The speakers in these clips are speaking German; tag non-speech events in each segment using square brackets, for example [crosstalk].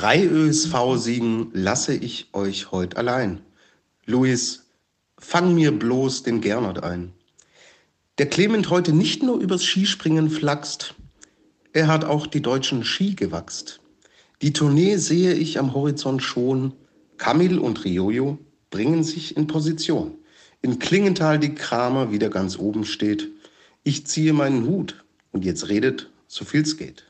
Drei ÖSV-Siegen lasse ich euch heute allein. Luis, fang mir bloß den Gernot ein. Der Clement heute nicht nur übers Skispringen flachst, er hat auch die deutschen Ski gewachst. Die Tournee sehe ich am Horizont schon. Kamil und Riojo bringen sich in Position. In Klingenthal die Kramer wieder ganz oben steht. Ich ziehe meinen Hut und jetzt redet, so viel's geht.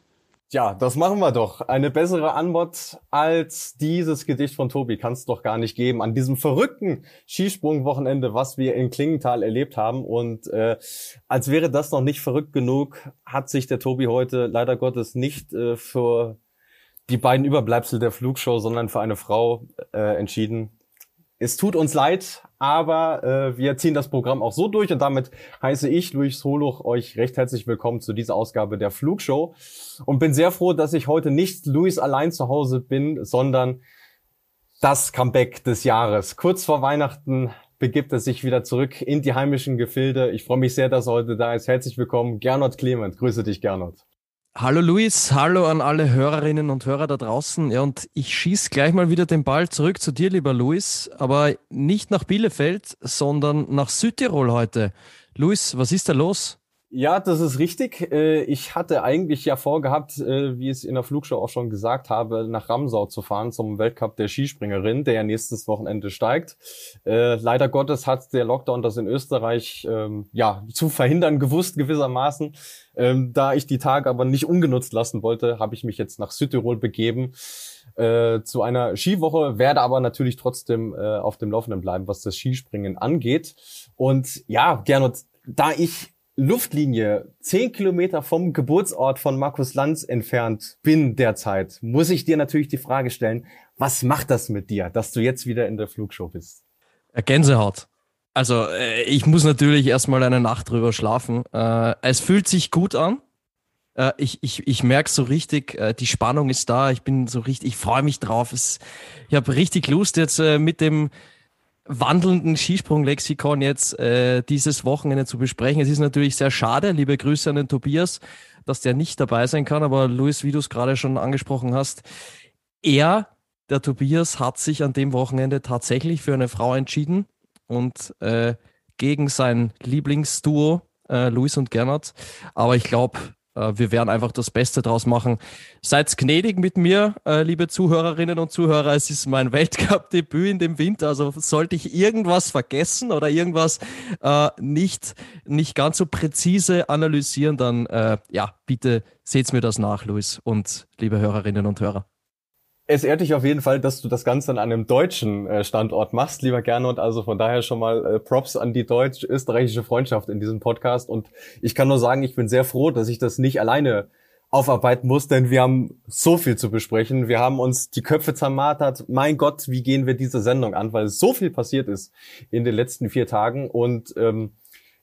Ja, das machen wir doch. Eine bessere Antwort als dieses Gedicht von Tobi kann es doch gar nicht geben. An diesem verrückten Skisprungwochenende, was wir in Klingenthal erlebt haben. Und äh, als wäre das noch nicht verrückt genug, hat sich der Tobi heute leider Gottes nicht äh, für die beiden Überbleibsel der Flugshow, sondern für eine Frau äh, entschieden. Es tut uns leid, aber äh, wir ziehen das Programm auch so durch und damit heiße ich, Luis Holuch, euch recht herzlich willkommen zu dieser Ausgabe der Flugshow und bin sehr froh, dass ich heute nicht Luis allein zu Hause bin, sondern das Comeback des Jahres. Kurz vor Weihnachten begibt es sich wieder zurück in die heimischen Gefilde. Ich freue mich sehr, dass er heute da ist. Herzlich willkommen, Gernot Clement. Grüße dich, Gernot. Hallo Luis, hallo an alle Hörerinnen und Hörer da draußen. Ja, und ich schieße gleich mal wieder den Ball zurück zu dir, lieber Luis, aber nicht nach Bielefeld, sondern nach Südtirol heute. Luis, was ist da los? Ja, das ist richtig. Äh, ich hatte eigentlich ja vorgehabt, äh, wie ich es in der Flugshow auch schon gesagt habe, nach Ramsau zu fahren zum Weltcup der Skispringerin, der ja nächstes Wochenende steigt. Äh, leider Gottes hat der Lockdown das in Österreich ähm, ja zu verhindern gewusst gewissermaßen. Ähm, da ich die Tage aber nicht ungenutzt lassen wollte, habe ich mich jetzt nach Südtirol begeben zu einer Skiwoche, werde aber natürlich trotzdem auf dem Laufenden bleiben, was das Skispringen angeht. Und ja, Gernot, da ich Luftlinie zehn Kilometer vom Geburtsort von Markus Lanz entfernt bin derzeit, muss ich dir natürlich die Frage stellen, was macht das mit dir, dass du jetzt wieder in der Flugshow bist? Gänsehaut. Also äh, ich muss natürlich erstmal eine Nacht drüber schlafen. Äh, es fühlt sich gut an. Äh, ich ich, ich merke so richtig, die Spannung ist da. Ich bin so richtig, ich freue mich drauf. Ich habe richtig Lust jetzt mit dem wandelnden Skisprung-Lexikon jetzt äh, dieses Wochenende zu besprechen. Es ist natürlich sehr schade, liebe Grüße an den Tobias, dass der nicht dabei sein kann, aber Luis, wie du es gerade schon angesprochen hast, er, der Tobias, hat sich an dem Wochenende tatsächlich für eine Frau entschieden und äh, gegen sein Lieblingsduo, äh, Luis und Gernot. Aber ich glaube, wir werden einfach das Beste draus machen. Seid gnädig mit mir, äh, liebe Zuhörerinnen und Zuhörer. Es ist mein [laughs] Weltcup-Debüt in dem Winter. Also sollte ich irgendwas vergessen oder irgendwas äh, nicht, nicht ganz so präzise analysieren, dann äh, ja, bitte seht's mir das nach, Luis und liebe Hörerinnen und Hörer es ehrt dich auf jeden Fall, dass du das Ganze an einem deutschen äh, Standort machst, lieber Gernot. Also von daher schon mal äh, Props an die deutsch-österreichische Freundschaft in diesem Podcast. Und ich kann nur sagen, ich bin sehr froh, dass ich das nicht alleine aufarbeiten muss, denn wir haben so viel zu besprechen. Wir haben uns die Köpfe zermartert. Mein Gott, wie gehen wir diese Sendung an? Weil so viel passiert ist in den letzten vier Tagen. Und ähm,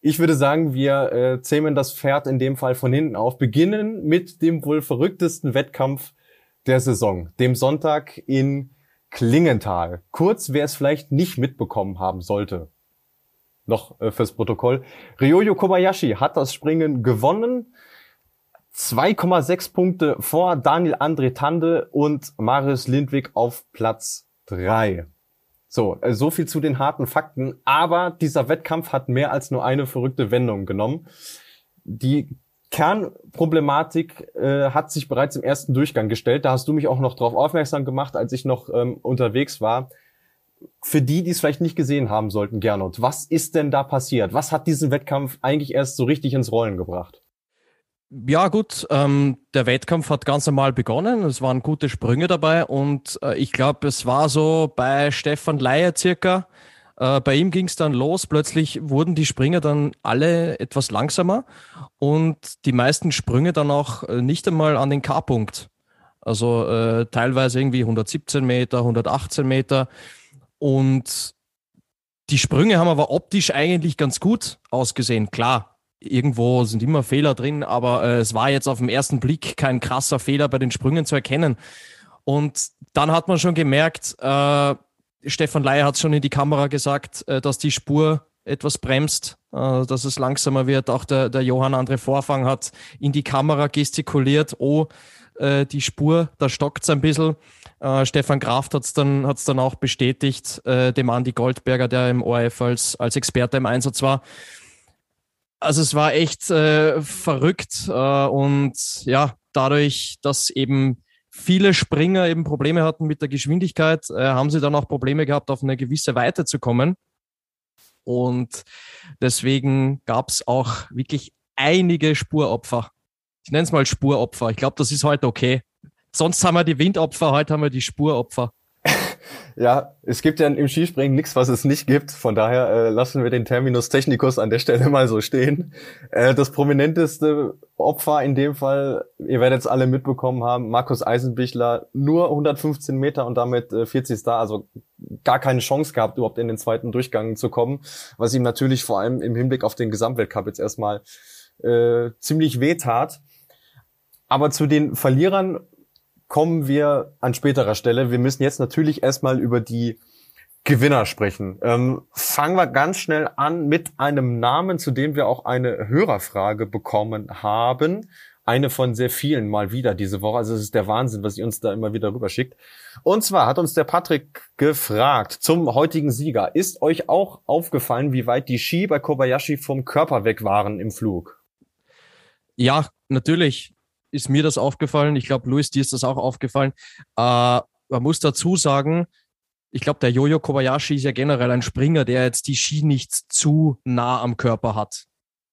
ich würde sagen, wir äh, zähmen das Pferd in dem Fall von hinten auf. Beginnen mit dem wohl verrücktesten Wettkampf der Saison, dem Sonntag in Klingenthal. Kurz, wer es vielleicht nicht mitbekommen haben sollte, noch äh, fürs Protokoll. Ryoyo Kobayashi hat das Springen gewonnen. 2,6 Punkte vor Daniel André Tande und Marius Lindwig auf Platz 3. So, äh, so viel zu den harten Fakten. Aber dieser Wettkampf hat mehr als nur eine verrückte Wendung genommen. Die Kernproblematik äh, hat sich bereits im ersten Durchgang gestellt. Da hast du mich auch noch darauf aufmerksam gemacht, als ich noch ähm, unterwegs war. Für die, die es vielleicht nicht gesehen haben sollten, Gernot, was ist denn da passiert? Was hat diesen Wettkampf eigentlich erst so richtig ins Rollen gebracht? Ja gut, ähm, der Wettkampf hat ganz normal begonnen. Es waren gute Sprünge dabei und äh, ich glaube, es war so bei Stefan Leier circa äh, bei ihm ging es dann los. Plötzlich wurden die Springer dann alle etwas langsamer und die meisten Sprünge dann auch äh, nicht einmal an den K-Punkt. Also äh, teilweise irgendwie 117 Meter, 118 Meter. Und die Sprünge haben aber optisch eigentlich ganz gut ausgesehen. Klar, irgendwo sind immer Fehler drin, aber äh, es war jetzt auf den ersten Blick kein krasser Fehler bei den Sprüngen zu erkennen. Und dann hat man schon gemerkt, äh, Stefan Leier hat schon in die Kamera gesagt, äh, dass die Spur etwas bremst, äh, dass es langsamer wird. Auch der, der Johann André Vorfang hat in die Kamera gestikuliert, oh, äh, die Spur, da stockt's ein bisschen. Stefan Kraft hat's dann, hat's dann auch bestätigt, dem Andi Goldberger, der im ORF als, als Experte im Einsatz war. Also es war echt äh, verrückt äh, und ja, dadurch, dass eben viele Springer eben Probleme hatten mit der Geschwindigkeit, äh, haben sie dann auch Probleme gehabt, auf eine gewisse Weite zu kommen. Und deswegen gab es auch wirklich einige Spuropfer. Ich nenne es mal Spuropfer. Ich glaube, das ist heute okay. Sonst haben wir die Windopfer, heute haben wir die Spuropfer. Ja, es gibt ja im Skispringen nichts, was es nicht gibt. Von daher äh, lassen wir den Terminus technicus an der Stelle [laughs] mal so stehen. Äh, das prominenteste Opfer in dem Fall, ihr werdet es alle mitbekommen haben, Markus Eisenbichler, nur 115 Meter und damit äh, 40 Star, also gar keine Chance gehabt, überhaupt in den zweiten Durchgang zu kommen, was ihm natürlich vor allem im Hinblick auf den Gesamtweltcup jetzt erstmal äh, ziemlich weh tat. Aber zu den Verlierern kommen wir an späterer Stelle. Wir müssen jetzt natürlich erstmal über die Gewinner sprechen. Ähm, fangen wir ganz schnell an mit einem Namen, zu dem wir auch eine Hörerfrage bekommen haben. Eine von sehr vielen mal wieder diese Woche. Also es ist der Wahnsinn, was ihr uns da immer wieder rüberschickt. Und zwar hat uns der Patrick gefragt zum heutigen Sieger. Ist euch auch aufgefallen, wie weit die Ski bei Kobayashi vom Körper weg waren im Flug? Ja, natürlich ist mir das aufgefallen. Ich glaube, Luis, dir ist das auch aufgefallen. Äh, man muss dazu sagen, ich glaube, der Jojo Kobayashi ist ja generell ein Springer, der jetzt die Ski nicht zu nah am Körper hat.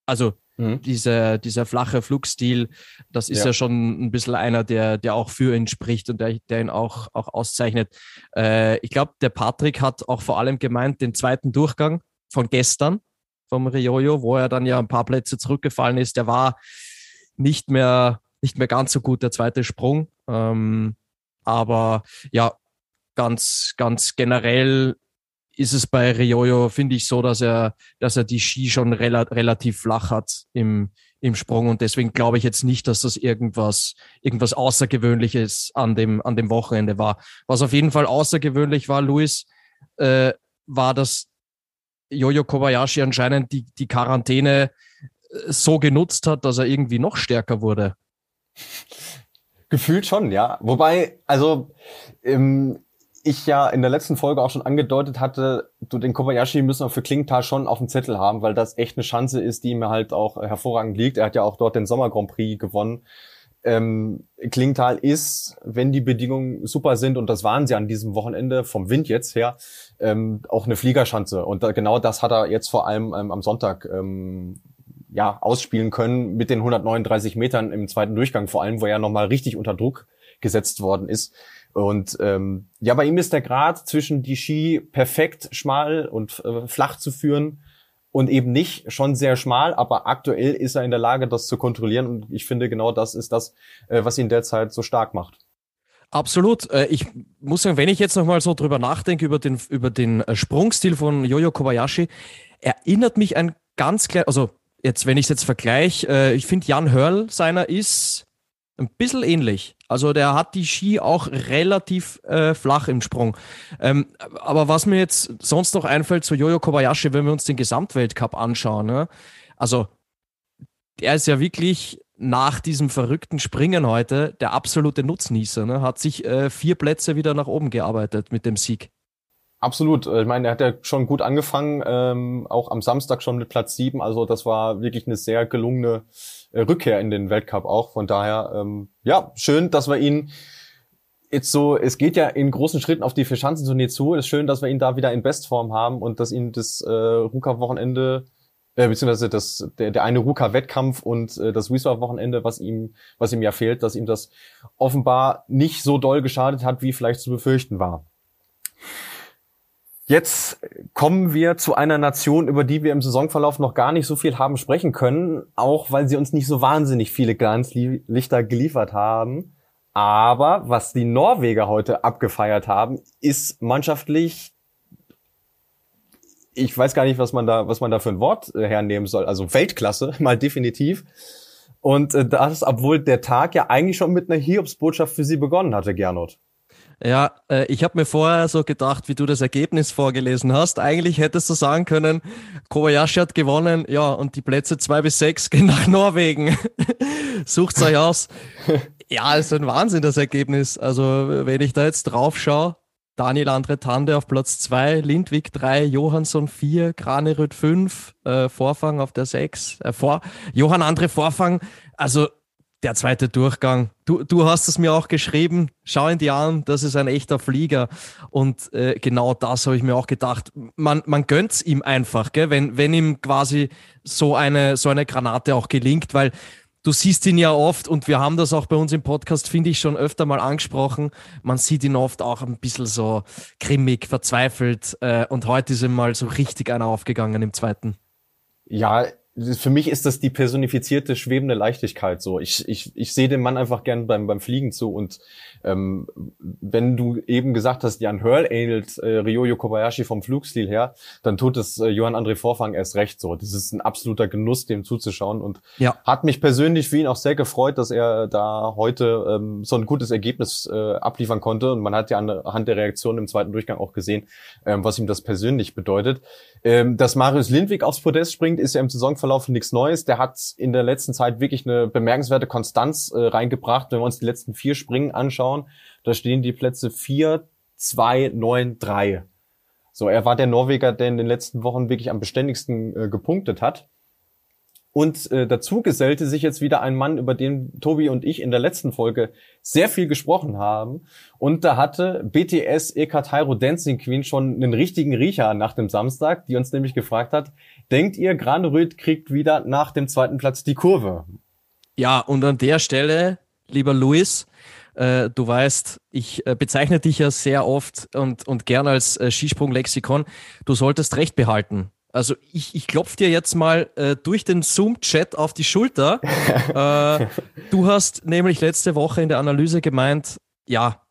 Also mhm. diese, dieser flache Flugstil, das ist ja. ja. schon ein bisschen einer, der, der auch für ihn spricht und der, der ihn auch, auch auszeichnet. Äh, ich glaube, der Patrick hat auch vor allem gemeint, den zweiten Durchgang von gestern vom Riojo, wo er dann ja ein paar Plätze zurückgefallen ist, der war nicht mehr nicht mehr ganz so gut, der zweite Sprung. Ähm, aber ja, ganz, ganz generell ist es bei Riojo, finde ich, so, dass er, dass er die Ski schon rela relativ flach hat im, im Sprung. Und deswegen glaube ich jetzt nicht, dass das irgendwas, irgendwas Außergewöhnliches an dem, an dem Wochenende war. Was auf jeden Fall außergewöhnlich war, Luis, äh, war, dass Jojo Kobayashi anscheinend die, die Quarantäne äh, so genutzt hat, dass er irgendwie noch stärker wurde. Gefühlt schon, ja. Wobei, also ähm, ich ja in der letzten Folge auch schon angedeutet hatte, du den Kobayashi müssen wir für Klingtal schon auf dem Zettel haben, weil das echt eine Chance ist, die ihm halt auch hervorragend liegt. Er hat ja auch dort den Sommer Grand Prix gewonnen. Ähm, Klingtal ist, wenn die Bedingungen super sind, und das waren sie an diesem Wochenende vom Wind jetzt her, ähm, auch eine Fliegerschanze. Und da, genau das hat er jetzt vor allem ähm, am Sonntag ähm, ja, ausspielen können mit den 139 Metern im zweiten Durchgang, vor allem, wo er nochmal richtig unter Druck gesetzt worden ist. Und ähm, ja, bei ihm ist der Grad zwischen die Ski perfekt schmal und äh, flach zu führen und eben nicht schon sehr schmal, aber aktuell ist er in der Lage, das zu kontrollieren. Und ich finde, genau das ist das, äh, was ihn derzeit so stark macht. Absolut. Äh, ich muss sagen, wenn ich jetzt nochmal so drüber nachdenke, über den, über den äh, Sprungstil von Jojo Kobayashi, erinnert mich ein ganz klar, also jetzt, wenn ich es jetzt vergleiche, äh, ich finde Jan Hörl seiner ist ein bisschen ähnlich. Also der hat die Ski auch relativ äh, flach im Sprung. Ähm, aber was mir jetzt sonst noch einfällt zu Jojo Kobayashi, wenn wir uns den Gesamtweltcup anschauen, ne? also der ist ja wirklich nach diesem verrückten Springen heute der absolute Nutznießer. Ne? Hat sich äh, vier Plätze wieder nach oben gearbeitet mit dem Sieg. Absolut. Äh, ich meine, er hat ja schon gut angefangen, ähm, auch am Samstag schon mit Platz sieben. Also das war wirklich eine sehr gelungene äh, Rückkehr in den Weltcup auch. Von daher, ähm, ja, schön, dass wir ihn jetzt so, es geht ja in großen Schritten auf die Vierschanzenturnier zu. Es ist schön, dass wir ihn da wieder in Bestform haben und dass ihn das äh, Ruka-Wochenende äh, beziehungsweise das, der, der eine Ruka-Wettkampf und äh, das Wiesbaden-Wochenende, was ihm, was ihm ja fehlt, dass ihm das offenbar nicht so doll geschadet hat, wie vielleicht zu befürchten war. Jetzt kommen wir zu einer Nation, über die wir im Saisonverlauf noch gar nicht so viel haben sprechen können, auch weil sie uns nicht so wahnsinnig viele Glanzlichter geliefert haben. Aber was die Norweger heute abgefeiert haben, ist mannschaftlich ich weiß gar nicht, was man da, was man da für ein Wort äh, hernehmen soll. Also Weltklasse, [laughs] mal definitiv. Und äh, das, obwohl der Tag ja eigentlich schon mit einer Hiobsbotschaft für sie begonnen hatte, Gernot. Ja, äh, ich habe mir vorher so gedacht, wie du das Ergebnis vorgelesen hast. Eigentlich hättest du sagen können, Kobayashi hat gewonnen, ja, und die Plätze zwei bis sechs [laughs] gehen nach Norwegen. [laughs] Sucht's euch aus. Ja, ist ein Wahnsinn, das Ergebnis. Also, wenn ich da jetzt drauf schaue, Daniel Andre Tande auf Platz 2, Lindwig 3, Johansson 4, Graneröd 5, äh, Vorfang auf der 6, äh, vor, Johann Andre Vorfang, also der zweite Durchgang. Du, du hast es mir auch geschrieben, schau ihn dir an, das ist ein echter Flieger. Und äh, genau das habe ich mir auch gedacht. Man, man gönnt's ihm einfach, gell? Wenn, wenn ihm quasi so eine, so eine Granate auch gelingt, weil du siehst ihn ja oft und wir haben das auch bei uns im Podcast, finde ich, schon öfter mal angesprochen. Man sieht ihn oft auch ein bisschen so grimmig, verzweifelt äh, und heute ist ihm mal so richtig einer aufgegangen im zweiten. Ja, für mich ist das die personifizierte schwebende Leichtigkeit so. Ich, ich, ich sehe den Mann einfach gern beim, beim Fliegen zu und ähm, wenn du eben gesagt hast, Jan Hörl ähnelt äh, Ryoyo Kobayashi vom Flugstil her, dann tut es äh, Johann André Vorfang erst recht so. Das ist ein absoluter Genuss, dem zuzuschauen und ja. hat mich persönlich für ihn auch sehr gefreut, dass er da heute ähm, so ein gutes Ergebnis äh, abliefern konnte und man hat ja anhand der Reaktion im zweiten Durchgang auch gesehen, ähm, was ihm das persönlich bedeutet. Ähm, dass Marius Lindwig aufs Podest springt, ist ja im Saisonverlauf nichts Neues. Der hat in der letzten Zeit wirklich eine bemerkenswerte Konstanz äh, reingebracht, wenn wir uns die letzten vier Springen anschauen anschauen, da stehen die Plätze 4, 2, 9, 3. So, er war der Norweger, der in den letzten Wochen wirklich am beständigsten äh, gepunktet hat. Und äh, dazu gesellte sich jetzt wieder ein Mann, über den Tobi und ich in der letzten Folge sehr viel gesprochen haben. Und da hatte BTS Ekatairo Dancing Queen schon einen richtigen Riecher nach dem Samstag, die uns nämlich gefragt hat, denkt ihr, Graneröd kriegt wieder nach dem zweiten Platz die Kurve? Ja, und an der Stelle, lieber Luis, äh, du weißt, ich äh, bezeichne dich ja sehr oft und, und gern als äh, Skisprung-Lexikon. Du solltest Recht behalten. Also ich, ich klopf dir jetzt mal äh, durch den Zoom-Chat auf die Schulter. [laughs] äh, du hast nämlich letzte Woche in der Analyse gemeint, ja,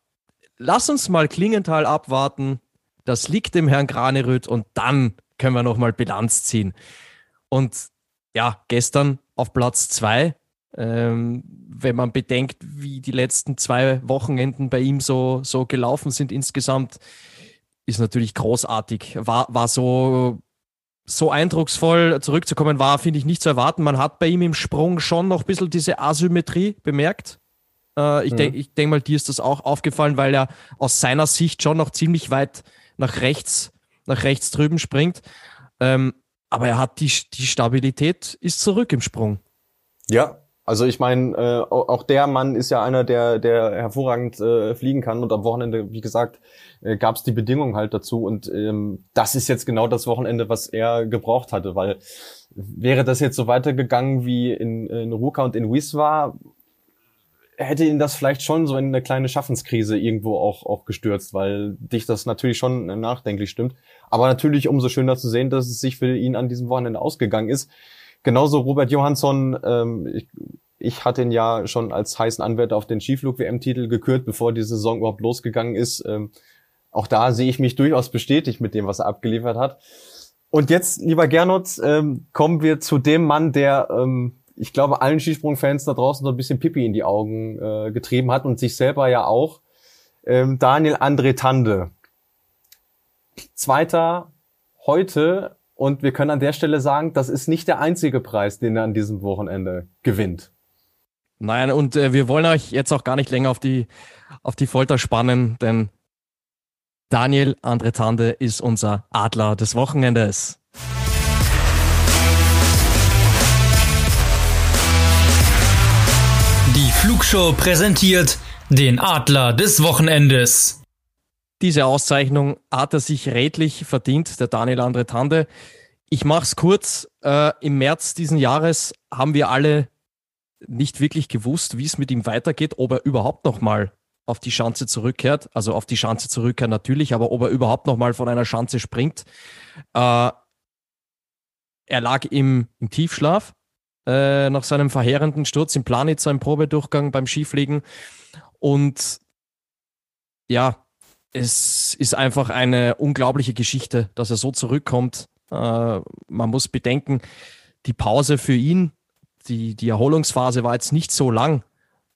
lass uns mal Klingenthal abwarten. Das liegt dem Herrn Graneröd und dann können wir nochmal Bilanz ziehen. Und ja, gestern auf Platz zwei ähm, wenn man bedenkt, wie die letzten zwei Wochenenden bei ihm so, so gelaufen sind insgesamt, ist natürlich großartig. War, war so, so eindrucksvoll zurückzukommen, war, finde ich, nicht zu erwarten. Man hat bei ihm im Sprung schon noch ein bisschen diese Asymmetrie bemerkt. Äh, ich mhm. denke denk mal, dir ist das auch aufgefallen, weil er aus seiner Sicht schon noch ziemlich weit nach rechts, nach rechts drüben springt. Ähm, aber er hat die, die Stabilität ist zurück im Sprung. Ja, also ich meine, äh, auch der Mann ist ja einer, der, der hervorragend äh, fliegen kann. Und am Wochenende, wie gesagt, äh, gab es die Bedingungen halt dazu. Und ähm, das ist jetzt genau das Wochenende, was er gebraucht hatte. Weil wäre das jetzt so weitergegangen wie in, in Ruka und in Wiswa, hätte ihn das vielleicht schon so in eine kleine Schaffenskrise irgendwo auch, auch gestürzt, weil dich das natürlich schon nachdenklich stimmt. Aber natürlich umso schöner zu sehen, dass es sich für ihn an diesem Wochenende ausgegangen ist. Genauso Robert Johansson, ähm, ich, ich hatte ihn ja schon als heißen Anwärter auf den Skiflug-WM-Titel gekürt, bevor die Saison überhaupt losgegangen ist. Ähm, auch da sehe ich mich durchaus bestätigt mit dem, was er abgeliefert hat. Und jetzt, lieber Gernot, ähm, kommen wir zu dem Mann, der, ähm, ich glaube, allen Skisprung-Fans da draußen so ein bisschen Pipi in die Augen äh, getrieben hat und sich selber ja auch. Ähm, Daniel André Tande. Zweiter heute und wir können an der Stelle sagen, das ist nicht der einzige Preis, den er an diesem Wochenende gewinnt. Nein, und äh, wir wollen euch jetzt auch gar nicht länger auf die, auf die Folter spannen, denn Daniel Andretande ist unser Adler des Wochenendes. Flugshow präsentiert den Adler des Wochenendes. Diese Auszeichnung hat er sich redlich verdient, der Daniel Andretande. Ich mache es kurz. Äh, Im März diesen Jahres haben wir alle nicht wirklich gewusst, wie es mit ihm weitergeht, ob er überhaupt noch mal auf die Schanze zurückkehrt. Also auf die Schanze zurückkehrt natürlich, aber ob er überhaupt noch mal von einer Schanze springt. Äh, er lag im, im Tiefschlaf äh, nach seinem verheerenden Sturz im Planitzer im Probedurchgang beim Skifliegen Und ja, es ist einfach eine unglaubliche Geschichte, dass er so zurückkommt. Äh, man muss bedenken, die Pause für ihn, die, die Erholungsphase war jetzt nicht so lang.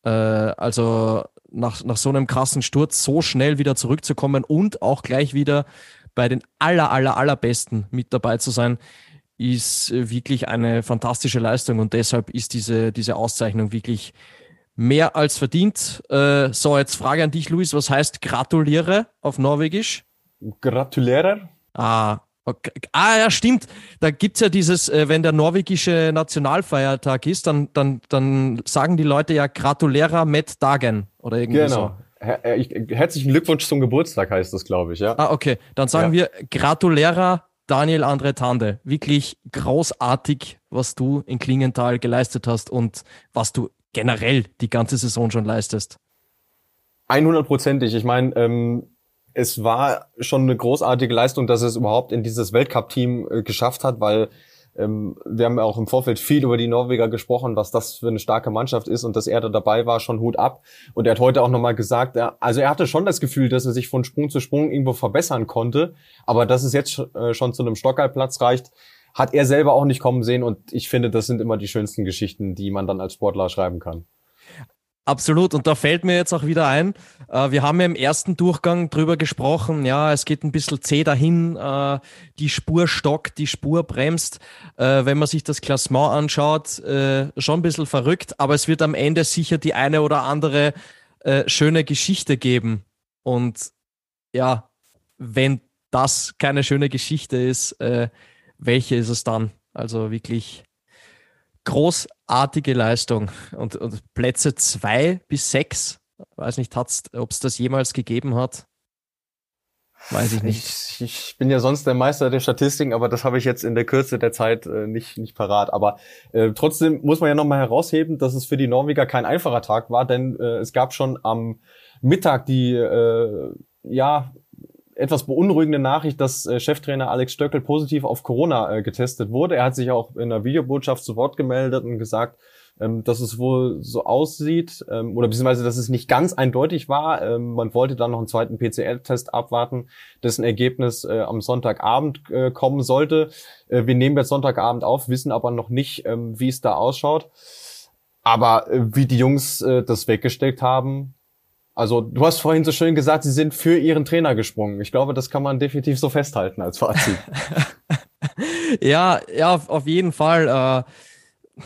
Äh, also nach, nach so einem krassen Sturz so schnell wieder zurückzukommen und auch gleich wieder bei den aller, aller, allerbesten mit dabei zu sein, ist wirklich eine fantastische Leistung und deshalb ist diese, diese Auszeichnung wirklich mehr als verdient. Äh, so, jetzt Frage an dich, Luis, was heißt gratuliere auf Norwegisch? Gratuliere? Ah, Okay. Ah, ja, stimmt. Da gibt's ja dieses, äh, wenn der norwegische Nationalfeiertag ist, dann, dann, dann sagen die Leute ja Gratulera met Dagen oder irgendwie genau. so. Her äh, ich, herzlichen Glückwunsch zum Geburtstag heißt das, glaube ich, ja. Ah, okay. Dann sagen ja. wir Gratulera Daniel Andre Tande. Wirklich großartig, was du in Klingenthal geleistet hast und was du generell die ganze Saison schon leistest. 100%ig. Ich meine, ähm, es war schon eine großartige Leistung, dass es überhaupt in dieses Weltcup-Team äh, geschafft hat, weil wir haben auch im Vorfeld viel über die Norweger gesprochen, was das für eine starke Mannschaft ist und dass er da dabei war, schon Hut ab. Und er hat heute auch nochmal gesagt, er, also er hatte schon das Gefühl, dass er sich von Sprung zu Sprung irgendwo verbessern konnte, aber dass es jetzt äh, schon zu einem Stockerplatz reicht, hat er selber auch nicht kommen sehen und ich finde, das sind immer die schönsten Geschichten, die man dann als Sportler schreiben kann. Absolut. Und da fällt mir jetzt auch wieder ein, äh, wir haben ja im ersten Durchgang drüber gesprochen, ja, es geht ein bisschen zäh dahin, äh, die Spur stockt, die Spur bremst. Äh, wenn man sich das Klassement anschaut, äh, schon ein bisschen verrückt, aber es wird am Ende sicher die eine oder andere äh, schöne Geschichte geben. Und ja, wenn das keine schöne Geschichte ist, äh, welche ist es dann? Also wirklich großartige Leistung. Und, und Plätze zwei bis sechs, weiß nicht, ob es das jemals gegeben hat. Weiß ich nicht. Ich, ich, bin ja sonst der Meister der Statistiken, aber das habe ich jetzt in der Kürze der Zeit äh, nicht, nicht parat. Aber äh, trotzdem muss man ja nochmal herausheben, dass es für die Norweger kein einfacher Tag war, denn äh, es gab schon am Mittag die äh, ja etwas beunruhigende Nachricht, dass äh, Cheftrainer Alex Stöckel positiv auf Corona äh, getestet wurde. Er hat sich auch in einer Videobotschaft zu Wort gemeldet und gesagt, ähm, dass es wohl so aussieht, ähm, oder beziehungsweise, dass es nicht ganz eindeutig war. Ähm, man wollte dann noch einen zweiten PCR-Test abwarten, dessen Ergebnis äh, am Sonntagabend äh, kommen sollte. Äh, wir nehmen jetzt Sonntagabend auf, wissen aber noch nicht, ähm, wie es da ausschaut. Aber äh, wie die Jungs äh, das weggesteckt haben, also du hast vorhin so schön gesagt, sie sind für ihren Trainer gesprungen. Ich glaube, das kann man definitiv so festhalten als Fazit. [laughs] ja, ja, auf jeden Fall. Äh,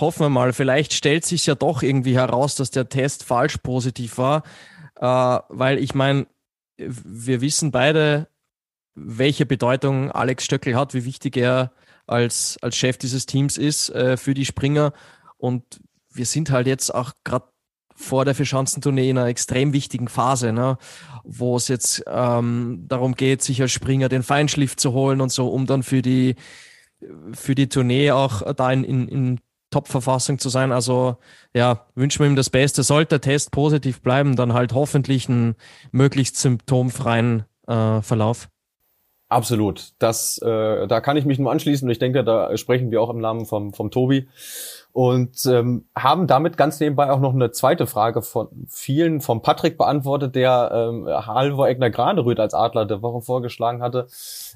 hoffen wir mal. Vielleicht stellt sich ja doch irgendwie heraus, dass der Test falsch positiv war, äh, weil ich meine, wir wissen beide, welche Bedeutung Alex Stöckel hat, wie wichtig er als, als Chef dieses Teams ist äh, für die Springer. Und wir sind halt jetzt auch gerade vor der Verschanzentournee in einer extrem wichtigen Phase, ne? wo es jetzt ähm, darum geht, sich als Springer den Feinschliff zu holen und so, um dann für die, für die Tournee auch da in, in, in Top-Verfassung zu sein. Also ja, wünschen wir ihm das Beste. Sollte der Test positiv bleiben, dann halt hoffentlich einen möglichst symptomfreien äh, Verlauf. Absolut. Das, äh, da kann ich mich nur anschließen ich denke, da sprechen wir auch im Namen vom, vom Tobi und ähm, haben damit ganz nebenbei auch noch eine zweite Frage von vielen vom Patrick beantwortet, der ähm, Halvor Egner Granerüth als Adler der Woche vorgeschlagen hatte.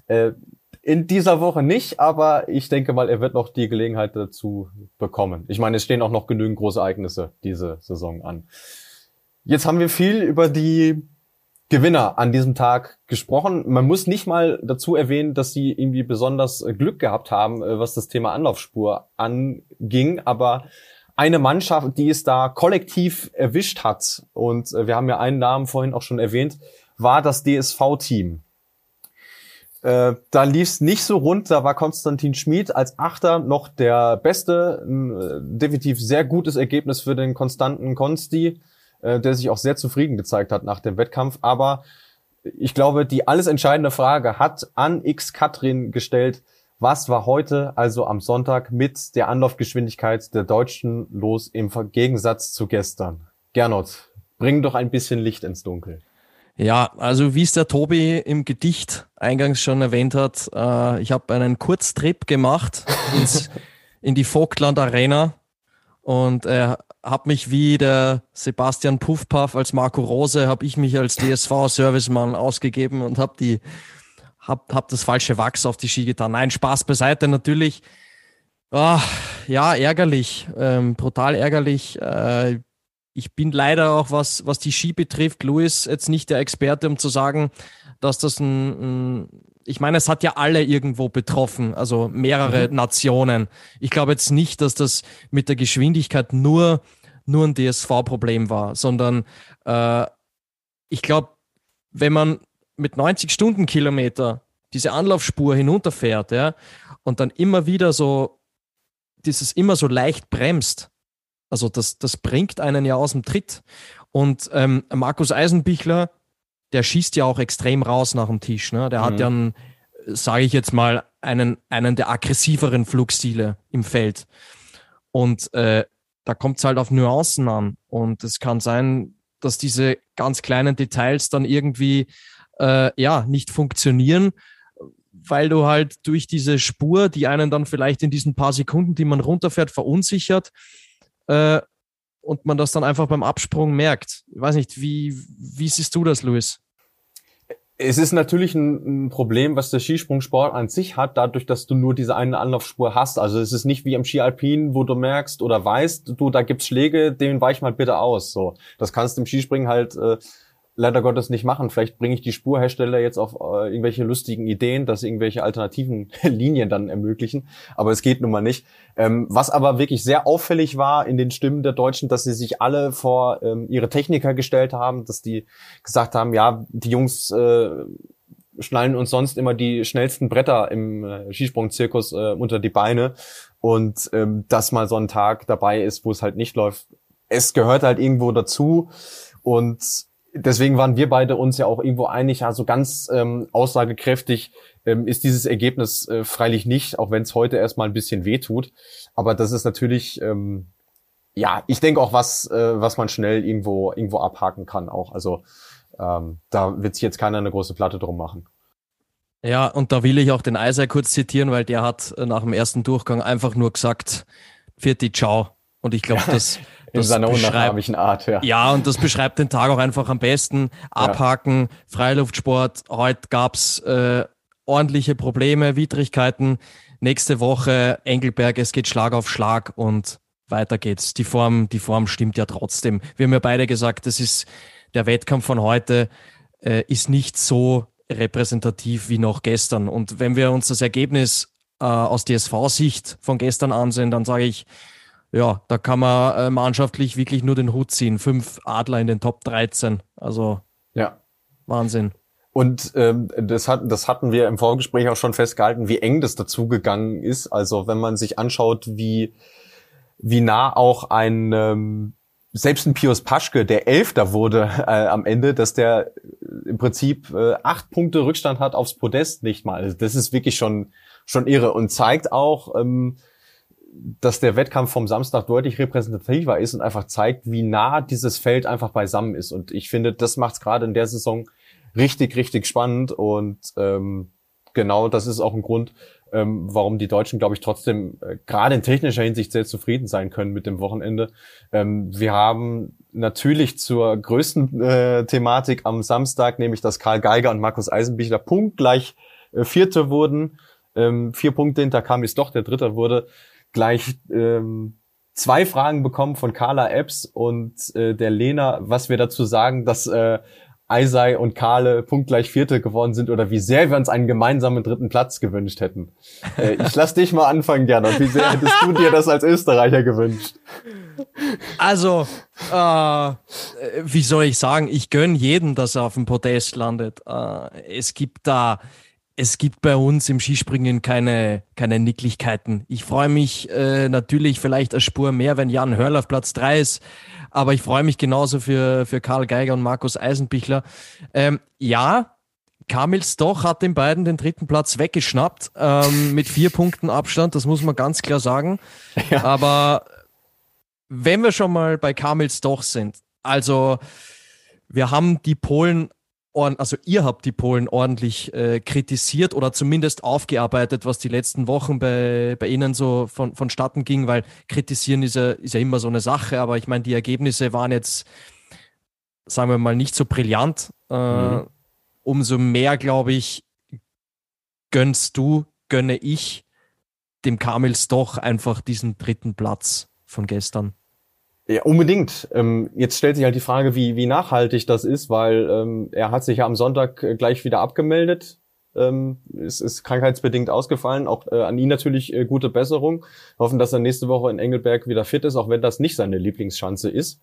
Äh, in dieser Woche nicht, aber ich denke mal, er wird noch die Gelegenheit dazu bekommen. Ich meine, es stehen auch noch genügend große Ereignisse diese Saison an. Jetzt haben wir viel über die Gewinner an diesem Tag gesprochen. Man muss nicht mal dazu erwähnen, dass sie irgendwie besonders äh, Glück gehabt haben, äh, was das Thema Anlaufspur anging, aber eine Mannschaft, die es da kollektiv erwischt hat, und äh, wir haben ja einen Namen vorhin auch schon erwähnt, war das DSV-Team. Da lief es nicht so rund, da war Konstantin Schmid als Achter noch der beste, ein, definitiv sehr gutes Ergebnis für den konstanten Konsti äh, der sich auch sehr zufrieden gezeigt hat nach dem Wettkampf. Aber ich glaube, die alles entscheidende Frage hat an X Katrin gestellt. Was war heute, also am Sonntag, mit der Anlaufgeschwindigkeit der Deutschen los im Gegensatz zu gestern? Gernot, bring doch ein bisschen Licht ins Dunkel. Ja, also wie es der Tobi im Gedicht eingangs schon erwähnt hat, äh, ich habe einen Kurztrip gemacht ins, in die Vogtland Arena und er habe mich wie der Sebastian Puffpaff als Marco Rose, habe ich mich als DSV-Servicemann ausgegeben und habe die hab, hab das falsche Wachs auf die Ski getan. Nein, Spaß beiseite natürlich. Oh, ja, ärgerlich, ähm, brutal ärgerlich. Äh, ich bin leider auch, was, was die Ski betrifft, Louis, jetzt nicht der Experte, um zu sagen, dass das ein, ein ich meine, es hat ja alle irgendwo betroffen, also mehrere mhm. Nationen. Ich glaube jetzt nicht, dass das mit der Geschwindigkeit nur, nur ein DSV-Problem war, sondern äh, ich glaube, wenn man mit 90 Stundenkilometer diese Anlaufspur hinunterfährt, ja, und dann immer wieder so, dieses immer so leicht bremst, also das, das bringt einen ja aus dem Tritt. Und ähm, Markus Eisenbichler, der schießt ja auch extrem raus nach dem Tisch. Ne? Der mhm. hat ja, einen, sage ich jetzt mal, einen, einen der aggressiveren Flugstile im Feld. Und äh, da kommt es halt auf Nuancen an. Und es kann sein, dass diese ganz kleinen Details dann irgendwie äh, ja nicht funktionieren, weil du halt durch diese Spur, die einen dann vielleicht in diesen paar Sekunden, die man runterfährt, verunsichert, äh, und man das dann einfach beim Absprung merkt. Ich weiß nicht, wie, wie siehst du das, Luis? Es ist natürlich ein, Problem, was der Skisprungsport an sich hat, dadurch, dass du nur diese eine Anlaufspur hast. Also es ist nicht wie am Ski Alpin, wo du merkst oder weißt, du, da gibt's Schläge, den weich mal bitte aus. So, das kannst du im Skispringen halt äh, leider Gottes nicht machen. Vielleicht bringe ich die Spurhersteller jetzt auf äh, irgendwelche lustigen Ideen, dass irgendwelche alternativen [laughs] Linien dann ermöglichen. Aber es geht nun mal nicht. Ähm, was aber wirklich sehr auffällig war in den Stimmen der Deutschen, dass sie sich alle vor ähm, ihre Techniker gestellt haben, dass die gesagt haben, ja, die Jungs äh, schnallen uns sonst immer die schnellsten Bretter im äh, Skisprungzirkus äh, unter die Beine. Und ähm, dass mal so ein Tag dabei ist, wo es halt nicht läuft. Es gehört halt irgendwo dazu. Und deswegen waren wir beide uns ja auch irgendwo einig, also ganz ähm, aussagekräftig ähm, ist dieses Ergebnis äh, freilich nicht, auch wenn es heute erstmal ein bisschen wehtut. Aber das ist natürlich, ähm, ja, ich denke auch was, äh, was man schnell irgendwo, irgendwo abhaken kann auch. Also ähm, da wird sich jetzt keiner eine große Platte drum machen. Ja, und da will ich auch den Eiser kurz zitieren, weil der hat äh, nach dem ersten Durchgang einfach nur gesagt, Vierti, ciao. Und ich glaube, das, in seiner unnachahmlichen Art, ja. Ja, und das beschreibt den Tag auch einfach am besten. Abhaken, ja. Freiluftsport. Heute gab's äh, ordentliche Probleme, Widrigkeiten. Nächste Woche Engelberg, es geht Schlag auf Schlag und weiter geht's. Die Form, die Form stimmt ja trotzdem. Wir haben ja beide gesagt, das ist der Wettkampf von heute äh, ist nicht so repräsentativ wie noch gestern. Und wenn wir uns das Ergebnis äh, aus DSV-Sicht von gestern ansehen, dann sage ich, ja, da kann man äh, mannschaftlich wirklich nur den Hut ziehen. Fünf Adler in den Top 13. Also ja. Wahnsinn. Und ähm, das, hat, das hatten wir im Vorgespräch auch schon festgehalten, wie eng das dazugegangen ist. Also wenn man sich anschaut, wie, wie nah auch ein ähm, selbst ein Pius Paschke, der Elfter wurde äh, am Ende, dass der im Prinzip äh, acht Punkte Rückstand hat aufs Podest nicht mal. Also das ist wirklich schon schon irre und zeigt auch, ähm, dass der Wettkampf vom Samstag deutlich repräsentativer ist und einfach zeigt, wie nah dieses Feld einfach beisammen ist. Und ich finde, das macht es gerade in der Saison richtig, richtig spannend. Und ähm, genau das ist auch ein Grund, ähm, warum die Deutschen, glaube ich, trotzdem äh, gerade in technischer Hinsicht sehr zufrieden sein können mit dem Wochenende. Ähm, wir haben natürlich zur größten äh, Thematik am Samstag, nämlich dass Karl Geiger und Markus Eisenbichler punktgleich äh, Vierte wurden. Ähm, vier Punkte hinter Kamis doch, der Dritte wurde gleich ähm, zwei Fragen bekommen von Carla Epps und äh, der Lena, was wir dazu sagen, dass äh, Eisei und Karle punktgleich Vierte geworden sind oder wie sehr wir uns einen gemeinsamen dritten Platz gewünscht hätten. Äh, ich lass dich mal anfangen, Gernot. Wie sehr hättest du dir das als Österreicher gewünscht? Also, äh, wie soll ich sagen, ich gönn jedem, dass er auf dem Podest landet. Äh, es gibt da es gibt bei uns im Skispringen keine, keine Nicklichkeiten. Ich freue mich äh, natürlich vielleicht eine Spur mehr, wenn Jan Hörl auf Platz drei ist, aber ich freue mich genauso für, für Karl Geiger und Markus Eisenbichler. Ähm, ja, Kamil Stoch hat den beiden den dritten Platz weggeschnappt, ähm, mit vier Punkten Abstand, das muss man ganz klar sagen. Ja. Aber wenn wir schon mal bei Kamil Stoch sind, also wir haben die Polen also ihr habt die Polen ordentlich äh, kritisiert oder zumindest aufgearbeitet, was die letzten Wochen bei, bei Ihnen so von, vonstatten ging, weil kritisieren ist ja, ist ja immer so eine Sache, aber ich meine, die Ergebnisse waren jetzt, sagen wir mal, nicht so brillant. Äh, mhm. Umso mehr, glaube ich, gönnst du, gönne ich dem Kamils doch einfach diesen dritten Platz von gestern. Ja, unbedingt. Ähm, jetzt stellt sich halt die Frage, wie, wie nachhaltig das ist, weil ähm, er hat sich ja am Sonntag äh, gleich wieder abgemeldet. Ähm, es ist krankheitsbedingt ausgefallen. Auch äh, an ihn natürlich äh, gute Besserung. Hoffen, dass er nächste Woche in Engelberg wieder fit ist, auch wenn das nicht seine Lieblingschance ist.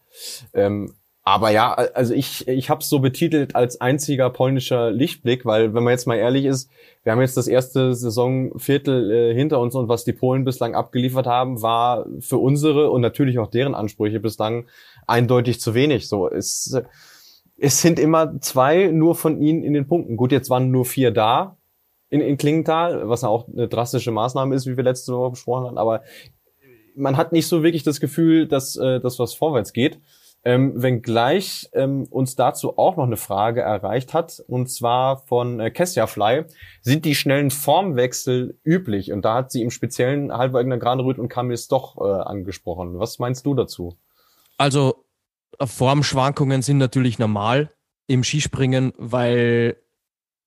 Ähm, aber ja, also ich, ich habe es so betitelt als einziger polnischer Lichtblick, weil wenn man jetzt mal ehrlich ist, wir haben jetzt das erste Saisonviertel äh, hinter uns und was die Polen bislang abgeliefert haben, war für unsere und natürlich auch deren Ansprüche bislang eindeutig zu wenig. So, es, es sind immer zwei nur von ihnen in den Punkten. Gut, jetzt waren nur vier da in, in Klingenthal, was ja auch eine drastische Maßnahme ist, wie wir letzte Woche besprochen haben, aber man hat nicht so wirklich das Gefühl, dass, äh, dass was vorwärts geht. Ähm, wenngleich ähm, uns dazu auch noch eine Frage erreicht hat, und zwar von äh, Kessia Fly. Sind die schnellen Formwechsel üblich? Und da hat sie im speziellen Halbwagner Granerüth und Kamis doch äh, angesprochen. Was meinst du dazu? Also Formschwankungen sind natürlich normal im Skispringen, weil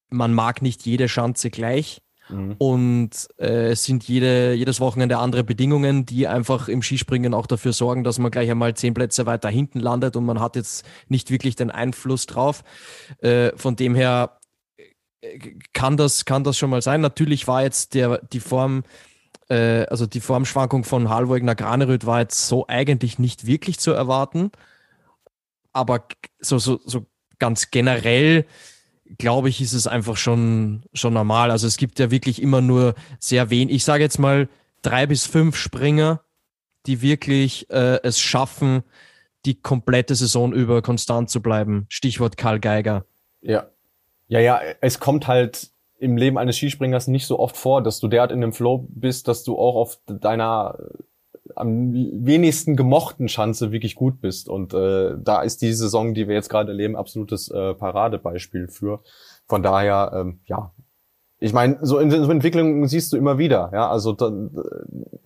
man mag nicht jede Schanze gleich. Mhm. Und äh, es sind jede, jedes Wochenende andere Bedingungen, die einfach im Skispringen auch dafür sorgen, dass man gleich einmal zehn Plätze weiter hinten landet und man hat jetzt nicht wirklich den Einfluss drauf. Äh, von dem her äh, kann das, kann das schon mal sein. Natürlich war jetzt der, die Form, äh, also die Formschwankung von Halvogner Graneröd war jetzt so eigentlich nicht wirklich zu erwarten. Aber so, so, so ganz generell glaube ich, ist es einfach schon, schon normal. Also es gibt ja wirklich immer nur sehr wenig, ich sage jetzt mal drei bis fünf Springer, die wirklich äh, es schaffen, die komplette Saison über konstant zu bleiben. Stichwort Karl Geiger. Ja. Ja, ja, es kommt halt im Leben eines Skispringers nicht so oft vor, dass du derart in dem Flow bist, dass du auch auf deiner am wenigsten gemochten Schanze wirklich gut bist. Und äh, da ist die Saison, die wir jetzt gerade erleben, absolutes äh, Paradebeispiel für. Von daher, ähm, ja, ich meine, so so Entwicklungen siehst du immer wieder, ja, also da,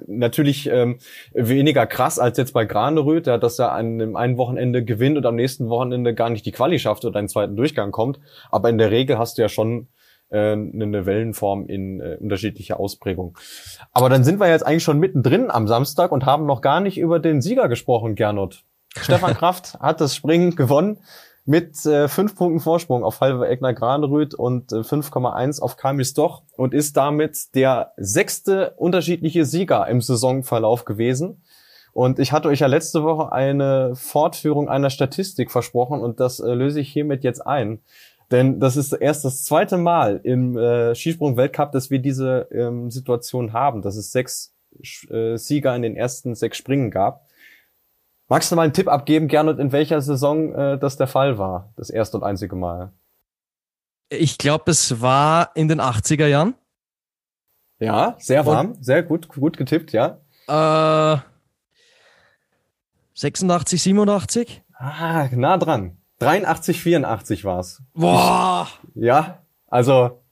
natürlich ähm, weniger krass als jetzt bei Graneröd, ja, dass er an dem einen Wochenende gewinnt und am nächsten Wochenende gar nicht die Quali schafft oder einen zweiten Durchgang kommt, aber in der Regel hast du ja schon äh, eine Wellenform in äh, unterschiedlicher Ausprägung. Aber dann sind wir jetzt eigentlich schon mittendrin am Samstag und haben noch gar nicht über den Sieger gesprochen, Gernot. Stefan [laughs] Kraft hat das Springen gewonnen mit äh, fünf Punkten Vorsprung auf Halve Egner Granerüth und äh, 5,1 auf Kamis Doch und ist damit der sechste unterschiedliche Sieger im Saisonverlauf gewesen. Und ich hatte euch ja letzte Woche eine Fortführung einer Statistik versprochen und das äh, löse ich hiermit jetzt ein. Denn das ist erst das zweite Mal im äh, Skisprung-Weltcup, dass wir diese ähm, Situation haben, dass es sechs äh, Sieger in den ersten sechs Springen gab. Magst du mal einen Tipp abgeben, Gernot, in welcher Saison äh, das der Fall war? Das erste und einzige Mal. Ich glaube, es war in den 80er Jahren. Ja, sehr warm, und, sehr gut, gut getippt, ja. Äh, 86, 87? Ah, nah dran. 83, 84 war's. Boah! Ja, also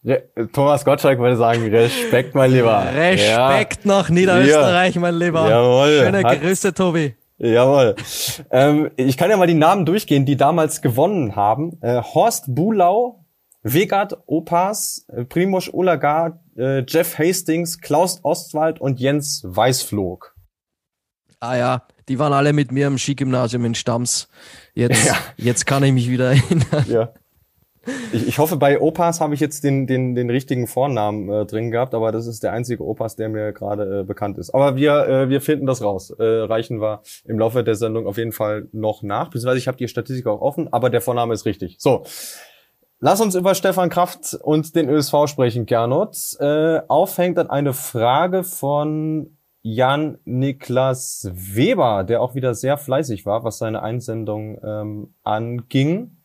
Thomas Gottschalk würde sagen, Respekt, mein Lieber. Respekt ja. nach Niederösterreich, mein Lieber. Jawohl. Schöne Grüße, Tobi. Jawohl. ähm, ich kann ja mal die Namen durchgehen, die damals gewonnen haben. Äh, Horst Bulau, Vegard Opas, Primoz Ulagar, äh, Jeff Hastings, Klaus Ostwald und Jens Weißflog. Ah ja, die waren alle mit mir im Skigymnasium in Stams. Jetzt, ja. jetzt kann ich mich wieder erinnern. Ja. Ich, ich hoffe, bei Opas habe ich jetzt den, den, den richtigen Vornamen äh, drin gehabt, aber das ist der einzige Opas, der mir gerade äh, bekannt ist. Aber wir, äh, wir finden das raus. Äh, reichen wir im Laufe der Sendung auf jeden Fall noch nach. Beziehungsweise ich habe die Statistik auch offen, aber der Vorname ist richtig. So. Lass uns über Stefan Kraft und den ÖSV sprechen, Gernot. Äh, aufhängt an eine Frage von Jan Niklas Weber, der auch wieder sehr fleißig war, was seine Einsendung ähm, anging.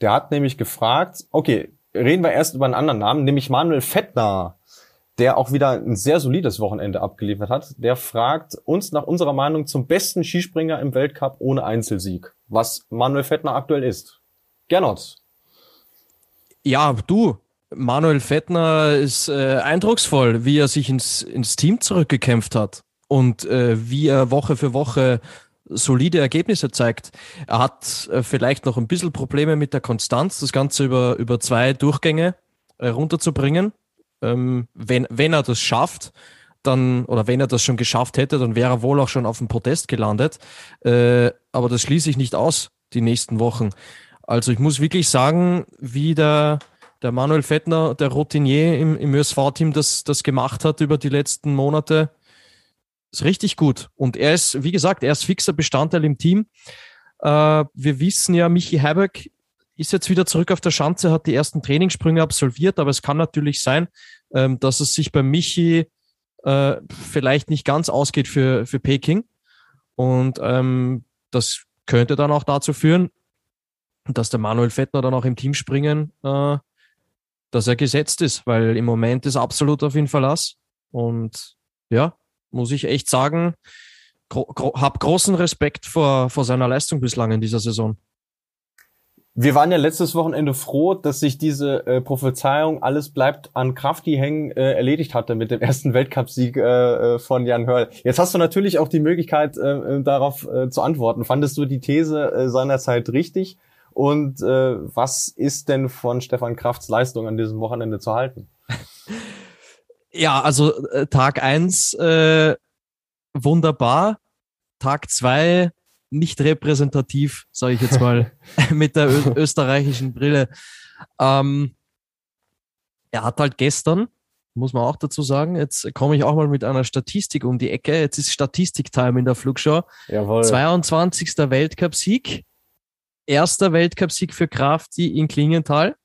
Der hat nämlich gefragt, okay, reden wir erst über einen anderen Namen, nämlich Manuel Fettner, der auch wieder ein sehr solides Wochenende abgeliefert hat. Der fragt uns nach unserer Meinung zum besten Skispringer im Weltcup ohne Einzelsieg, was Manuel Fettner aktuell ist. Gernot. Ja, du, Manuel Fettner ist äh, eindrucksvoll, wie er sich ins, ins Team zurückgekämpft hat und äh, wie er Woche für Woche solide Ergebnisse zeigt. Er hat äh, vielleicht noch ein bisschen Probleme mit der Konstanz, das Ganze über, über zwei Durchgänge äh, runterzubringen. Ähm, wenn, wenn er das schafft, dann, oder wenn er das schon geschafft hätte, dann wäre er wohl auch schon auf dem Podest gelandet. Äh, aber das schließe ich nicht aus, die nächsten Wochen. Also ich muss wirklich sagen, wie der, der Manuel Fettner, der Routinier im, im ÖSV-Team, das, das gemacht hat über die letzten Monate, ist richtig gut. Und er ist, wie gesagt, er ist fixer Bestandteil im Team. Äh, wir wissen ja, Michi Heiberg ist jetzt wieder zurück auf der Schanze, hat die ersten Trainingssprünge absolviert, aber es kann natürlich sein, ähm, dass es sich bei Michi äh, vielleicht nicht ganz ausgeht für, für Peking. Und ähm, das könnte dann auch dazu führen, dass der Manuel Fettner dann auch im Team springen äh, dass er gesetzt ist, weil im Moment ist absolut auf ihn Verlass. Und ja, muss ich echt sagen, gro gro hab großen Respekt vor, vor seiner Leistung bislang in dieser Saison. Wir waren ja letztes Wochenende froh, dass sich diese äh, Prophezeiung, alles bleibt an Krafti hängen, äh, erledigt hatte mit dem ersten Weltcupsieg äh, äh, von Jan Hörl. Jetzt hast du natürlich auch die Möglichkeit, äh, äh darauf äh, zu antworten. Fandest du die These äh, seinerzeit richtig? Und äh, was ist denn von Stefan Krafts Leistung an diesem Wochenende zu halten? [laughs] Ja, also äh, Tag eins äh, wunderbar. Tag zwei nicht repräsentativ, sage ich jetzt mal, [laughs] mit der Ö österreichischen Brille. Ähm, er hat halt gestern, muss man auch dazu sagen, jetzt komme ich auch mal mit einer Statistik um die Ecke. Jetzt ist Statistik-Time in der Flugshow. Jawohl. 22. Weltcup-Sieg erster Weltcupsieg für Krafti in Klingenthal.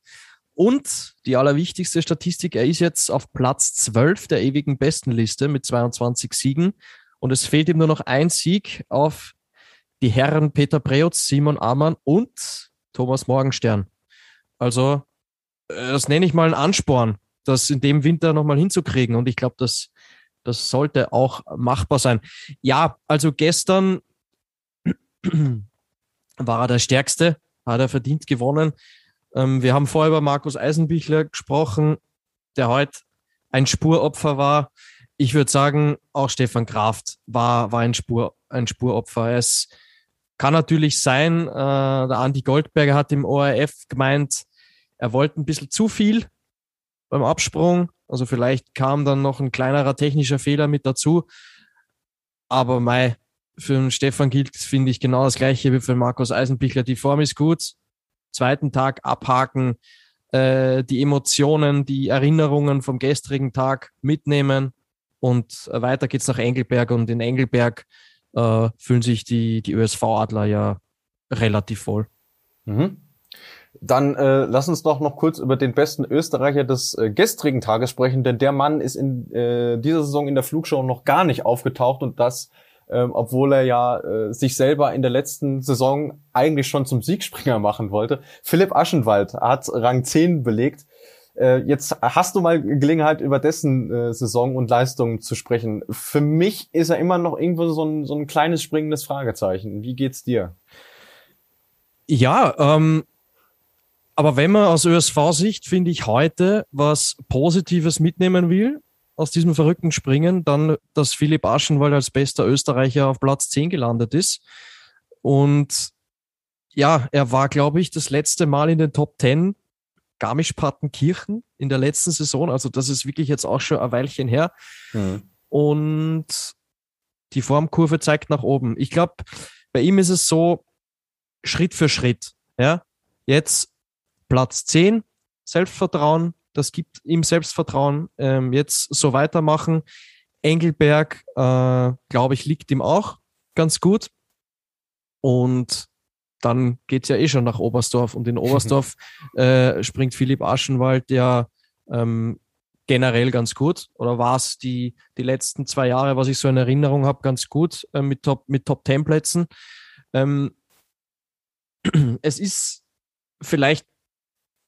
Und die allerwichtigste Statistik, er ist jetzt auf Platz 12 der ewigen Bestenliste mit 22 Siegen. Und es fehlt ihm nur noch ein Sieg auf die Herren Peter Preutz, Simon Amann und Thomas Morgenstern. Also, äh, das nenne ich mal einen Ansporn, das in dem Winter nochmal hinzukriegen. Und ich glaube, das, das sollte auch machbar sein. Ja, also gestern war er der Stärkste, hat er verdient gewonnen. Ähm, wir haben vorher über Markus Eisenbichler gesprochen, der heute ein Spuropfer war. Ich würde sagen, auch Stefan Kraft war, war ein, Spur, ein Spuropfer. Es kann natürlich sein, äh, der Andi Goldberger hat im ORF gemeint, er wollte ein bisschen zu viel beim Absprung. Also vielleicht kam dann noch ein kleinerer technischer Fehler mit dazu. Aber mei, für den Stefan gilt, finde ich, genau das gleiche wie für Markus Eisenbichler. Die Form ist gut. Zweiten Tag abhaken, äh, die Emotionen, die Erinnerungen vom gestrigen Tag mitnehmen und äh, weiter geht's nach Engelberg und in Engelberg äh, fühlen sich die, die ÖSV-Adler ja relativ wohl. Mhm. Dann äh, lass uns doch noch kurz über den besten Österreicher des äh, gestrigen Tages sprechen, denn der Mann ist in äh, dieser Saison in der Flugshow noch gar nicht aufgetaucht und das ähm, obwohl er ja äh, sich selber in der letzten Saison eigentlich schon zum Siegspringer machen wollte. Philipp Aschenwald hat Rang 10 belegt. Äh, jetzt hast du mal Gelegenheit, über dessen äh, Saison und Leistungen zu sprechen. Für mich ist er immer noch irgendwo so ein, so ein kleines springendes Fragezeichen. Wie geht's dir? Ja, ähm, aber wenn man aus ÖSV-Sicht, finde ich, heute was Positives mitnehmen will, aus diesem verrückten Springen dann, dass Philipp Aschenwald als bester Österreicher auf Platz 10 gelandet ist. Und ja, er war, glaube ich, das letzte Mal in den Top 10 Garmisch-Partenkirchen in der letzten Saison. Also das ist wirklich jetzt auch schon ein Weilchen her. Mhm. Und die Formkurve zeigt nach oben. Ich glaube, bei ihm ist es so Schritt für Schritt. Ja, jetzt Platz 10, Selbstvertrauen, das gibt ihm Selbstvertrauen. Ähm, jetzt so weitermachen. Engelberg, äh, glaube ich, liegt ihm auch ganz gut. Und dann geht's ja eh schon nach Oberstdorf. Und in Oberstdorf [laughs] äh, springt Philipp Aschenwald ja ähm, generell ganz gut. Oder war es die, die letzten zwei Jahre, was ich so in Erinnerung habe, ganz gut äh, mit Top, mit Top 10 Plätzen. Ähm, [clears throat] es ist vielleicht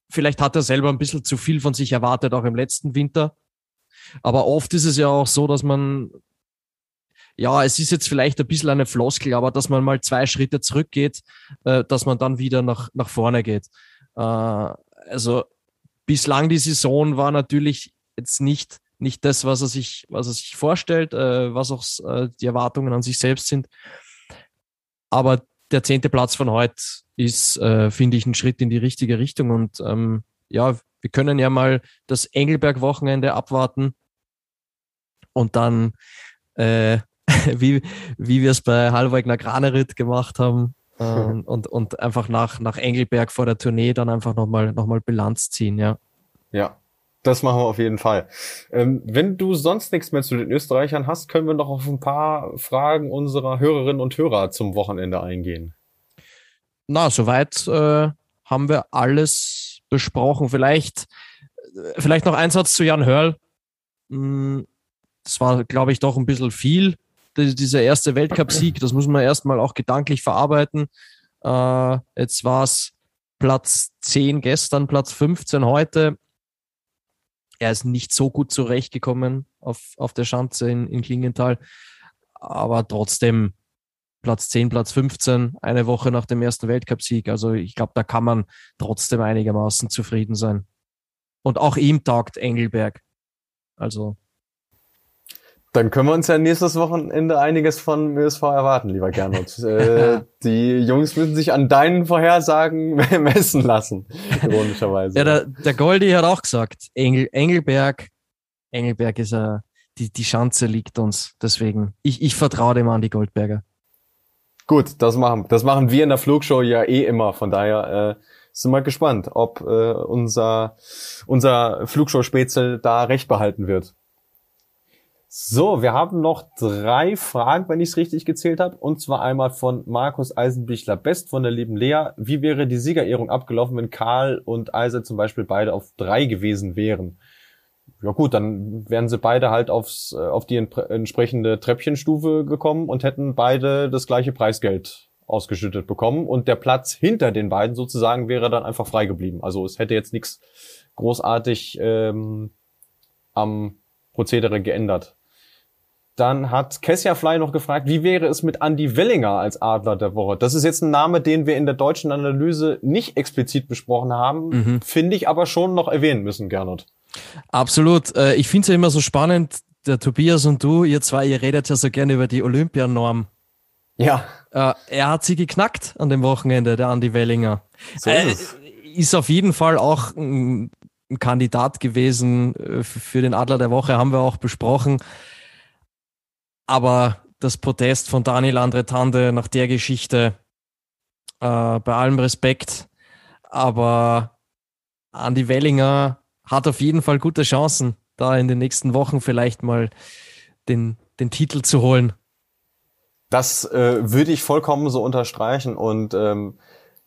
Vielleicht hat er selber ein bisschen zu viel von sich erwartet, auch im letzten Winter. Aber oft ist es ja auch so, dass man, ja, es ist jetzt vielleicht ein bisschen eine Floskel, aber dass man mal zwei Schritte zurückgeht, äh, dass man dann wieder nach, nach vorne geht. Äh, also bislang die Saison war natürlich jetzt nicht, nicht das, was er sich, was er sich vorstellt, äh, was auch äh, die Erwartungen an sich selbst sind. Aber der zehnte Platz von heute ist, äh, finde ich, ein Schritt in die richtige Richtung. Und ähm, ja, wir können ja mal das Engelberg-Wochenende abwarten und dann, äh, [laughs] wie, wie wir es bei Halvwegner Granerit gemacht haben, ähm, [laughs] und, und einfach nach, nach Engelberg vor der Tournee dann einfach nochmal noch mal Bilanz ziehen, ja. Ja, das machen wir auf jeden Fall. Ähm, wenn du sonst nichts mehr zu den Österreichern hast, können wir noch auf ein paar Fragen unserer Hörerinnen und Hörer zum Wochenende eingehen. Na, soweit äh, haben wir alles besprochen. Vielleicht, äh, vielleicht noch ein Satz zu Jan Hörl. Hm, das war, glaube ich, doch ein bisschen viel dieser erste Weltcup-Sieg, das muss man erstmal auch gedanklich verarbeiten. Äh, jetzt war es Platz 10 gestern, Platz 15 heute. Er ist nicht so gut zurechtgekommen auf, auf der Schanze in, in Klingenthal, aber trotzdem Platz 10, Platz 15, eine Woche nach dem ersten Weltcupsieg. Also ich glaube, da kann man trotzdem einigermaßen zufrieden sein. Und auch ihm taugt Engelberg. Also dann können wir uns ja nächstes Wochenende einiges von ÖSV erwarten, lieber Gernot. [laughs] äh, die Jungs müssen sich an deinen Vorhersagen [laughs] messen lassen, ironischerweise. Ja, der, der Goldi hat auch gesagt, Engel, Engelberg, Engelberg ist ja, die, die Schanze liegt uns. Deswegen, ich, ich vertraue dem an die Goldberger. Gut, das machen, das machen wir in der Flugshow ja eh immer. Von daher äh, sind wir gespannt, ob äh, unser, unser Flugshow-Spätzle da recht behalten wird. So, wir haben noch drei Fragen, wenn ich es richtig gezählt habe. Und zwar einmal von Markus Eisenbichler-Best von der lieben Lea. Wie wäre die Siegerehrung abgelaufen, wenn Karl und Eise zum Beispiel beide auf drei gewesen wären? Ja gut, dann wären sie beide halt aufs, äh, auf die entsprechende Treppchenstufe gekommen und hätten beide das gleiche Preisgeld ausgeschüttet bekommen. Und der Platz hinter den beiden sozusagen wäre dann einfach frei geblieben. Also es hätte jetzt nichts großartig ähm, am Prozedere geändert. Dann hat Kessia Fly noch gefragt, wie wäre es mit Andy Wellinger als Adler der Woche? Das ist jetzt ein Name, den wir in der deutschen Analyse nicht explizit besprochen haben, mhm. finde ich aber schon noch erwähnen müssen, Gernot. Absolut. Äh, ich finde es ja immer so spannend, der Tobias und du, ihr zwei, ihr redet ja so gerne über die Olympianorm. Ja. Äh, er hat sie geknackt an dem Wochenende, der Andy Wellinger. So ist. Äh, ist auf jeden Fall auch ein, ein Kandidat gewesen für den Adler der Woche, haben wir auch besprochen. Aber das Protest von Daniel Andretande nach der Geschichte, äh, bei allem Respekt, aber Andy Wellinger hat auf jeden Fall gute Chancen, da in den nächsten Wochen vielleicht mal den, den Titel zu holen. Das äh, würde ich vollkommen so unterstreichen und ähm,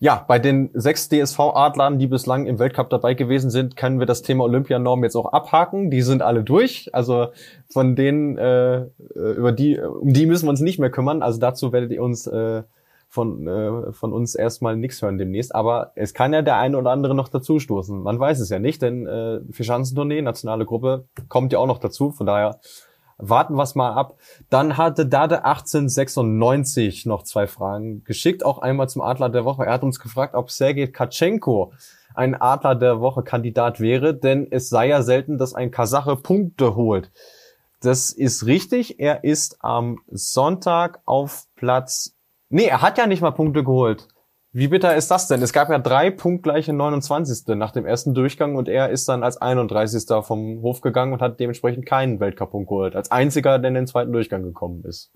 ja, bei den sechs DSV-Adlern, die bislang im Weltcup dabei gewesen sind, können wir das Thema Olympianorm jetzt auch abhaken. Die sind alle durch. Also von denen, äh, über die, um die müssen wir uns nicht mehr kümmern. Also dazu werdet ihr uns äh, von, äh, von uns erstmal nichts hören demnächst. Aber es kann ja der eine oder andere noch dazustoßen. Man weiß es ja nicht, denn äh, Fischanzentournee, nationale Gruppe, kommt ja auch noch dazu. Von daher warten wir es mal ab. Dann hatte Dade 1896 noch zwei Fragen geschickt, auch einmal zum Adler der Woche. Er hat uns gefragt, ob Sergei Katschenko ein Adler der Woche Kandidat wäre, denn es sei ja selten, dass ein Kasache Punkte holt. Das ist richtig. Er ist am Sonntag auf Platz. Nee, er hat ja nicht mal Punkte geholt. Wie bitter ist das denn? Es gab ja drei punktgleiche 29. nach dem ersten Durchgang und er ist dann als 31. vom Hof gegangen und hat dementsprechend keinen Weltcup-Punkt geholt. Als einziger, der in den zweiten Durchgang gekommen ist.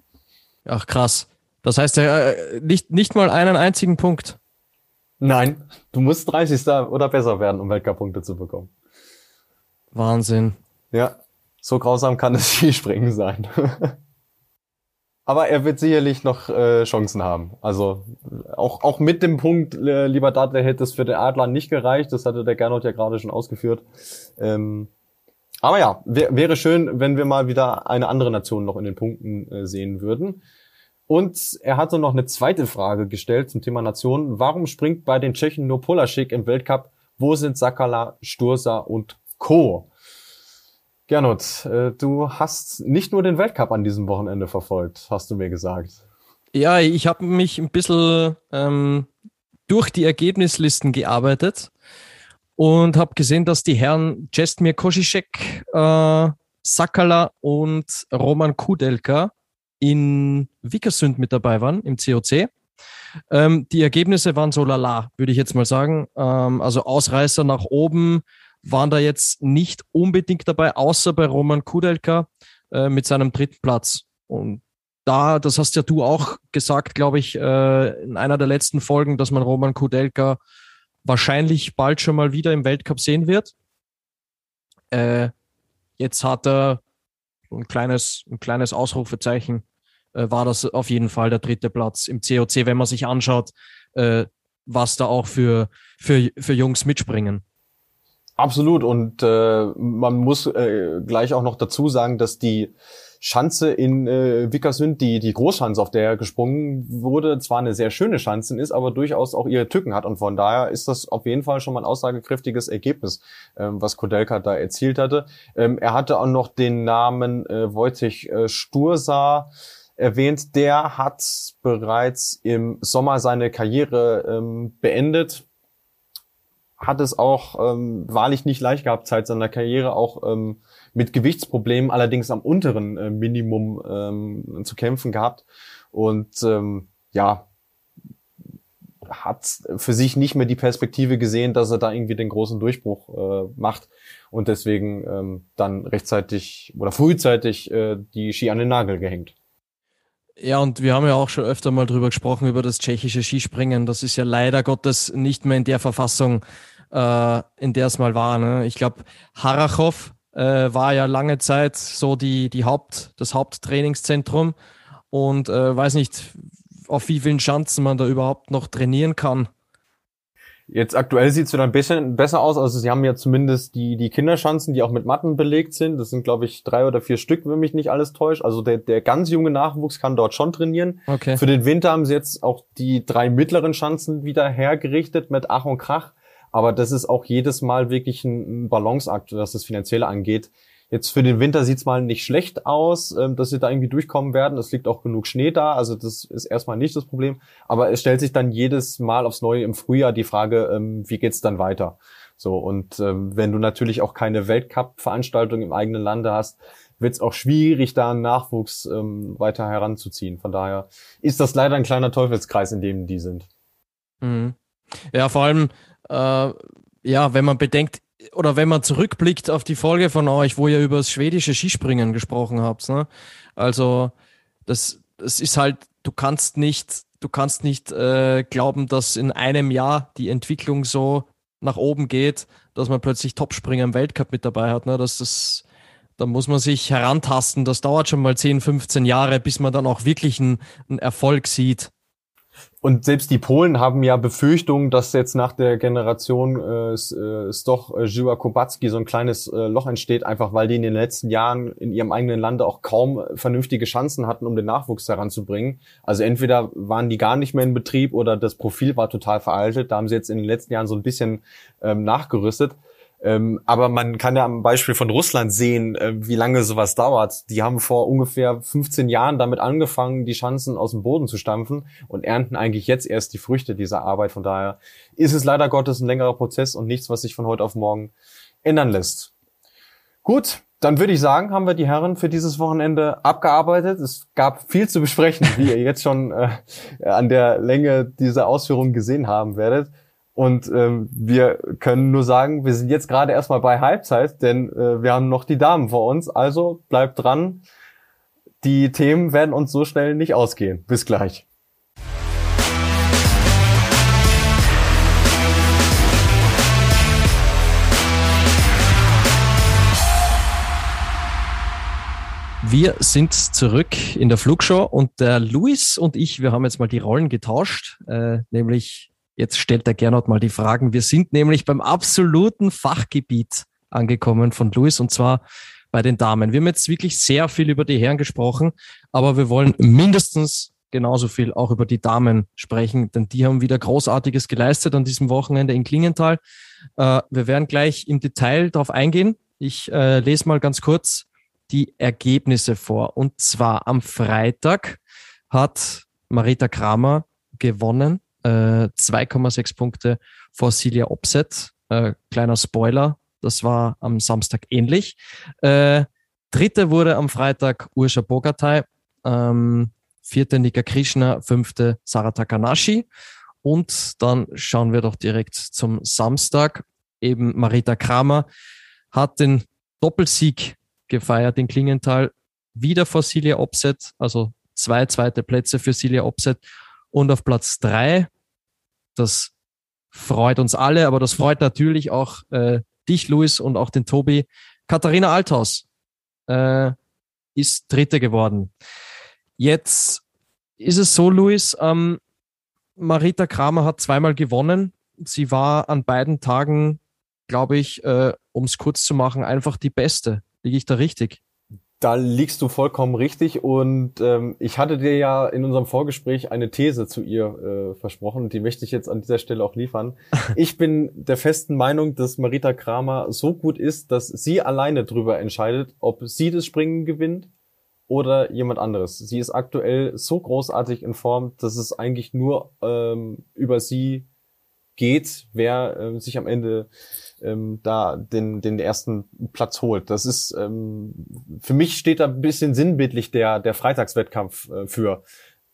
Ach krass. Das heißt, er äh, nicht, nicht mal einen einzigen Punkt. Nein, du musst 30. oder besser werden, um Weltcup-Punkte zu bekommen. Wahnsinn. Ja, so grausam kann es [laughs] Skispringen sein. Aber er wird sicherlich noch äh, Chancen haben. Also auch, auch mit dem Punkt, äh, lieber Date, hätte es für den Adler nicht gereicht. Das hatte der Gernot ja gerade schon ausgeführt. Ähm, aber ja, wär, wäre schön, wenn wir mal wieder eine andere Nation noch in den Punkten äh, sehen würden. Und er hatte noch eine zweite Frage gestellt zum Thema Nation. Warum springt bei den Tschechen nur Polaschik im Weltcup? Wo sind Sakala, Sturza und Co.? Gernot, äh, du hast nicht nur den Weltcup an diesem Wochenende verfolgt, hast du mir gesagt. Ja, ich habe mich ein bisschen ähm, durch die Ergebnislisten gearbeitet und habe gesehen, dass die Herren Jestmir Košišek, äh, Sakala und Roman Kudelka in Vikersund mit dabei waren im COC. Ähm, die Ergebnisse waren so lala, würde ich jetzt mal sagen. Ähm, also Ausreißer nach oben waren da jetzt nicht unbedingt dabei, außer bei Roman Kudelka äh, mit seinem dritten Platz. Und da, das hast ja du auch gesagt, glaube ich, äh, in einer der letzten Folgen, dass man Roman Kudelka wahrscheinlich bald schon mal wieder im Weltcup sehen wird. Äh, jetzt hat er ein kleines, ein kleines Ausrufezeichen äh, war das auf jeden Fall der dritte Platz im COC, wenn man sich anschaut, äh, was da auch für, für, für Jungs mitspringen. Absolut. Und äh, man muss äh, gleich auch noch dazu sagen, dass die Schanze in äh, Vickersund, die, die Großschanze, auf der er gesprungen wurde, zwar eine sehr schöne Schanze ist, aber durchaus auch ihre Tücken hat. Und von daher ist das auf jeden Fall schon mal ein aussagekräftiges Ergebnis, ähm, was Kodelka da erzielt hatte. Ähm, er hatte auch noch den Namen äh, Wojciech äh, Stursa erwähnt, der hat bereits im Sommer seine Karriere ähm, beendet. Hat es auch ähm, wahrlich nicht leicht gehabt, Zeit seiner Karriere auch ähm, mit Gewichtsproblemen, allerdings am unteren äh, Minimum ähm, zu kämpfen gehabt. Und ähm, ja, hat für sich nicht mehr die Perspektive gesehen, dass er da irgendwie den großen Durchbruch äh, macht und deswegen ähm, dann rechtzeitig oder frühzeitig äh, die Ski an den Nagel gehängt. Ja, und wir haben ja auch schon öfter mal drüber gesprochen, über das tschechische Skispringen. Das ist ja leider Gottes nicht mehr in der Verfassung, äh, in der es mal war. Ne? Ich glaube, Harachow äh, war ja lange Zeit so die, die Haupt, das Haupttrainingszentrum und äh, weiß nicht, auf wie vielen Schanzen man da überhaupt noch trainieren kann. Jetzt aktuell sieht es wieder ein bisschen besser aus. Also sie haben ja zumindest die, die Kinderschanzen, die auch mit Matten belegt sind. Das sind, glaube ich, drei oder vier Stück, wenn mich nicht alles täuscht. Also der, der ganz junge Nachwuchs kann dort schon trainieren. Okay. Für den Winter haben sie jetzt auch die drei mittleren Schanzen wieder hergerichtet mit Ach und Krach. Aber das ist auch jedes Mal wirklich ein, Balanceakt, was das Finanzielle angeht. Jetzt für den Winter sieht's mal nicht schlecht aus, ähm, dass sie da irgendwie durchkommen werden. Es liegt auch genug Schnee da, also das ist erstmal nicht das Problem. Aber es stellt sich dann jedes Mal aufs Neue im Frühjahr die Frage, ähm, wie geht's dann weiter? So und ähm, wenn du natürlich auch keine Weltcup-Veranstaltung im eigenen Lande hast, wird's auch schwierig, da einen Nachwuchs weiter heranzuziehen. Von daher ist das leider ein kleiner Teufelskreis, in dem die sind. Mhm. Ja, vor allem, äh, ja, wenn man bedenkt, oder wenn man zurückblickt auf die Folge von euch, wo ihr über das schwedische Skispringen gesprochen habt, ne? Also das, das ist halt, du kannst nicht, du kannst nicht äh, glauben, dass in einem Jahr die Entwicklung so nach oben geht, dass man plötzlich Topspringer im Weltcup mit dabei hat. Ne? Das, das, da muss man sich herantasten. Das dauert schon mal 10, 15 Jahre, bis man dann auch wirklich einen, einen Erfolg sieht. Und selbst die Polen haben ja Befürchtungen, dass jetzt nach der Generation äh, äh Stoch äh, Żyła Kubacki so ein kleines äh, Loch entsteht, einfach weil die in den letzten Jahren in ihrem eigenen Lande auch kaum vernünftige Chancen hatten, um den Nachwuchs heranzubringen. Also entweder waren die gar nicht mehr in Betrieb oder das Profil war total veraltet. Da haben sie jetzt in den letzten Jahren so ein bisschen ähm, nachgerüstet. Ähm, aber man kann ja am Beispiel von Russland sehen, äh, wie lange sowas dauert. Die haben vor ungefähr 15 Jahren damit angefangen, die Chancen aus dem Boden zu stampfen und ernten eigentlich jetzt erst die Früchte dieser Arbeit. Von daher ist es leider Gottes ein längerer Prozess und nichts, was sich von heute auf morgen ändern lässt. Gut, dann würde ich sagen, haben wir die Herren für dieses Wochenende abgearbeitet. Es gab viel zu besprechen, wie ihr jetzt schon äh, an der Länge dieser Ausführungen gesehen haben werdet. Und ähm, wir können nur sagen, wir sind jetzt gerade erstmal bei Halbzeit, denn äh, wir haben noch die Damen vor uns. Also bleibt dran. Die Themen werden uns so schnell nicht ausgehen. Bis gleich. Wir sind zurück in der Flugshow und der Luis und ich, wir haben jetzt mal die Rollen getauscht, äh, nämlich Jetzt stellt der Gernot mal die Fragen. Wir sind nämlich beim absoluten Fachgebiet angekommen von Luis und zwar bei den Damen. Wir haben jetzt wirklich sehr viel über die Herren gesprochen, aber wir wollen mindestens genauso viel auch über die Damen sprechen, denn die haben wieder Großartiges geleistet an diesem Wochenende in Klingenthal. Äh, wir werden gleich im Detail darauf eingehen. Ich äh, lese mal ganz kurz die Ergebnisse vor. Und zwar am Freitag hat Marita Kramer gewonnen 2,6 äh, Punkte vor Silja Opset. Äh, kleiner Spoiler, das war am Samstag ähnlich. Äh, dritte wurde am Freitag Ursha Bogatai, ähm, vierte Nika Krishna, fünfte Sarah Takanashi. Und dann schauen wir doch direkt zum Samstag. Eben Marita Kramer hat den Doppelsieg gefeiert in Klingenthal. Wieder vor Silja Opset, also zwei zweite Plätze für Silja Opset. Und auf Platz drei, das freut uns alle, aber das freut natürlich auch äh, dich, Luis, und auch den Tobi. Katharina Althaus äh, ist Dritte geworden. Jetzt ist es so, Luis, ähm, Marita Kramer hat zweimal gewonnen. Sie war an beiden Tagen, glaube ich, äh, um es kurz zu machen, einfach die Beste. Liege ich da richtig? Da liegst du vollkommen richtig und ähm, ich hatte dir ja in unserem Vorgespräch eine These zu ihr äh, versprochen und die möchte ich jetzt an dieser Stelle auch liefern. [laughs] Ich bin der festen Meinung, dass Marita Kramer so gut ist, dass sie alleine drüber entscheidet, ob sie das Springen gewinnt oder jemand anderes. Sie ist aktuell so großartig in Form, dass es eigentlich nur ähm, über sie geht, wer ähm, sich am Ende ähm, da den, den ersten Platz holt. Das ist ähm, für mich steht da ein bisschen sinnbildlich der, der Freitagswettkampf äh, für.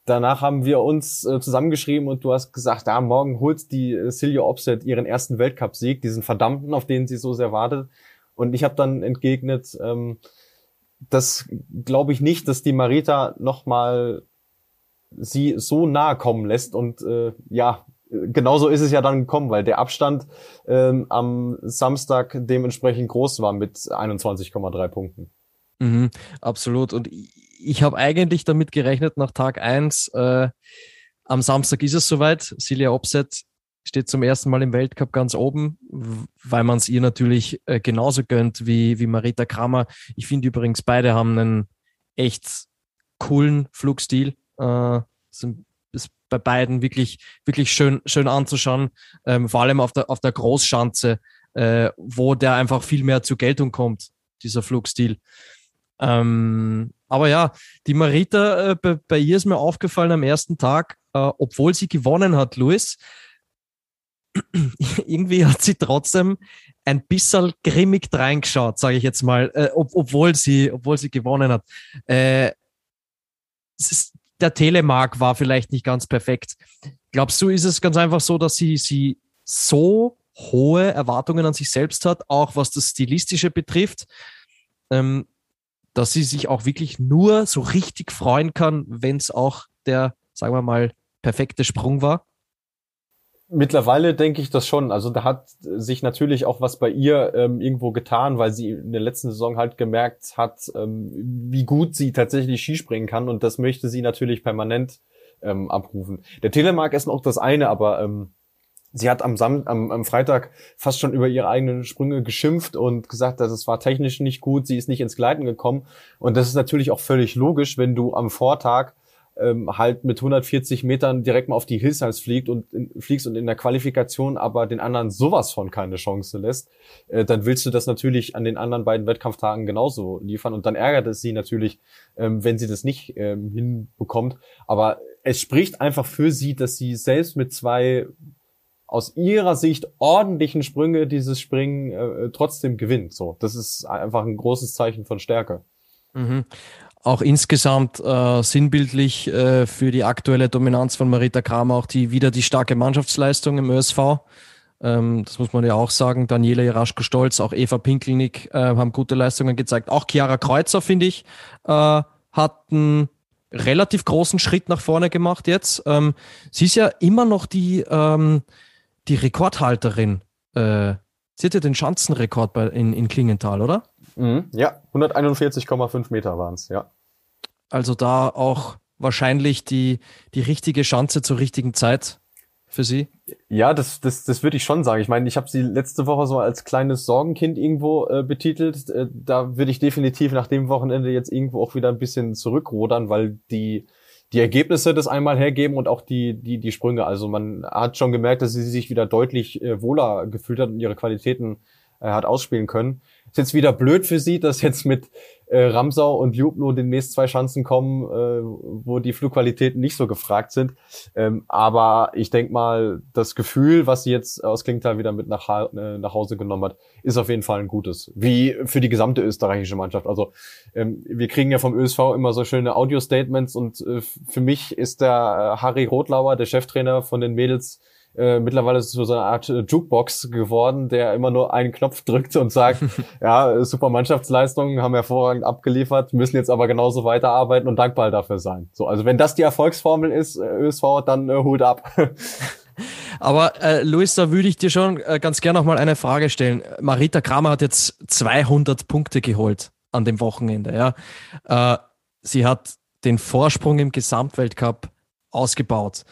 Danach haben wir uns äh, zusammengeschrieben und du hast gesagt, ja, morgen holt die äh, Silja Opset ihren ersten Weltcupsieg, diesen verdammten, auf den sie so sehr wartet. Und ich habe dann entgegnet, ähm, das glaube ich nicht, dass die Marita nochmal sie so nahe kommen lässt und äh, ja, genauso ist es ja dann gekommen, weil der Abstand ähm, am Samstag dementsprechend groß war mit 21,3 Punkten. Mhm, absolut. Und ich habe eigentlich damit gerechnet, nach Tag eins äh, am Samstag ist es soweit. Silja Opset steht zum ersten Mal im Weltcup ganz oben, weil man es ihr natürlich äh, genauso gönnt wie, wie Marita Kramer. Ich finde übrigens, beide haben einen echt coolen Flugstil. Äh, sind ist bei beiden wirklich, wirklich schön, schön anzuschauen. Ähm, vor allem auf der, auf der Großschanze, äh, wo der einfach viel mehr zur Geltung kommt, dieser Flugstil. Ähm, aber ja, die Marita, äh, bei, bei, ihr ist mir aufgefallen am ersten Tag, äh, obwohl sie gewonnen hat, Luis, [clears throat] irgendwie hat sie trotzdem ein bisschen grimmig reingeschaut, sage ich jetzt mal, äh, ob, obwohl, sie, obwohl sie gewonnen hat. Äh, ist, der Telemark war vielleicht nicht ganz perfekt. Glaubst du, ist es ganz einfach so, dass sie, sie so hohe Erwartungen an sich selbst hat, auch was das Stilistische betrifft, ähm, dass sie sich auch wirklich nur so richtig freuen kann, wenn es auch der, sagen wir mal, perfekte Sprung war? Mittlerweile denke ich das schon. Also da hat sich natürlich auch was bei ihr ähm, irgendwo getan, weil sie in der letzten Saison halt gemerkt hat, ähm, wie gut sie tatsächlich Skispringen kann und das möchte sie natürlich permanent ähm, abrufen. Der Telemark ist noch das eine, aber ähm, sie hat am, Sam am, am Freitag fast schon über ihre eigenen Sprünge geschimpft und gesagt, dass es war technisch nicht gut, sie ist nicht ins Gleiten gekommen und das ist natürlich auch völlig logisch, wenn du am Vortag ähm, halt mit 140 Metern direkt mal auf die Hillsides fliegt und in, fliegst und in der Qualifikation aber den anderen sowas von keine Chance lässt, äh, dann willst du das natürlich an den anderen beiden Wettkampftagen genauso liefern und dann ärgert es sie natürlich, ähm, wenn sie das nicht ähm, hinbekommt. Aber es spricht einfach für sie, dass sie selbst mit zwei aus ihrer Sicht ordentlichen Sprünge dieses Springen äh, trotzdem gewinnt. So, das ist einfach ein großes Zeichen von Stärke. Mhm auch insgesamt äh, sinnbildlich äh, für die aktuelle Dominanz von Marita Kramer auch die wieder die starke Mannschaftsleistung im ÖSV. Ähm, das muss man ja auch sagen. Daniela Jaraschko-Stolz, auch Eva Pinkelnick äh, haben gute Leistungen gezeigt. Auch Chiara Kreuzer, finde ich, äh, hat einen relativ großen Schritt nach vorne gemacht jetzt. Ähm, sie ist ja immer noch die, ähm, die Rekordhalterin. Äh, sie hat ja den Schanzenrekord bei, in, in Klingenthal, oder? Mhm. Ja, 141,5 Meter waren es, ja. Also da auch wahrscheinlich die, die richtige Chance zur richtigen Zeit für sie? Ja, das, das, das würde ich schon sagen. Ich meine, ich habe sie letzte Woche so als kleines Sorgenkind irgendwo äh, betitelt. Äh, da würde ich definitiv nach dem Wochenende jetzt irgendwo auch wieder ein bisschen zurückrudern, weil die, die Ergebnisse das einmal hergeben und auch die, die, die Sprünge. Also man hat schon gemerkt, dass sie sich wieder deutlich äh, wohler gefühlt hat und ihre Qualitäten äh, hat ausspielen können. Ist jetzt wieder blöd für sie, dass jetzt mit äh, Ramsau und Jubno demnächst zwei Chancen kommen, äh, wo die Flugqualitäten nicht so gefragt sind. Ähm, aber ich denke mal, das Gefühl, was sie jetzt aus Klingtal wieder mit nach, äh, nach Hause genommen hat, ist auf jeden Fall ein gutes. Wie für die gesamte österreichische Mannschaft. Also ähm, wir kriegen ja vom ÖSV immer so schöne Audio-Statements und äh, für mich ist der äh, Harry Rotlauer, der Cheftrainer von den Mädels, äh, mittlerweile ist es so eine Art äh, Jukebox geworden, der immer nur einen Knopf drückt und sagt, [laughs] ja, super Mannschaftsleistungen, haben hervorragend abgeliefert, müssen jetzt aber genauso weiterarbeiten und dankbar dafür sein. So, also wenn das die Erfolgsformel ist, äh, ÖSV, dann äh, Hut ab. [laughs] Aber äh, Luis, da würde ich dir schon äh, ganz gerne noch mal eine Frage stellen. Marita Kramer hat jetzt 200 Punkte geholt an dem Wochenende. Ja, äh, sie hat den Vorsprung im Gesamtweltcup ausgebaut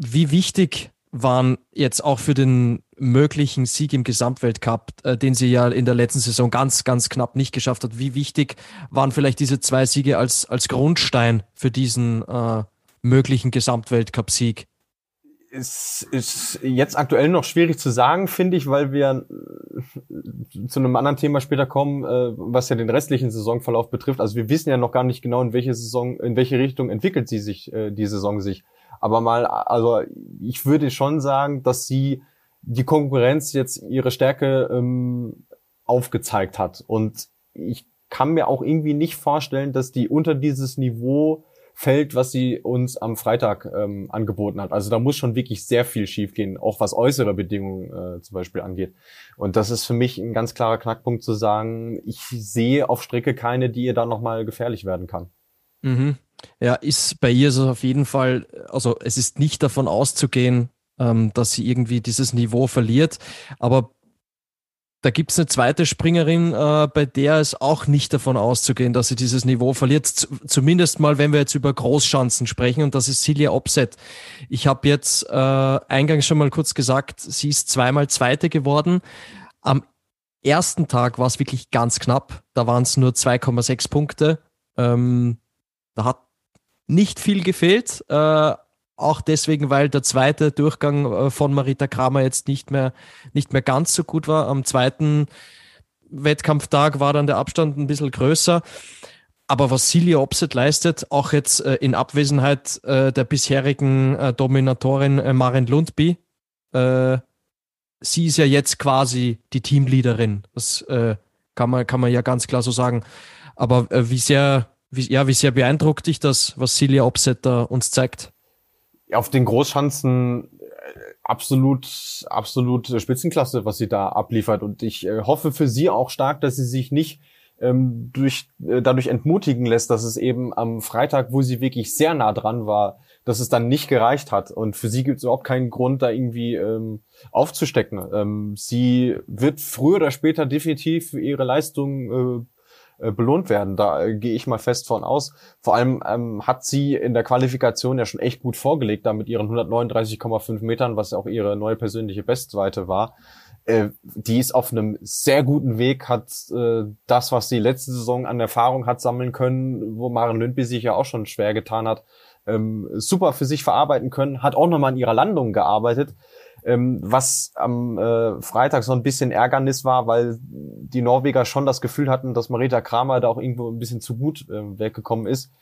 wie wichtig waren jetzt auch für den möglichen Sieg im Gesamtweltcup, äh, den sie ja in der letzten Saison ganz, ganz knapp nicht geschafft hat. Wie wichtig waren vielleicht diese zwei Siege als, als Grundstein für diesen äh, möglichen Gesamtweltcup-Sieg? Es ist jetzt aktuell noch schwierig zu sagen, finde ich, weil wir äh, zu einem anderen Thema später kommen, äh, was ja den restlichen Saisonverlauf betrifft. Also wir wissen ja noch gar nicht genau, in welche Saison, in welche Richtung entwickelt sie sich, äh, die Saison sich. Aber mal, also ich würde schon sagen, dass sie die Konkurrenz jetzt ihre Stärke ähm, aufgezeigt hat. Und ich kann mir auch irgendwie nicht vorstellen, dass die unter dieses Niveau fällt, was sie uns am Freitag ähm, angeboten hat. Also da muss schon wirklich sehr viel schiefgehen, auch was äußere Bedingungen äh, zum Beispiel angeht. Und das ist für mich ein ganz klarer Knackpunkt zu sagen, ich sehe auf Strecke keine, die ihr da nochmal gefährlich werden kann. Mhm. Ja, ist bei ihr so auf jeden Fall, also es ist nicht davon auszugehen, ähm, dass sie irgendwie dieses Niveau verliert. Aber da gibt es eine zweite Springerin, äh, bei der es auch nicht davon auszugehen, dass sie dieses Niveau verliert. Z zumindest mal, wenn wir jetzt über Großschanzen sprechen, und das ist Silja Opset. Ich habe jetzt äh, eingangs schon mal kurz gesagt, sie ist zweimal Zweite geworden. Am ersten Tag war es wirklich ganz knapp. Da waren es nur 2,6 Punkte. Ähm, da hat nicht viel gefehlt. Äh, auch deswegen, weil der zweite Durchgang äh, von Marita Kramer jetzt nicht mehr, nicht mehr ganz so gut war. Am zweiten Wettkampftag war dann der Abstand ein bisschen größer. Aber was Silja Opset leistet, auch jetzt äh, in Abwesenheit äh, der bisherigen äh, Dominatorin äh, Maren Lundby, äh, sie ist ja jetzt quasi die Teamleaderin. Das äh, kann, man, kann man ja ganz klar so sagen. Aber äh, wie sehr wie, ja, wie sehr beeindruckt dich das, was Silja Opsetter uns zeigt? Auf den Großschanzen äh, absolut, absolut Spitzenklasse, was sie da abliefert. Und ich äh, hoffe für sie auch stark, dass sie sich nicht ähm, durch, äh, dadurch entmutigen lässt, dass es eben am Freitag, wo sie wirklich sehr nah dran war, dass es dann nicht gereicht hat. Und für sie gibt es überhaupt keinen Grund, da irgendwie ähm, aufzustecken. Ähm, sie wird früher oder später definitiv ihre Leistung äh, äh, belohnt werden. Da äh, gehe ich mal fest von aus. Vor allem ähm, hat sie in der Qualifikation ja schon echt gut vorgelegt, da mit ihren 139,5 Metern, was auch ihre neue persönliche Bestweite war. Äh, die ist auf einem sehr guten Weg, hat äh, das, was sie letzte Saison an Erfahrung hat sammeln können, wo Maren Lündby sich ja auch schon schwer getan hat, ähm, super für sich verarbeiten können, hat auch nochmal an ihrer Landung gearbeitet ähm, was am äh, Freitag so ein bisschen Ärgernis war, weil die Norweger schon das Gefühl hatten, dass Marita Kramer da auch irgendwo ein bisschen zu gut äh, weggekommen ist.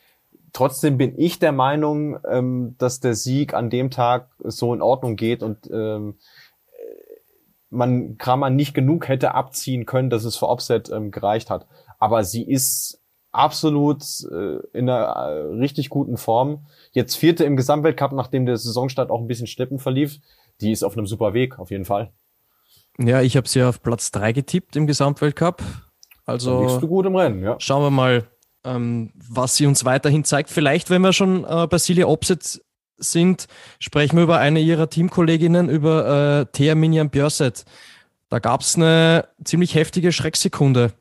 Trotzdem bin ich der Meinung, ähm, dass der Sieg an dem Tag so in Ordnung geht und ähm, man Kramer nicht genug hätte abziehen können, dass es für Offset ähm, gereicht hat. Aber sie ist absolut äh, in einer äh, richtig guten Form. Jetzt vierte im Gesamtweltcup, nachdem der Saisonstart auch ein bisschen schleppen verlief die ist auf einem super Weg, auf jeden Fall. Ja, ich habe sie auf Platz drei getippt im Gesamtweltcup. Also du gut im Rennen, ja. Schauen wir mal, ähm, was sie uns weiterhin zeigt. Vielleicht, wenn wir schon äh, bei Silja Opset sind, sprechen wir über eine ihrer Teamkolleginnen, über äh, Thea Minyan Björset. Da gab es eine ziemlich heftige Schrecksekunde.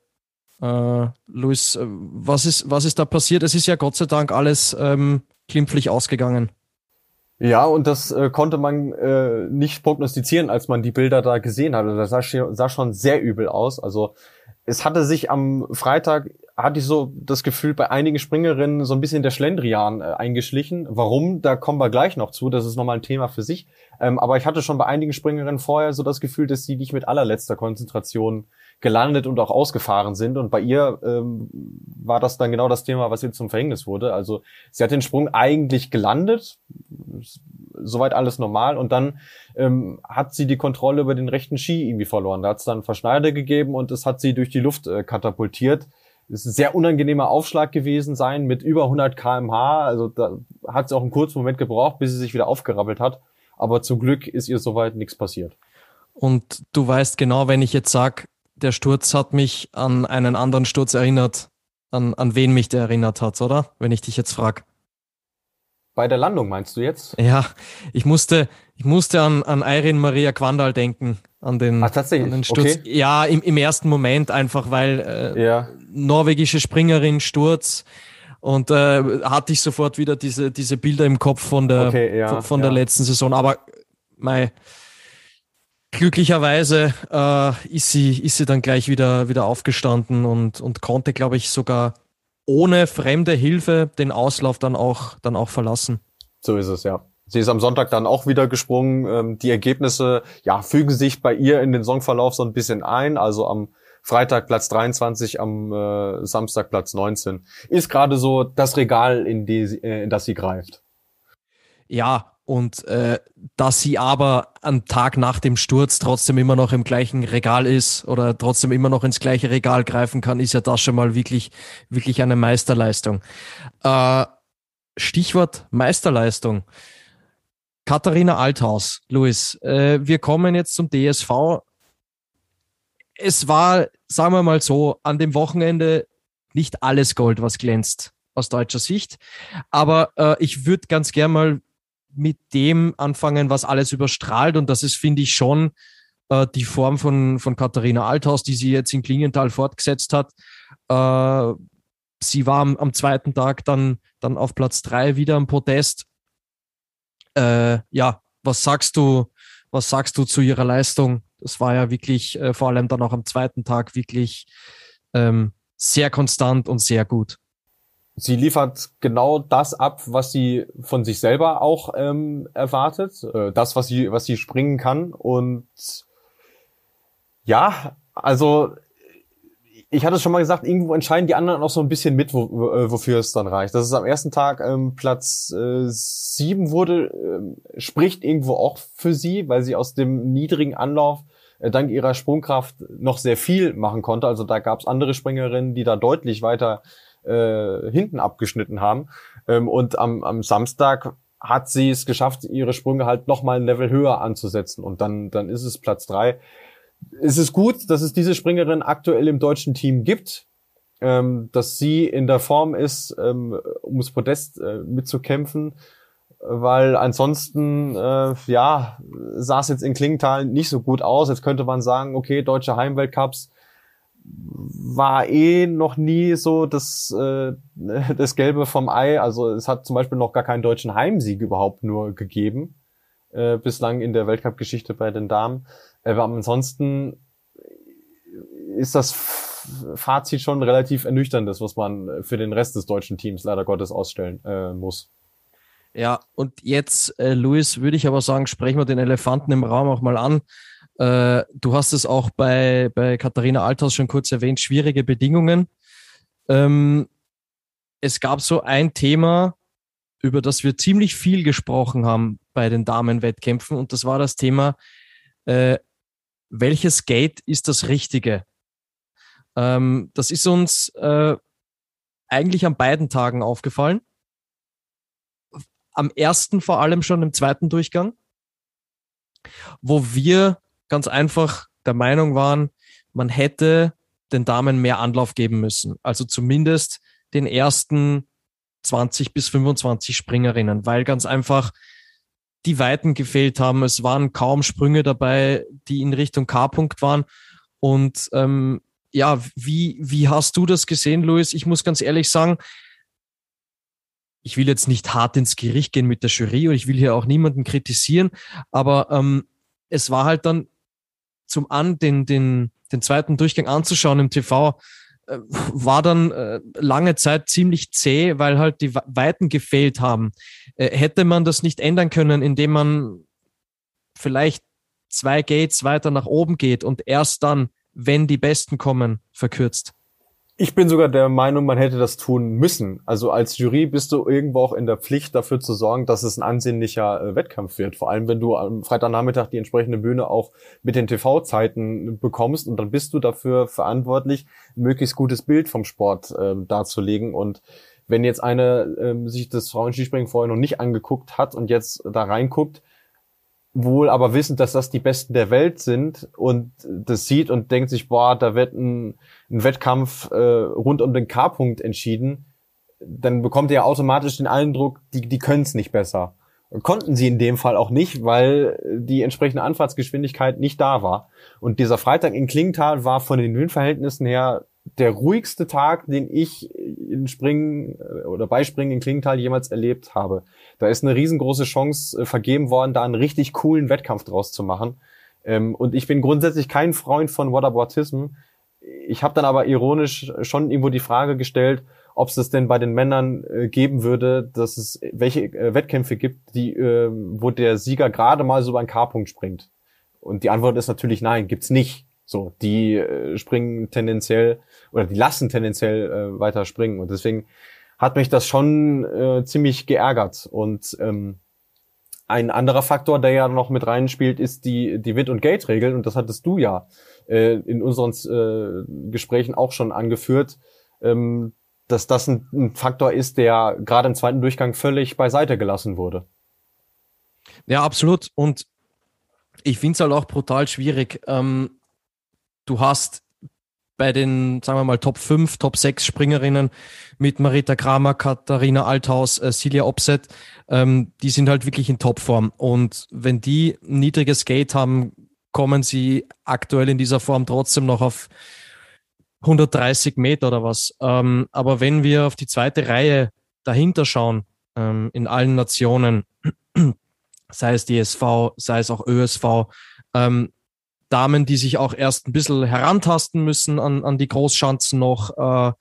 Äh, Luis, äh, was ist, was ist da passiert? Es ist ja Gott sei Dank alles ähm, glimpflich ausgegangen. Ja, und das äh, konnte man äh, nicht prognostizieren, als man die Bilder da gesehen hatte. Das sah, sah schon sehr übel aus. Also es hatte sich am Freitag, hatte ich so das Gefühl, bei einigen Springerinnen so ein bisschen der Schlendrian äh, eingeschlichen. Warum? Da kommen wir gleich noch zu. Das ist nochmal ein Thema für sich. Ähm, aber ich hatte schon bei einigen Springerinnen vorher so das Gefühl, dass sie nicht mit allerletzter Konzentration gelandet und auch ausgefahren sind. Und bei ihr ähm, war das dann genau das Thema, was ihr zum Verhängnis wurde. Also sie hat den Sprung eigentlich gelandet, soweit alles normal. Und dann ähm, hat sie die Kontrolle über den rechten Ski irgendwie verloren. Da hat es dann Verschneide gegeben und es hat sie durch die Luft äh, katapultiert. Es ist ein sehr unangenehmer Aufschlag gewesen sein mit über 100 kmh. Also da hat sie auch einen kurzen Moment gebraucht, bis sie sich wieder aufgerappelt hat. Aber zum Glück ist ihr soweit nichts passiert. Und du weißt genau, wenn ich jetzt sag, der Sturz hat mich an einen anderen Sturz erinnert, an, an wen mich der erinnert hat, oder? Wenn ich dich jetzt frag. Bei der Landung meinst du jetzt? Ja, ich musste, ich musste an, an Irene Maria Quandal denken, an den, Ach, tatsächlich? An den Sturz. Okay. Ja, im, im ersten Moment einfach, weil äh, Ja. norwegische Springerin Sturz und äh, hatte ich sofort wieder diese, diese Bilder im Kopf von der, Okay, ja, von, von der ja. letzten Saison. Aber mei, glücklicherweise äh, ist, sie, ist sie dann gleich wieder, wieder aufgestanden und, und konnte, glaube ich, sogar ohne fremde Hilfe den Auslauf dann auch, dann auch verlassen. So ist es, ja. Sie ist am Sonntag dann auch wieder gesprungen. Ähm, die Ergebnisse, ja, fügen sich bei ihr in den Songverlauf so ein bisschen ein. Also am Freitag Platz 23, am äh, Samstag Platz 19. Ist gerade so das Regal, in, die, äh, in das sie greift. Ja, und äh, dass sie aber am Tag nach dem Sturz trotzdem immer noch im gleichen Regal ist oder trotzdem immer noch ins gleiche Regal greifen kann, ist ja das schon mal wirklich, wirklich eine Meisterleistung. Äh, Stichwort Meisterleistung. Katharina Althaus, Luis, äh, wir kommen jetzt zum DSV. Es war, sagen wir mal so, an dem Wochenende nicht alles Gold, was glänzt aus deutscher Sicht. Aber äh, ich würde ganz gern mal mit dem anfangen, was alles überstrahlt. Und das ist, finde ich, schon äh, die Form von, von Katharina Althaus, die sie jetzt in Klingenthal fortgesetzt hat. Äh, sie war am, am zweiten Tag dann, dann auf Platz drei wieder am Podest. Äh, ja, was sagst du, was sagst du zu ihrer Leistung? Das war ja wirklich, äh, vor allem dann auch am zweiten Tag wirklich ähm, sehr konstant und sehr gut. Sie liefert genau das ab, was sie von sich selber auch ähm, erwartet, äh, das, was sie, was sie springen kann. Und ja, also ich hatte es schon mal gesagt, irgendwo entscheiden die anderen auch so ein bisschen mit, wo, äh, wofür es dann reicht. Dass es am ersten Tag ähm, Platz äh, sieben wurde, ähm, spricht irgendwo auch für sie, weil sie aus dem niedrigen Anlauf äh, dank ihrer Sprungkraft noch sehr viel machen konnte. Also da gab es andere Springerinnen, die da deutlich weiter äh, hinten abgeschnitten haben. Ähm, und am, am Samstag hat sie es geschafft, ihre Sprünge halt noch mal ein Level höher anzusetzen. Und dann, dann ist es Platz drei. Es ist gut, dass es diese Springerin aktuell im deutschen Team gibt, ähm, dass sie in der Form ist, ähm, um das Podest äh, mitzukämpfen, weil ansonsten, äh, ja, sah es jetzt in Klingenthal nicht so gut aus. Jetzt könnte man sagen, okay, deutsche Heimweltcups war eh noch nie so das, äh, [laughs] das Gelbe vom Ei. Also es hat zum Beispiel noch gar keinen deutschen Heimsieg überhaupt nur gegeben, äh, bislang in der Weltcup-Geschichte bei den Damen. Aber ansonsten ist das Fazit schon relativ ernüchterndes, was man für den Rest des deutschen Teams leider Gottes ausstellen äh, muss. Ja, und jetzt, äh, Luis, würde ich aber sagen, sprechen wir den Elefanten im Raum auch mal an. Äh, du hast es auch bei, bei Katharina Althaus schon kurz erwähnt, schwierige Bedingungen. Ähm, es gab so ein Thema, über das wir ziemlich viel gesprochen haben bei den Damenwettkämpfen, und das war das Thema, äh, welches Gate ist das Richtige? Ähm, das ist uns äh, eigentlich an beiden Tagen aufgefallen am ersten vor allem schon im zweiten Durchgang, wo wir ganz einfach der Meinung waren, man hätte den Damen mehr Anlauf geben müssen. Also zumindest den ersten 20 bis 25 Springerinnen, weil ganz einfach die Weiten gefehlt haben. Es waren kaum Sprünge dabei, die in Richtung K-Punkt waren. Und ähm, ja, wie, wie hast du das gesehen, Luis? Ich muss ganz ehrlich sagen, ich will jetzt nicht hart ins Gericht gehen mit der Jury und ich will hier auch niemanden kritisieren, aber ähm, es war halt dann zum an den, den, den zweiten Durchgang anzuschauen im TV, äh, war dann äh, lange Zeit ziemlich zäh, weil halt die Weiten gefehlt haben. Äh, hätte man das nicht ändern können, indem man vielleicht zwei Gates weiter nach oben geht und erst dann wenn die Besten kommen, verkürzt. Ich bin sogar der Meinung, man hätte das tun müssen. Also als Jury bist du irgendwo auch in der Pflicht dafür zu sorgen, dass es ein ansehnlicher äh, Wettkampf wird. Vor allem, wenn du am Freitagnachmittag die entsprechende Bühne auch mit den TV-Zeiten bekommst und dann bist du dafür verantwortlich, ein möglichst gutes Bild vom Sport äh, darzulegen. Und wenn jetzt eine äh, sich das Frauenskispringen vorher noch nicht angeguckt hat und jetzt da reinguckt, wohl aber wissend, dass das die Besten der Welt sind und das sieht und denkt sich, boah, da wird ein, ein Wettkampf äh, rund um den K-Punkt entschieden, dann bekommt ihr automatisch den Eindruck, die, die können es nicht besser. Konnten sie in dem Fall auch nicht, weil die entsprechende Anfahrtsgeschwindigkeit nicht da war. Und dieser Freitag in Klingenthal war von den Windverhältnissen her der ruhigste Tag, den ich in Springen äh, oder bei Springen in Klingenthal jemals erlebt habe. Da ist eine riesengroße Chance äh, vergeben worden, da einen richtig coolen Wettkampf draus zu machen. Ähm, und ich bin grundsätzlich kein Freund von Waterboardism. Ich habe dann aber ironisch schon irgendwo die Frage gestellt, ob es das denn bei den Männern äh, geben würde, dass es welche äh, Wettkämpfe gibt, die, äh, wo der Sieger gerade mal so beim K-Punkt springt. Und die Antwort ist natürlich nein, gibt's nicht. So, die äh, springen tendenziell oder die lassen tendenziell äh, weiter springen. Und deswegen hat mich das schon äh, ziemlich geärgert. Und ähm, ein anderer Faktor, der ja noch mit reinspielt, ist die, die Wind- und Gate-Regel. Und das hattest du ja äh, in unseren äh, Gesprächen auch schon angeführt, ähm, dass das ein, ein Faktor ist, der gerade im zweiten Durchgang völlig beiseite gelassen wurde. Ja, absolut. Und ich finde es halt auch brutal schwierig. Ähm, du hast bei den, sagen wir mal, Top 5, Top 6 Springerinnen mit Marita Kramer, Katharina Althaus, äh, Silja Opset, ähm, die sind halt wirklich in Topform. Und wenn die niedriges Gate haben, kommen sie aktuell in dieser Form trotzdem noch auf 130 Meter oder was. Ähm, aber wenn wir auf die zweite Reihe dahinter schauen, ähm, in allen Nationen, [clears throat] sei es DSV, sei es auch ÖSV, ähm, Damen, die sich auch erst ein bisschen herantasten müssen an, an die Großschanzen noch. Äh,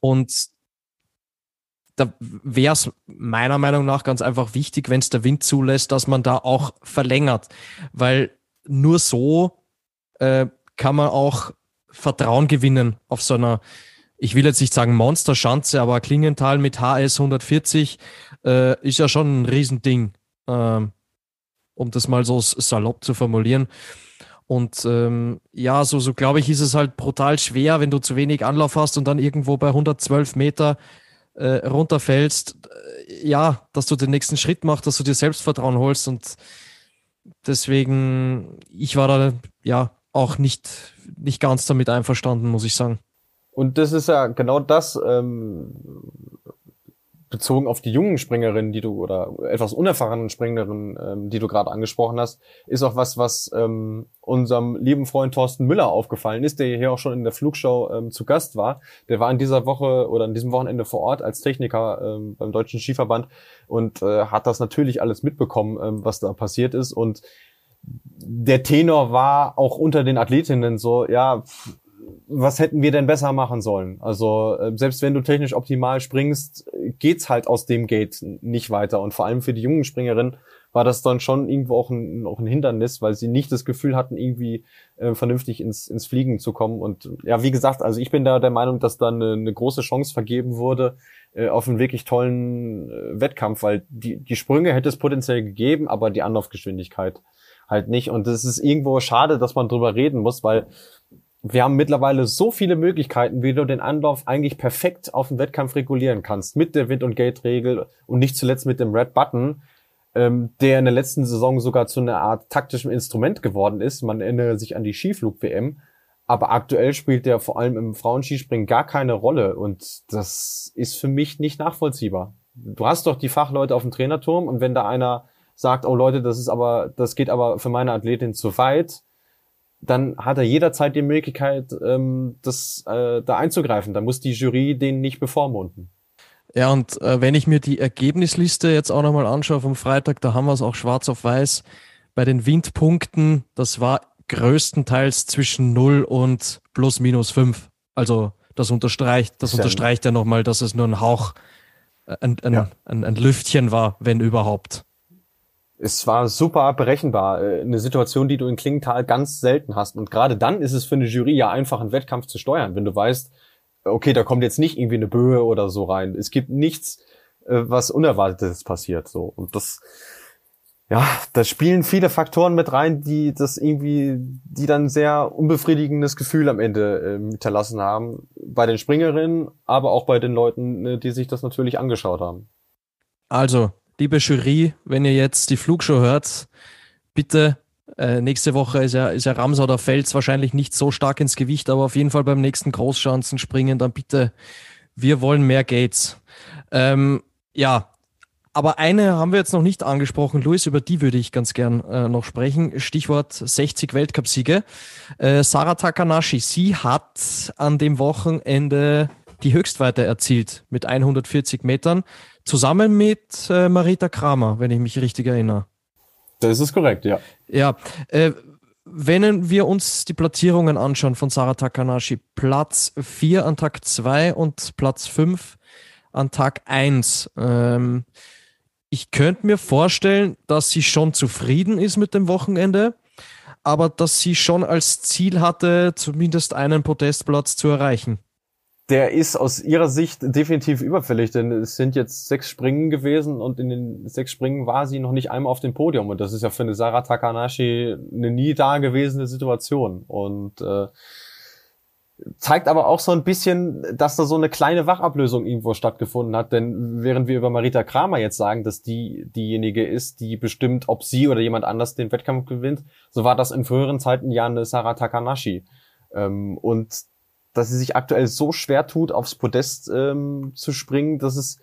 und da wäre es meiner Meinung nach ganz einfach wichtig, wenn es der Wind zulässt, dass man da auch verlängert. Weil nur so äh, kann man auch Vertrauen gewinnen auf so einer, ich will jetzt nicht sagen Monsterschanze, aber Klingenthal mit HS 140 äh, ist ja schon ein Riesending, äh, um das mal so salopp zu formulieren. Und ähm, ja, so, so glaube ich, ist es halt brutal schwer, wenn du zu wenig Anlauf hast und dann irgendwo bei 112 Meter äh, runterfällst. Äh, ja, dass du den nächsten Schritt machst, dass du dir Selbstvertrauen holst. Und deswegen, ich war da ja auch nicht, nicht ganz damit einverstanden, muss ich sagen. Und das ist ja genau das, ähm, bezogen auf die jungen Springerinnen, die du oder etwas unerfahrenen Springerinnen, ähm, die du gerade angesprochen hast, ist auch was, was ähm, unserem lieben Freund Thorsten Müller aufgefallen ist, der hier auch schon in der Flugshow ähm, zu Gast war. Der war in dieser Woche oder in diesem Wochenende vor Ort als Techniker ähm, beim Deutschen Skiverband und äh, hat das natürlich alles mitbekommen, ähm, was da passiert ist und der Tenor war auch unter den Athletinnen so, ja, was hätten wir denn besser machen sollen? Also äh, selbst wenn du technisch optimal springst, geht's halt aus dem Gate nicht weiter. Und vor allem für die jungen Springerinnen war das dann schon irgendwo auch ein, auch ein Hindernis, weil sie nicht das Gefühl hatten, irgendwie äh, vernünftig ins, ins Fliegen zu kommen. Und ja, wie gesagt, also ich bin da der Meinung, dass da eine, eine große Chance vergeben wurde äh, auf einen wirklich tollen äh, Wettkampf, weil die, die Sprünge hätte es potenziell gegeben, aber die Anlaufgeschwindigkeit halt nicht. Und es ist irgendwo schade, dass man drüber reden muss, weil wir haben mittlerweile so viele Möglichkeiten, wie du den Anlauf eigentlich perfekt auf den Wettkampf regulieren kannst. Mit der Wind- und Gate-Regel und nicht zuletzt mit dem Red Button, ähm, der in der letzten Saison sogar zu einer Art taktischem Instrument geworden ist. Man erinnere sich an die Skiflug-WM. Aber aktuell spielt der vor allem im Frauenskispringen gar keine Rolle. Und das ist für mich nicht nachvollziehbar. Du hast doch die Fachleute auf dem Trainerturm und wenn da einer sagt, oh Leute, das ist aber, das geht aber für meine Athletin zu weit, dann hat er jederzeit die Möglichkeit, ähm, das äh, da einzugreifen. Da muss die Jury den nicht bevormunden. Ja, und äh, wenn ich mir die Ergebnisliste jetzt auch nochmal anschaue vom Freitag, da haben wir es auch schwarz auf weiß. Bei den Windpunkten, das war größtenteils zwischen 0 und plus minus 5. Also das unterstreicht, das unterstreicht ja nochmal, dass es nur ein Hauch, äh, ein, ein, ja. ein, ein Lüftchen war, wenn überhaupt es war super berechenbar. Äh, eine Situation, die du in Klingenthal ganz selten hast. Und gerade dann ist es für eine Jury ja einfach, einen Wettkampf zu steuern, wenn du weißt, okay, da kommt jetzt nicht irgendwie eine Böe oder so rein. Es gibt nichts, äh, was Unerwartetes passiert. So. Und das, ja, da spielen viele Faktoren mit rein, die das irgendwie, die dann sehr unbefriedigendes Gefühl am Ende äh, hinterlassen haben. Bei den Springerinnen, aber auch bei den Leuten, äh, die sich das natürlich angeschaut haben. Also, liebe Jury, wenn ihr jetzt die Flugshow hört, bitte äh, nächste Woche ist ja, ist ja Ramsau oder Fels wahrscheinlich nicht so stark ins Gewicht, aber auf jeden Fall beim nächsten Großschanzen springen, dann bitte, wir wollen mehr Gates. Ähm, ja, aber eine haben wir jetzt noch nicht angesprochen, Luis, über die würde ich ganz gern äh, noch sprechen. Stichwort 60 Weltcupsiege. Äh, Sarah Takanashi, sie hat an dem Wochenende die Höchstweite erzielt mit 140 Metern, zusammen mit äh, Marita Kramer, wenn ich mich richtig erinnere. Das ist korrekt, ja. Ja, äh, wenn wir uns die Platzierungen anschauen von Sarah Takanashi, Platz 4 an Tag 2 und Platz 5 an Tag 1. Ähm, ich könnte mir vorstellen, dass sie schon zufrieden ist mit dem Wochenende, aber dass sie schon als Ziel hatte, zumindest einen Podestplatz zu erreichen der ist aus ihrer Sicht definitiv überfällig, denn es sind jetzt sechs Springen gewesen und in den sechs Springen war sie noch nicht einmal auf dem Podium. Und das ist ja für eine Sarah Takanashi eine nie dagewesene Situation. Und äh, zeigt aber auch so ein bisschen, dass da so eine kleine Wachablösung irgendwo stattgefunden hat, denn während wir über Marita Kramer jetzt sagen, dass die diejenige ist, die bestimmt, ob sie oder jemand anders den Wettkampf gewinnt, so war das in früheren Zeiten ja eine Sarah Takanashi. Ähm, und dass sie sich aktuell so schwer tut, aufs Podest ähm, zu springen, dass es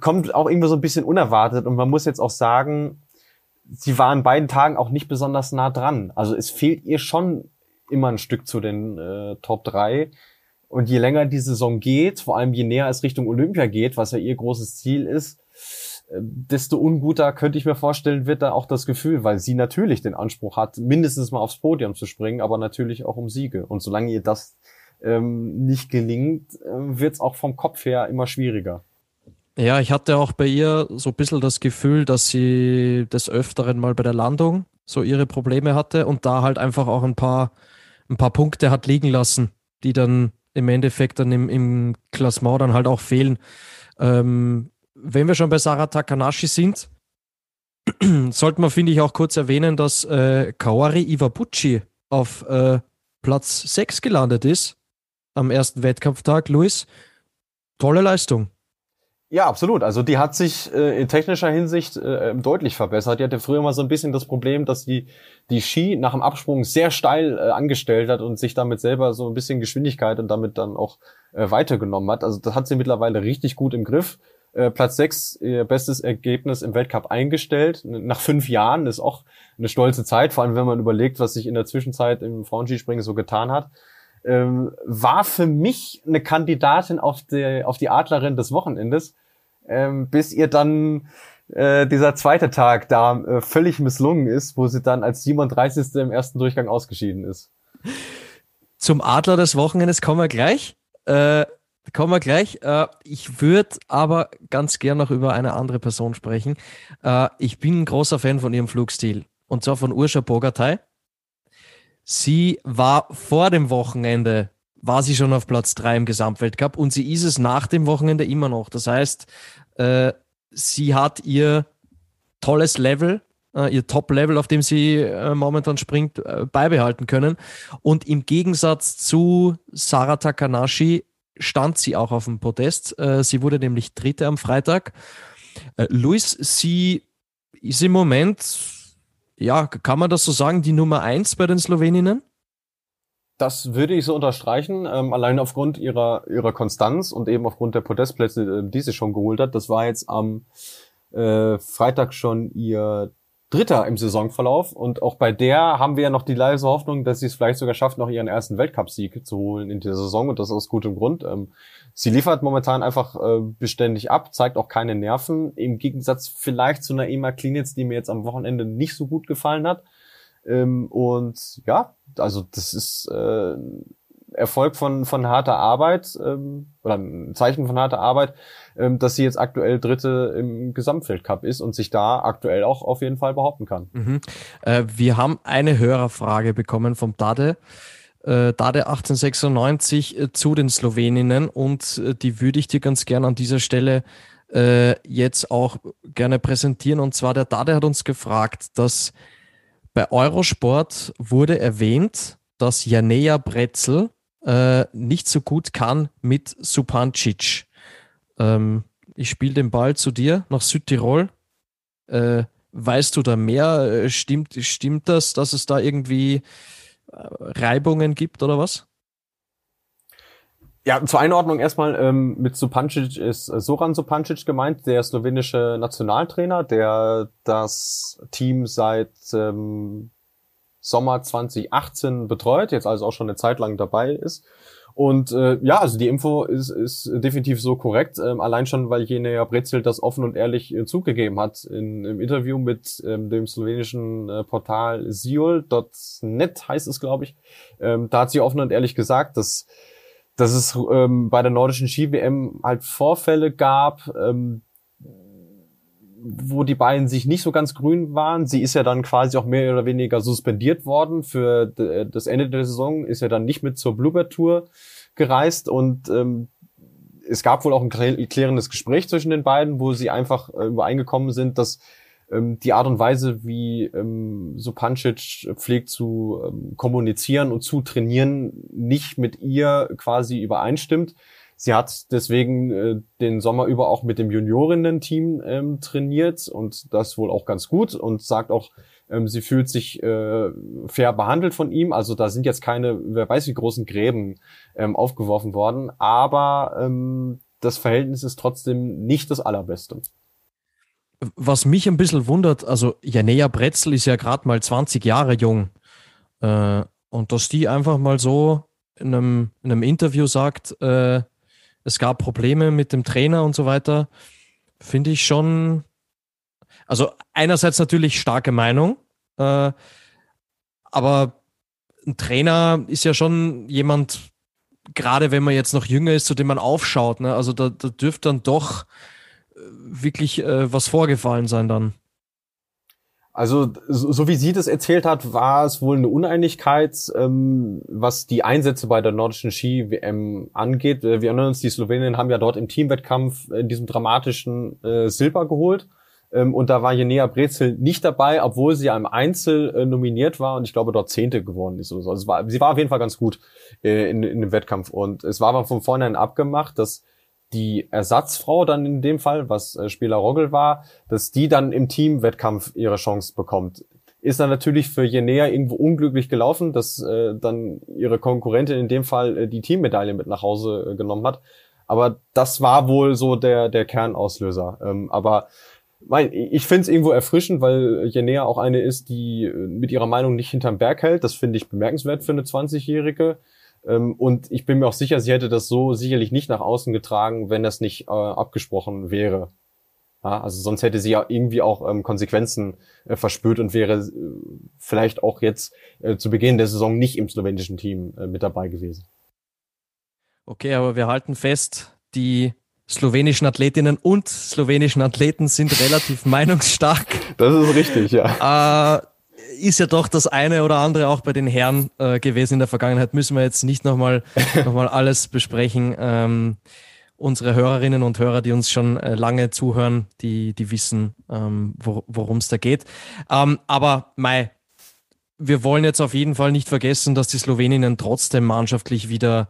kommt auch irgendwie so ein bisschen unerwartet. Und man muss jetzt auch sagen, sie war in beiden Tagen auch nicht besonders nah dran. Also es fehlt ihr schon immer ein Stück zu den äh, Top 3. Und je länger die Saison geht, vor allem je näher es Richtung Olympia geht, was ja ihr großes Ziel ist, äh, desto unguter könnte ich mir vorstellen, wird da auch das Gefühl, weil sie natürlich den Anspruch hat, mindestens mal aufs Podium zu springen, aber natürlich auch um Siege. Und solange ihr das ähm, nicht gelingt, äh, wird es auch vom Kopf her immer schwieriger. Ja, ich hatte auch bei ihr so ein bisschen das Gefühl, dass sie des Öfteren mal bei der Landung so ihre Probleme hatte und da halt einfach auch ein paar, ein paar Punkte hat liegen lassen, die dann im Endeffekt dann im, im Klassement dann halt auch fehlen. Ähm, wenn wir schon bei Sarah Takanashi sind, [clears throat] sollten wir, finde ich, auch kurz erwähnen, dass äh, Kawari Iwabuchi auf äh, Platz 6 gelandet ist am ersten Wettkampftag. Luis, tolle Leistung. Ja, absolut. Also die hat sich äh, in technischer Hinsicht äh, deutlich verbessert. Die hatte früher mal so ein bisschen das Problem, dass die die Ski nach dem Absprung sehr steil äh, angestellt hat und sich damit selber so ein bisschen Geschwindigkeit und damit dann auch äh, weitergenommen hat. Also das hat sie mittlerweile richtig gut im Griff. Äh, Platz 6, ihr bestes Ergebnis im Weltcup eingestellt. Nach fünf Jahren ist auch eine stolze Zeit, vor allem wenn man überlegt, was sich in der Zwischenzeit im Frauenskispringen so getan hat ähm, war für mich eine Kandidatin auf die, auf die Adlerin des Wochenendes, ähm, bis ihr dann äh, dieser zweite Tag da äh, völlig misslungen ist, wo sie dann als 37. im ersten Durchgang ausgeschieden ist. Zum Adler des Wochenendes kommen wir gleich. Äh, kommen wir gleich. Äh, ich würde aber ganz gern noch über eine andere Person sprechen. Äh, ich bin ein großer Fan von ihrem Flugstil. Und zwar von Urscha Bogatay. Sie war vor dem Wochenende, war sie schon auf Platz drei im Gesamtweltcup und sie ist es nach dem Wochenende immer noch. Das heißt, äh, sie hat ihr tolles Level, äh, ihr Top-Level, auf dem sie äh, momentan springt, äh, beibehalten können. Und im Gegensatz zu Sarah Takanashi stand sie auch auf dem Podest. Äh, sie wurde nämlich Dritte am Freitag. Äh, Luis, sie ist im Moment ja, kann man das so sagen, die Nummer eins bei den Sloweninnen? Das würde ich so unterstreichen, ähm, allein aufgrund ihrer, ihrer Konstanz und eben aufgrund der Podestplätze, äh, die sie schon geholt hat. Das war jetzt am äh, Freitag schon ihr Dritter im Saisonverlauf und auch bei der haben wir ja noch die leise Hoffnung, dass sie es vielleicht sogar schafft, noch ihren ersten Weltcupsieg zu holen in dieser Saison und das aus gutem Grund. Ähm, sie liefert momentan einfach äh, beständig ab, zeigt auch keine Nerven, im Gegensatz vielleicht zu einer Ema Klinitz, die mir jetzt am Wochenende nicht so gut gefallen hat. Ähm, und ja, also das ist äh, Erfolg von, von harter Arbeit ähm, oder ein Zeichen von harter Arbeit, ähm, dass sie jetzt aktuell Dritte im Gesamtfeldcup ist und sich da aktuell auch auf jeden Fall behaupten kann. Mhm. Äh, wir haben eine Hörerfrage bekommen vom Dade. Äh, Dade 1896 äh, zu den Sloweninnen und äh, die würde ich dir ganz gerne an dieser Stelle äh, jetzt auch gerne präsentieren. Und zwar der Dade hat uns gefragt, dass bei Eurosport wurde erwähnt, dass Janea Bretzel äh, nicht so gut kann mit Supancic. Ähm, ich spiele den Ball zu dir nach Südtirol. Äh, weißt du da mehr? Äh, stimmt, stimmt das, dass es da irgendwie äh, Reibungen gibt oder was? Ja, zur Einordnung erstmal ähm, mit Supancic ist äh, Soran Supancic gemeint, der slowenische Nationaltrainer, der das Team seit ähm, Sommer 2018 betreut, jetzt also auch schon eine Zeit lang dabei ist. Und äh, ja, also die Info ist, ist definitiv so korrekt, ähm, allein schon, weil Jenea Brezel das offen und ehrlich äh, zugegeben hat in, im Interview mit ähm, dem slowenischen äh, Portal siol.net heißt es, glaube ich. Ähm, da hat sie offen und ehrlich gesagt, dass dass es ähm, bei der nordischen Ski-WM halt Vorfälle gab, ähm, wo die beiden sich nicht so ganz grün waren. Sie ist ja dann quasi auch mehr oder weniger suspendiert worden für das Ende der Saison, ist ja dann nicht mit zur Bluebird Tour gereist und ähm, es gab wohl auch ein klärendes Gespräch zwischen den beiden, wo sie einfach äh, übereingekommen sind, dass ähm, die Art und Weise, wie ähm, Supancic pflegt zu ähm, kommunizieren und zu trainieren, nicht mit ihr quasi übereinstimmt. Sie hat deswegen äh, den Sommer über auch mit dem Juniorinnen-Team ähm, trainiert und das wohl auch ganz gut und sagt auch, ähm, sie fühlt sich äh, fair behandelt von ihm. Also da sind jetzt keine, wer weiß wie großen Gräben ähm, aufgeworfen worden, aber ähm, das Verhältnis ist trotzdem nicht das allerbeste was mich ein bisschen wundert, also Janea Bretzel ist ja gerade mal 20 Jahre jung. Äh, und dass die einfach mal so in einem, in einem Interview sagt, äh, es gab Probleme mit dem Trainer und so weiter, finde ich schon, also einerseits natürlich starke Meinung, äh, aber ein Trainer ist ja schon jemand, gerade wenn man jetzt noch jünger ist, zu dem man aufschaut. Ne? Also da, da dürfte dann doch wirklich äh, was vorgefallen sein dann. Also so, wie sie das erzählt hat, war es wohl eine Uneinigkeit, ähm, was die Einsätze bei der nordischen Ski-WM angeht. Äh, wir erinnern uns, die Sloweninnen haben ja dort im Teamwettkampf in diesem dramatischen äh, Silber geholt. Ähm, und da war Jenea Brezel nicht dabei, obwohl sie ja im Einzel äh, nominiert war und ich glaube dort Zehnte geworden ist oder so. Also war, sie war auf jeden Fall ganz gut äh, in, in dem Wettkampf. Und es war aber von vornherein abgemacht, dass die Ersatzfrau dann in dem Fall, was äh, Spieler Rogel war, dass die dann im Teamwettkampf ihre Chance bekommt. Ist dann natürlich für Jenea irgendwo unglücklich gelaufen, dass äh, dann ihre Konkurrentin in dem Fall äh, die Teammedaille mit nach Hause äh, genommen hat. Aber das war wohl so der, der Kernauslöser. Ähm, aber mein, ich finde es irgendwo erfrischend, weil Jenea auch eine ist, die äh, mit ihrer Meinung nicht hinterm Berg hält. Das finde ich bemerkenswert für eine 20-Jährige. Ähm, und ich bin mir auch sicher, sie hätte das so sicherlich nicht nach außen getragen, wenn das nicht äh, abgesprochen wäre. Ja, also sonst hätte sie ja irgendwie auch ähm, Konsequenzen äh, verspürt und wäre äh, vielleicht auch jetzt äh, zu Beginn der Saison nicht im slowenischen Team äh, mit dabei gewesen. Okay, aber wir halten fest, die slowenischen Athletinnen und slowenischen Athleten sind relativ [laughs] meinungsstark. Das ist richtig, ja. Ist ja doch das eine oder andere auch bei den Herren äh, gewesen in der Vergangenheit. Müssen wir jetzt nicht nochmal [laughs] noch mal alles besprechen. Ähm, unsere Hörerinnen und Hörer, die uns schon äh, lange zuhören, die, die wissen, ähm, wo, worum es da geht. Ähm, aber Mai, wir wollen jetzt auf jeden Fall nicht vergessen, dass die Sloweninnen trotzdem mannschaftlich wieder,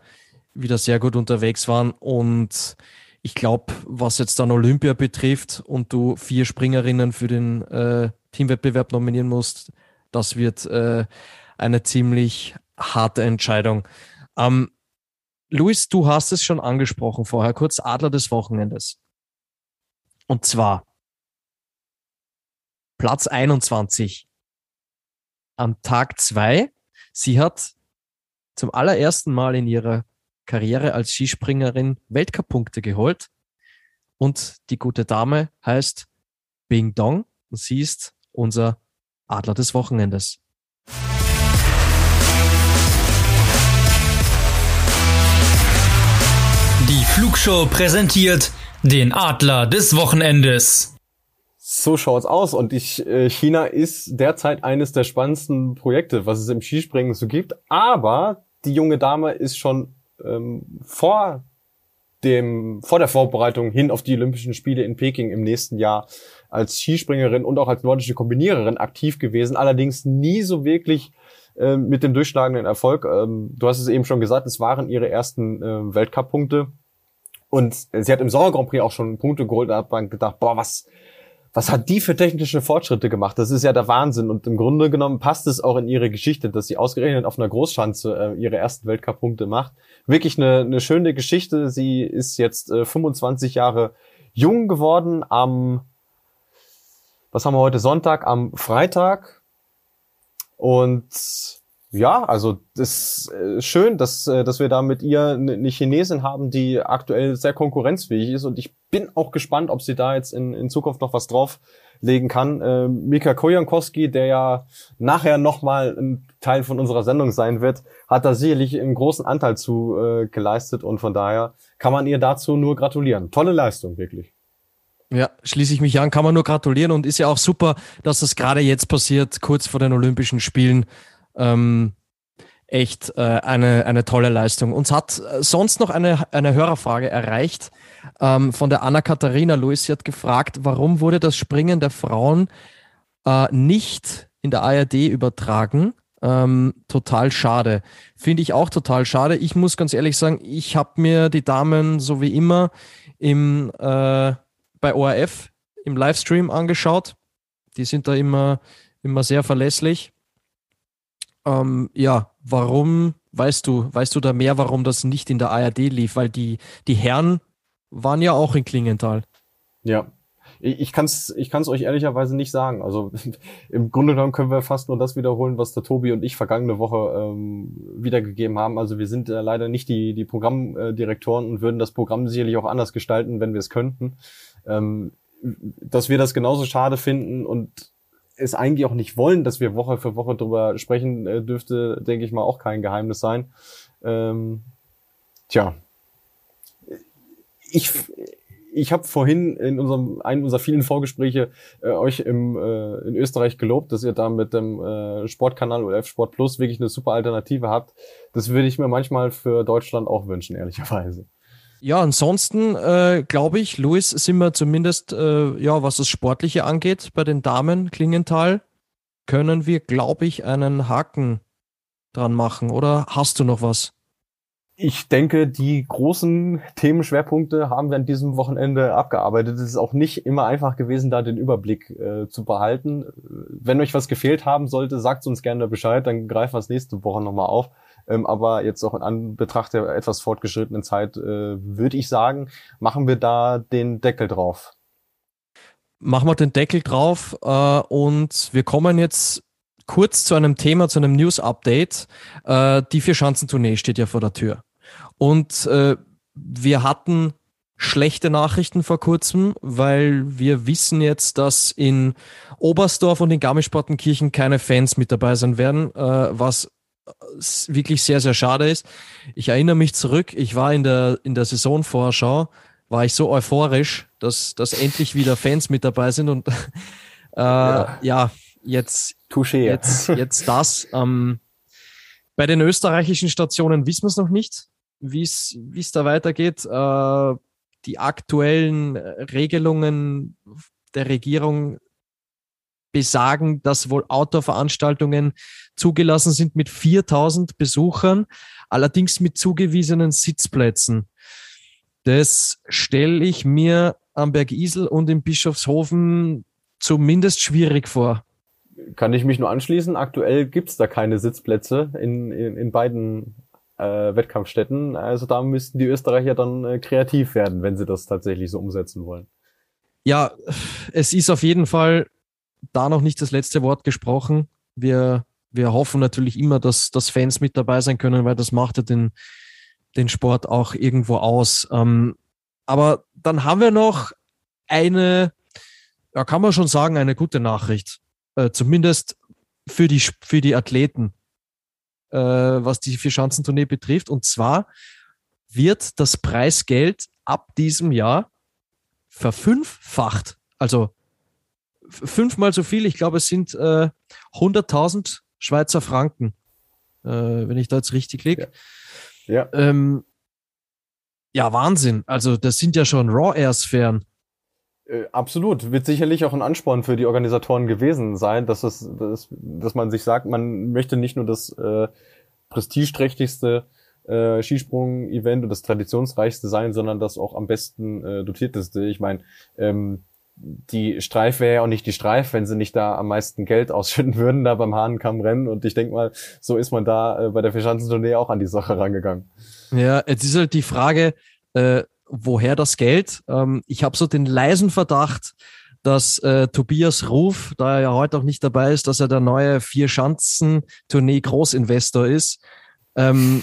wieder sehr gut unterwegs waren. Und ich glaube, was jetzt dann Olympia betrifft und du vier Springerinnen für den äh, Teamwettbewerb nominieren musst, das wird äh, eine ziemlich harte Entscheidung. Ähm, Luis, du hast es schon angesprochen vorher, kurz Adler des Wochenendes. Und zwar Platz 21 am Tag 2. Sie hat zum allerersten Mal in ihrer Karriere als Skispringerin Weltcup-Punkte geholt. Und die gute Dame heißt Bing Dong und sie ist unser Adler des Wochenendes. Flugshow präsentiert den Adler des Wochenendes. So schaut's aus und ich, äh, China ist derzeit eines der spannendsten Projekte, was es im Skispringen so gibt. Aber die junge Dame ist schon ähm, vor dem, vor der Vorbereitung hin auf die Olympischen Spiele in Peking im nächsten Jahr als Skispringerin und auch als nordische Kombiniererin aktiv gewesen. Allerdings nie so wirklich äh, mit dem durchschlagenden Erfolg. Ähm, du hast es eben schon gesagt, es waren ihre ersten äh, Weltcup-Punkte. Und sie hat im Sommer Grand Prix auch schon Punkte geholt. Da hat man gedacht, boah, was, was hat die für technische Fortschritte gemacht? Das ist ja der Wahnsinn. Und im Grunde genommen passt es auch in ihre Geschichte, dass sie ausgerechnet auf einer Großschanze äh, ihre ersten Weltcup-Punkte macht. Wirklich eine, eine schöne Geschichte. Sie ist jetzt äh, 25 Jahre jung geworden am, was haben wir heute Sonntag, am Freitag. Und ja, also das ist schön, dass, äh, dass wir da mit ihr eine Chinesin haben, die aktuell sehr konkurrenzfähig ist. Und ich bin auch gespannt, ob sie da jetzt in, in Zukunft noch was drauflegen kann. Äh, Mika Kojankowski, der ja nachher nochmal ein Teil von unserer Sendung sein wird, hat da sicherlich einen großen Anteil zu äh, geleistet. Und von daher kann man ihr dazu nur gratulieren. Tolle Leistung, wirklich. Ja, schließe ich mich an, kann man nur gratulieren und ist ja auch super, dass das gerade jetzt passiert, kurz vor den Olympischen Spielen ähm, echt äh, eine, eine tolle Leistung. Uns hat äh, sonst noch eine, eine Hörerfrage erreicht ähm, von der Anna-Katharina Luis. Sie hat gefragt, warum wurde das Springen der Frauen äh, nicht in der ARD übertragen? Ähm, total schade. Finde ich auch total schade. Ich muss ganz ehrlich sagen, ich habe mir die Damen so wie immer im, äh, bei ORF im Livestream angeschaut. Die sind da immer, immer sehr verlässlich. Ähm, ja, warum, weißt du, weißt du da mehr, warum das nicht in der ARD lief? Weil die, die Herren waren ja auch in Klingenthal. Ja. Ich kann es ich kann's euch ehrlicherweise nicht sagen. Also [laughs] im Grunde genommen können wir fast nur das wiederholen, was der Tobi und ich vergangene Woche ähm, wiedergegeben haben. Also wir sind äh, leider nicht die, die Programmdirektoren und würden das Programm sicherlich auch anders gestalten, wenn wir es könnten. Ähm, dass wir das genauso schade finden und es eigentlich auch nicht wollen, dass wir Woche für Woche drüber sprechen, äh, dürfte, denke ich mal, auch kein Geheimnis sein. Ähm, tja, ich, ich habe vorhin in unserem einem unserer vielen Vorgespräche äh, euch im, äh, in Österreich gelobt, dass ihr da mit dem äh, Sportkanal OLF Sport Plus wirklich eine super Alternative habt. Das würde ich mir manchmal für Deutschland auch wünschen, ehrlicherweise. Ja, ansonsten äh, glaube ich, Luis, sind wir zumindest, äh, ja, was das Sportliche angeht, bei den Damen Klingenthal, können wir, glaube ich, einen Haken dran machen. Oder hast du noch was? Ich denke, die großen Themenschwerpunkte haben wir an diesem Wochenende abgearbeitet. Es ist auch nicht immer einfach gewesen, da den Überblick äh, zu behalten. Wenn euch was gefehlt haben sollte, sagt uns gerne Bescheid, dann greifen wir es nächste Woche nochmal auf. Ähm, aber jetzt auch in Anbetracht der etwas fortgeschrittenen Zeit, äh, würde ich sagen, machen wir da den Deckel drauf. Machen wir den Deckel drauf äh, und wir kommen jetzt kurz zu einem Thema, zu einem News-Update. Äh, die Vier-Schanzentournee steht ja vor der Tür. Und äh, wir hatten schlechte Nachrichten vor kurzem, weil wir wissen jetzt, dass in Oberstdorf und in Garmisch-Partenkirchen keine Fans mit dabei sein werden, äh, was wirklich sehr, sehr schade ist. Ich erinnere mich zurück, ich war in der, in der Saisonvorschau, war ich so euphorisch, dass, dass endlich wieder Fans mit dabei sind und [laughs] äh, ja. ja. jetzt, Touché. jetzt, jetzt das. Ähm, bei den österreichischen Stationen wissen wir es noch nicht, wie es da weitergeht. Äh, die aktuellen Regelungen der Regierung besagen, dass wohl Outdoor-Veranstaltungen zugelassen sind mit 4000 Besuchern, allerdings mit zugewiesenen Sitzplätzen. Das stelle ich mir am Berg Isel und im Bischofshofen zumindest schwierig vor. Kann ich mich nur anschließen. Aktuell gibt's da keine Sitzplätze in, in, in beiden äh, Wettkampfstätten. Also da müssten die Österreicher dann äh, kreativ werden, wenn sie das tatsächlich so umsetzen wollen. Ja, es ist auf jeden Fall da noch nicht das letzte Wort gesprochen. Wir, wir hoffen natürlich immer, dass, dass Fans mit dabei sein können, weil das macht ja den, den Sport auch irgendwo aus. Ähm, aber dann haben wir noch eine, ja, kann man schon sagen, eine gute Nachricht. Äh, zumindest für die, für die Athleten, äh, was die Vierschanzentournee betrifft. Und zwar wird das Preisgeld ab diesem Jahr verfünffacht. Also fünfmal so viel. Ich glaube, es sind äh, 100.000 Schweizer Franken, äh, wenn ich da jetzt richtig liege. Ja. Ja. Ähm, ja, Wahnsinn. Also das sind ja schon Raw-Air-Sphären. Äh, absolut. Wird sicherlich auch ein Ansporn für die Organisatoren gewesen sein, dass, es, dass, dass man sich sagt, man möchte nicht nur das äh, prestigeträchtigste äh, Skisprung-Event und das traditionsreichste sein, sondern das auch am besten äh, dotierteste. Ich meine, ähm, die Streif wäre ja auch nicht die Streif, wenn sie nicht da am meisten Geld ausschütten würden, da beim Hahnenkamm-Rennen. Und ich denke mal, so ist man da äh, bei der Vierschanzentournee auch an die Sache rangegangen. Ja, jetzt ist halt die Frage, äh, woher das Geld? Ähm, ich habe so den leisen Verdacht, dass äh, Tobias Ruf, da er ja heute auch nicht dabei ist, dass er der neue Vier-Schanzen-Tournee-Großinvestor ist. Ähm,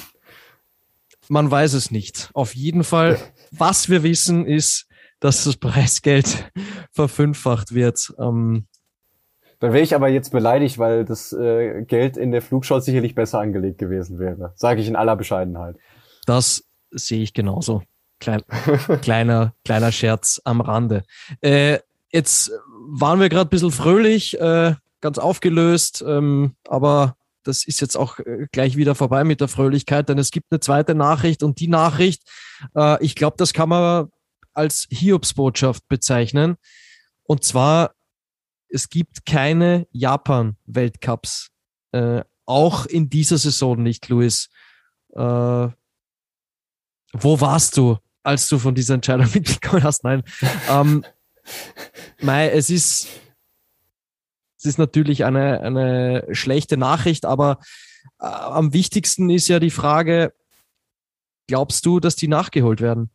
man weiß es nicht. Auf jeden Fall, [laughs] was wir wissen, ist, dass das Preisgeld verfünffacht wird. Ähm, da wäre ich aber jetzt beleidigt, weil das äh, Geld in der Flugschau sicherlich besser angelegt gewesen wäre. Sage ich in aller Bescheidenheit. Das sehe ich genauso. Klein, [laughs] kleiner, kleiner Scherz am Rande. Äh, jetzt waren wir gerade ein bisschen fröhlich, äh, ganz aufgelöst, ähm, aber das ist jetzt auch äh, gleich wieder vorbei mit der Fröhlichkeit, denn es gibt eine zweite Nachricht und die Nachricht, äh, ich glaube, das kann man als Hiobsbotschaft bezeichnen. Und zwar, es gibt keine Japan-Weltcups. Äh, auch in dieser Saison nicht, Luis. Äh, wo warst du, als du von dieser Entscheidung [laughs] mitbekommen hast? Nein. ähm, Mai, es ist, es ist natürlich eine, eine schlechte Nachricht, aber äh, am wichtigsten ist ja die Frage, glaubst du, dass die nachgeholt werden?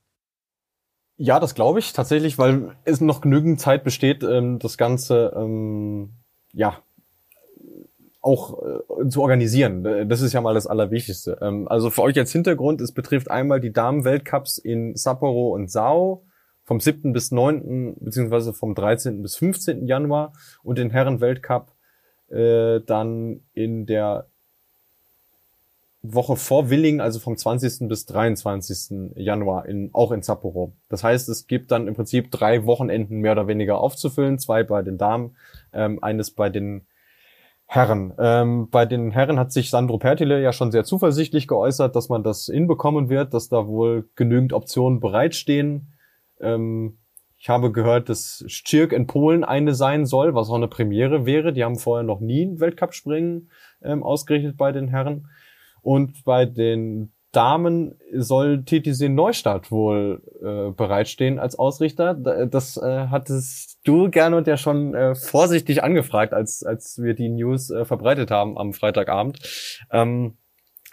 Ja, das glaube ich tatsächlich, weil es noch genügend Zeit besteht, ähm, das Ganze ähm, ja auch äh, zu organisieren. Das ist ja mal das Allerwichtigste. Ähm, also für euch als Hintergrund, es betrifft einmal die Damen-Weltcups in Sapporo und Sao vom 7. bis 9. beziehungsweise vom 13. bis 15. Januar und den Herren-Weltcup äh, dann in der Woche vor Willingen, also vom 20. bis 23. Januar, in, auch in Sapporo. Das heißt, es gibt dann im Prinzip drei Wochenenden mehr oder weniger aufzufüllen, zwei bei den Damen, ähm, eines bei den Herren. Ähm, bei den Herren hat sich Sandro Pertile ja schon sehr zuversichtlich geäußert, dass man das hinbekommen wird, dass da wohl genügend Optionen bereitstehen. Ähm, ich habe gehört, dass Stschirk in Polen eine sein soll, was auch eine Premiere wäre. Die haben vorher noch nie ein Weltcup-Springen ähm, ausgerichtet bei den Herren. Und bei den Damen soll TTC Neustadt wohl äh, bereitstehen als Ausrichter. Das äh, hattest du gerne und ja schon äh, vorsichtig angefragt, als, als wir die News äh, verbreitet haben am Freitagabend. Ähm,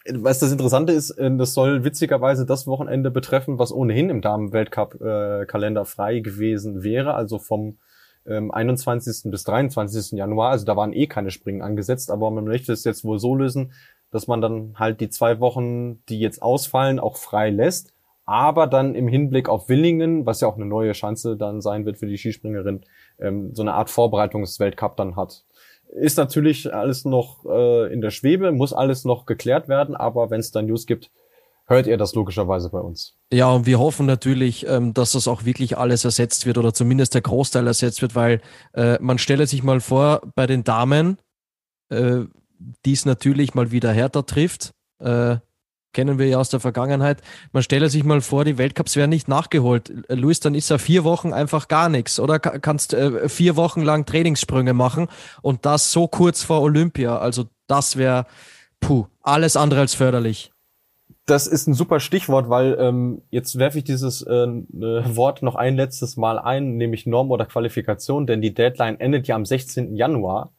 was das Interessante ist, äh, das soll witzigerweise das Wochenende betreffen, was ohnehin im Damen-Weltcup-Kalender äh, frei gewesen wäre, also vom ähm, 21. bis 23. Januar. Also da waren eh keine Springen angesetzt, aber man möchte es jetzt wohl so lösen, dass man dann halt die zwei Wochen, die jetzt ausfallen, auch frei lässt. Aber dann im Hinblick auf Willingen, was ja auch eine neue Chance dann sein wird für die Skispringerin, ähm, so eine Art Vorbereitungsweltcup dann hat. Ist natürlich alles noch äh, in der Schwebe, muss alles noch geklärt werden, aber wenn es dann News gibt, hört ihr das logischerweise bei uns. Ja, und wir hoffen natürlich, ähm, dass das auch wirklich alles ersetzt wird oder zumindest der Großteil ersetzt wird, weil äh, man stelle sich mal vor, bei den Damen, äh, dies natürlich mal wieder härter trifft. Äh, kennen wir ja aus der Vergangenheit. Man stelle sich mal vor, die Weltcups werden nicht nachgeholt. Luis, dann ist ja vier Wochen einfach gar nichts, oder? Kannst äh, vier Wochen lang Trainingssprünge machen und das so kurz vor Olympia. Also das wäre, puh, alles andere als förderlich. Das ist ein super Stichwort, weil ähm, jetzt werfe ich dieses äh, äh, Wort noch ein letztes Mal ein, nämlich Norm oder Qualifikation, denn die Deadline endet ja am 16. Januar.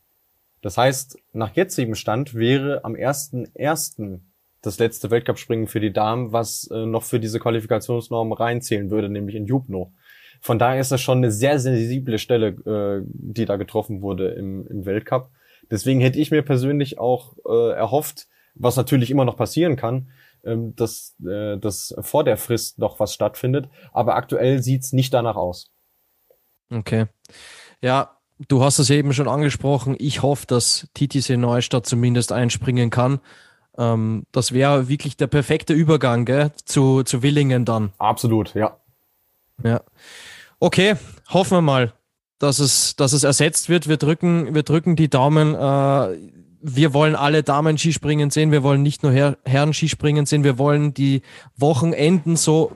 Das heißt, nach jetzigem Stand wäre am 1.1. das letzte Weltcup-Springen für die Damen, was äh, noch für diese Qualifikationsnorm reinzählen würde, nämlich in Jubno. Von daher ist das schon eine sehr sensible Stelle, äh, die da getroffen wurde im, im Weltcup. Deswegen hätte ich mir persönlich auch äh, erhofft, was natürlich immer noch passieren kann, ähm, dass, äh, dass vor der Frist noch was stattfindet. Aber aktuell sieht's nicht danach aus. Okay. Ja, Du hast es eben schon angesprochen. Ich hoffe, dass TTC Neustadt zumindest einspringen kann. Ähm, das wäre wirklich der perfekte Übergang gell, zu, zu Willingen dann. Absolut, ja. Ja. Okay, hoffen wir mal, dass es, dass es ersetzt wird. Wir drücken, wir drücken die Daumen. Äh, wir wollen alle Damen Skispringen sehen. Wir wollen nicht nur Her Herren Skispringen sehen. Wir wollen die Wochenenden so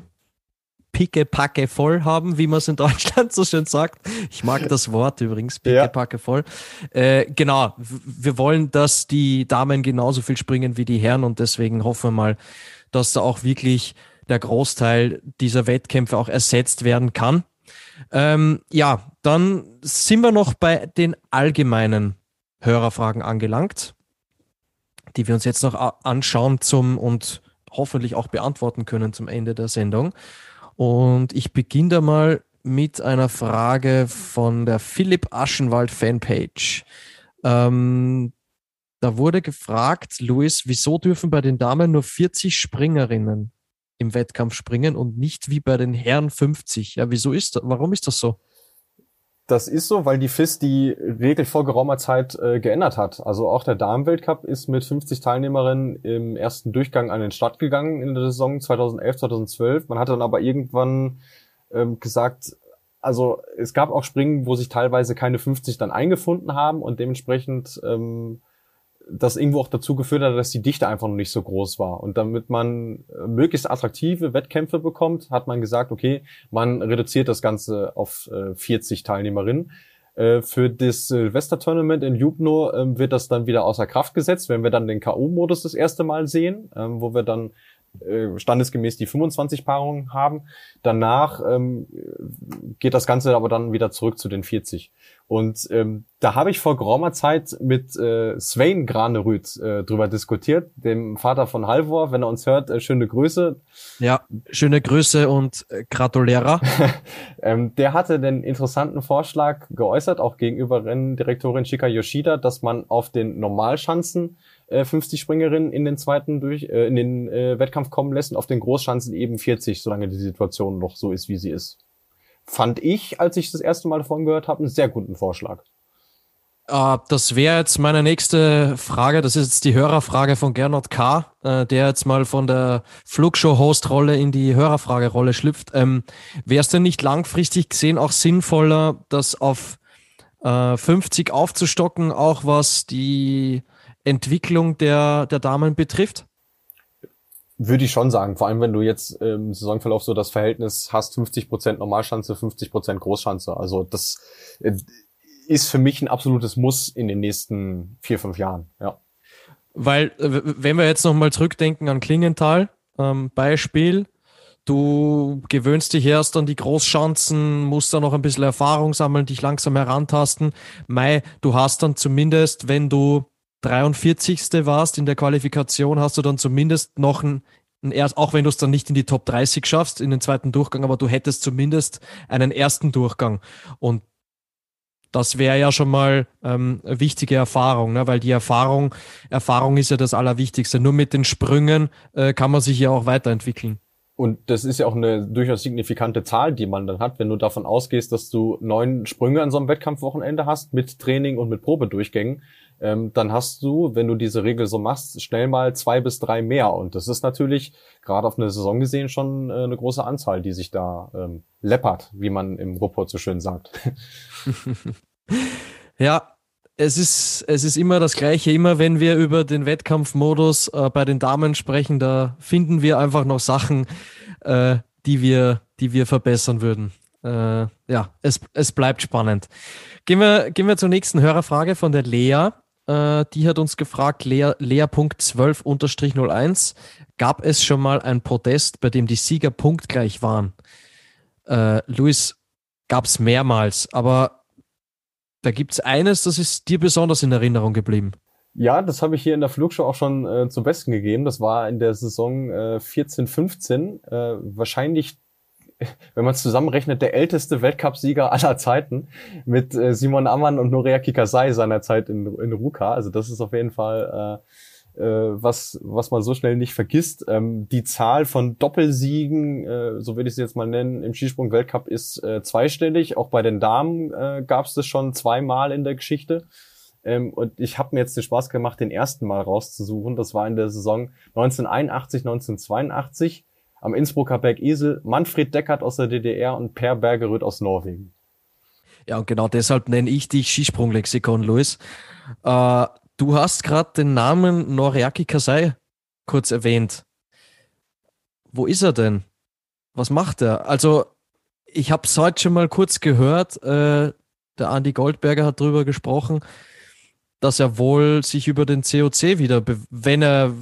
pickepacke voll haben, wie man es in Deutschland [laughs] so schön sagt. Ich mag das Wort übrigens, pickepacke voll. Äh, genau, wir wollen, dass die Damen genauso viel springen wie die Herren und deswegen hoffen wir mal, dass da auch wirklich der Großteil dieser Wettkämpfe auch ersetzt werden kann. Ähm, ja, dann sind wir noch bei den allgemeinen Hörerfragen angelangt, die wir uns jetzt noch anschauen zum und hoffentlich auch beantworten können zum Ende der Sendung. Und ich beginne da mal mit einer Frage von der Philipp Aschenwald Fanpage. Ähm, da wurde gefragt, Luis, wieso dürfen bei den Damen nur 40 Springerinnen im Wettkampf springen und nicht wie bei den Herren 50? Ja, wieso ist das? Warum ist das so? Das ist so, weil die FIS die Regel vor geraumer Zeit äh, geändert hat. Also auch der Damenweltcup ist mit 50 Teilnehmerinnen im ersten Durchgang an den Start gegangen in der Saison 2011, 2012. Man hat dann aber irgendwann ähm, gesagt, also es gab auch Springen, wo sich teilweise keine 50 dann eingefunden haben und dementsprechend ähm, das irgendwo auch dazu geführt hat, dass die Dichte einfach noch nicht so groß war. Und damit man äh, möglichst attraktive Wettkämpfe bekommt, hat man gesagt, okay, man reduziert das Ganze auf 40 äh, Teilnehmerinnen. Äh, für das Silvester-Tournament in Jubno ähm, wird das dann wieder außer Kraft gesetzt, wenn wir dann den K.O.-Modus das erste Mal sehen, ähm, wo wir dann standesgemäß die 25 Paarungen haben. Danach ähm, geht das Ganze aber dann wieder zurück zu den 40. Und ähm, da habe ich vor geraumer Zeit mit äh, Sven Granerüth äh, drüber diskutiert, dem Vater von Halvor. Wenn er uns hört, äh, schöne Grüße. Ja, schöne Grüße und äh, Gratulera. [laughs] ähm, der hatte den interessanten Vorschlag geäußert, auch gegenüber Renndirektorin Shika Yoshida, dass man auf den Normalschanzen äh, 50 Springerinnen in den zweiten durch, äh, in den äh, Wettkampf kommen lässt und auf den Großschanzen eben 40, solange die Situation noch so ist, wie sie ist fand ich, als ich das erste Mal davon gehört habe, einen sehr guten Vorschlag. Uh, das wäre jetzt meine nächste Frage. Das ist jetzt die Hörerfrage von Gernot K., äh, der jetzt mal von der Flugshow-Host-Rolle in die Hörerfrage-Rolle schlüpft. Ähm, wäre es denn nicht langfristig gesehen auch sinnvoller, das auf äh, 50 aufzustocken, auch was die Entwicklung der, der Damen betrifft? Würde ich schon sagen. Vor allem, wenn du jetzt im Saisonverlauf so das Verhältnis hast, 50 Prozent Normalschanze, 50 Prozent Großschanze. Also das äh, ist für mich ein absolutes Muss in den nächsten vier, fünf Jahren, ja. Weil, äh, wenn wir jetzt nochmal zurückdenken an Klingenthal, ähm, Beispiel, du gewöhnst dich erst an die Großschanzen, musst dann noch ein bisschen Erfahrung sammeln, dich langsam herantasten. Mai, du hast dann zumindest, wenn du 43. warst in der Qualifikation, hast du dann zumindest noch ein, ein erst, auch wenn du es dann nicht in die Top 30 schaffst, in den zweiten Durchgang, aber du hättest zumindest einen ersten Durchgang. Und das wäre ja schon mal ähm, wichtige Erfahrung, ne? weil die Erfahrung, Erfahrung ist ja das Allerwichtigste. Nur mit den Sprüngen äh, kann man sich ja auch weiterentwickeln. Und das ist ja auch eine durchaus signifikante Zahl, die man dann hat, wenn du davon ausgehst, dass du neun Sprünge an so einem Wettkampfwochenende hast, mit Training und mit Probedurchgängen ähm, dann hast du, wenn du diese Regel so machst, schnell mal zwei bis drei mehr. Und das ist natürlich gerade auf eine Saison gesehen schon äh, eine große Anzahl, die sich da ähm, läppert, wie man im Ruhrpott so schön sagt. [laughs] ja, es ist, es ist immer das Gleiche. Immer wenn wir über den Wettkampfmodus äh, bei den Damen sprechen, da finden wir einfach noch Sachen, äh, die wir, die wir verbessern würden. Äh, ja, es, es bleibt spannend. Gehen wir, gehen wir zur nächsten Hörerfrage von der Lea. Äh, die hat uns gefragt, Lea, Lea.12-01, gab es schon mal ein Podest, bei dem die Sieger punktgleich waren? Äh, Luis, gab es mehrmals, aber da gibt es eines, das ist dir besonders in Erinnerung geblieben. Ja, das habe ich hier in der Flugshow auch schon äh, zum Besten gegeben. Das war in der Saison äh, 14-15. Äh, wahrscheinlich wenn man es zusammenrechnet, der älteste Weltcupsieger aller Zeiten mit äh, Simon Ammann und Norea Kikasai seinerzeit in, in Ruka. Also das ist auf jeden Fall äh, äh, was, was man so schnell nicht vergisst. Ähm, die Zahl von Doppelsiegen, äh, so würde ich es jetzt mal nennen, im Skisprung-Weltcup ist äh, zweistellig. Auch bei den Damen äh, gab es das schon zweimal in der Geschichte. Ähm, und ich habe mir jetzt den Spaß gemacht, den ersten Mal rauszusuchen. Das war in der Saison 1981, 1982 am Innsbrucker Berg Esel, Manfred Deckert aus der DDR und Per Bergeröd aus Norwegen. Ja, und genau deshalb nenne ich dich Skisprunglexikon, Luis. Äh, du hast gerade den Namen Noriaki Kasai kurz erwähnt. Wo ist er denn? Was macht er? Also, ich habe es heute schon mal kurz gehört. Äh, der Andi Goldberger hat darüber gesprochen, dass er wohl sich über den COC wieder, wenn er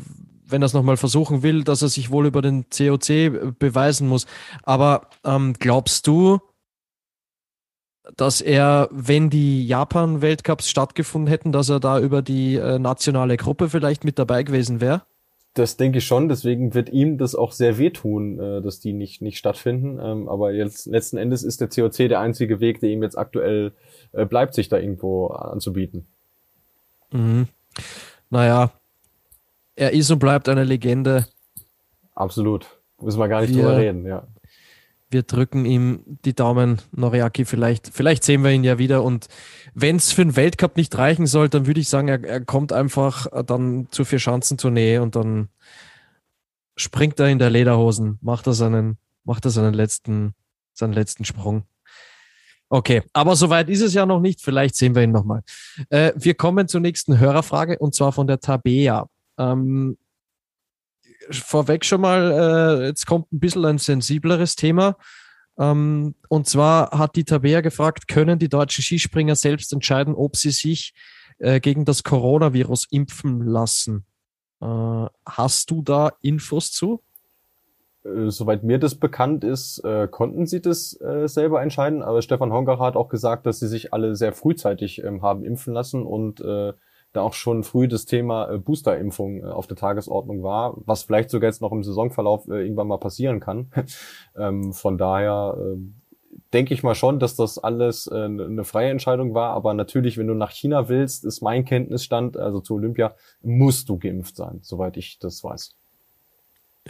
wenn er es nochmal versuchen will, dass er sich wohl über den COC beweisen muss. Aber ähm, glaubst du, dass er, wenn die Japan-Weltcups stattgefunden hätten, dass er da über die äh, nationale Gruppe vielleicht mit dabei gewesen wäre? Das denke ich schon, deswegen wird ihm das auch sehr wehtun, äh, dass die nicht, nicht stattfinden. Ähm, aber jetzt letzten Endes ist der COC der einzige Weg, der ihm jetzt aktuell äh, bleibt, sich da irgendwo anzubieten. Mhm. Naja, er ist und bleibt eine Legende. Absolut. Müssen wir gar nicht wir, drüber reden, ja. Wir drücken ihm die Daumen, Noriaki. Vielleicht, vielleicht sehen wir ihn ja wieder. Und wenn es für den Weltcup nicht reichen soll, dann würde ich sagen, er, er kommt einfach dann zur Vier-Schanzentournee und dann springt er in der Lederhosen, macht er seinen, macht er seinen letzten, seinen letzten Sprung. Okay, aber soweit ist es ja noch nicht. Vielleicht sehen wir ihn nochmal. Äh, wir kommen zur nächsten Hörerfrage und zwar von der Tabea. Ähm, vorweg schon mal, äh, jetzt kommt ein bisschen ein sensibleres Thema. Ähm, und zwar hat die Tabea gefragt, können die deutschen Skispringer selbst entscheiden, ob sie sich äh, gegen das Coronavirus impfen lassen? Äh, hast du da Infos zu? Äh, soweit mir das bekannt ist, äh, konnten sie das äh, selber entscheiden. Aber Stefan Hongacher hat auch gesagt, dass sie sich alle sehr frühzeitig ähm, haben impfen lassen und da auch schon früh das Thema äh, Boosterimpfung äh, auf der Tagesordnung war, was vielleicht sogar jetzt noch im Saisonverlauf äh, irgendwann mal passieren kann. [laughs] ähm, von daher denke ich mal schon, dass das alles eine freie Entscheidung war. Aber natürlich, wenn du nach China willst, ist mein Kenntnisstand, also zu Olympia, musst du geimpft sein, soweit ich das weiß.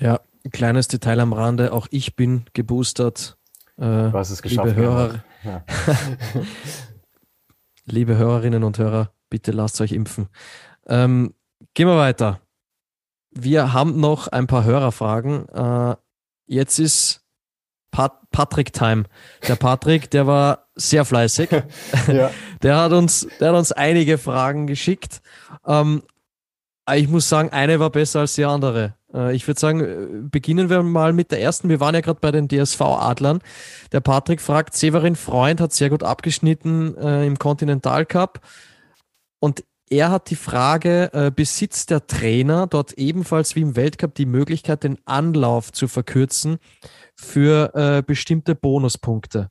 Ja, kleines Detail am Rande, auch ich bin geboostert. Äh, du hast es geschafft. Liebe, Hörer, ja. [laughs] liebe Hörerinnen und Hörer, bitte lasst euch impfen. Ähm, gehen wir weiter. Wir haben noch ein paar Hörerfragen. Äh, jetzt ist Pat Patrick Time. Der Patrick, der war sehr fleißig. [laughs] ja. Der hat uns, der hat uns einige Fragen geschickt. Ähm, ich muss sagen, eine war besser als die andere. Äh, ich würde sagen, äh, beginnen wir mal mit der ersten. Wir waren ja gerade bei den DSV-Adlern. Der Patrick fragt, Severin Freund hat sehr gut abgeschnitten äh, im Continental Cup. Und er hat die Frage, äh, besitzt der Trainer dort ebenfalls wie im Weltcup die Möglichkeit, den Anlauf zu verkürzen für äh, bestimmte Bonuspunkte?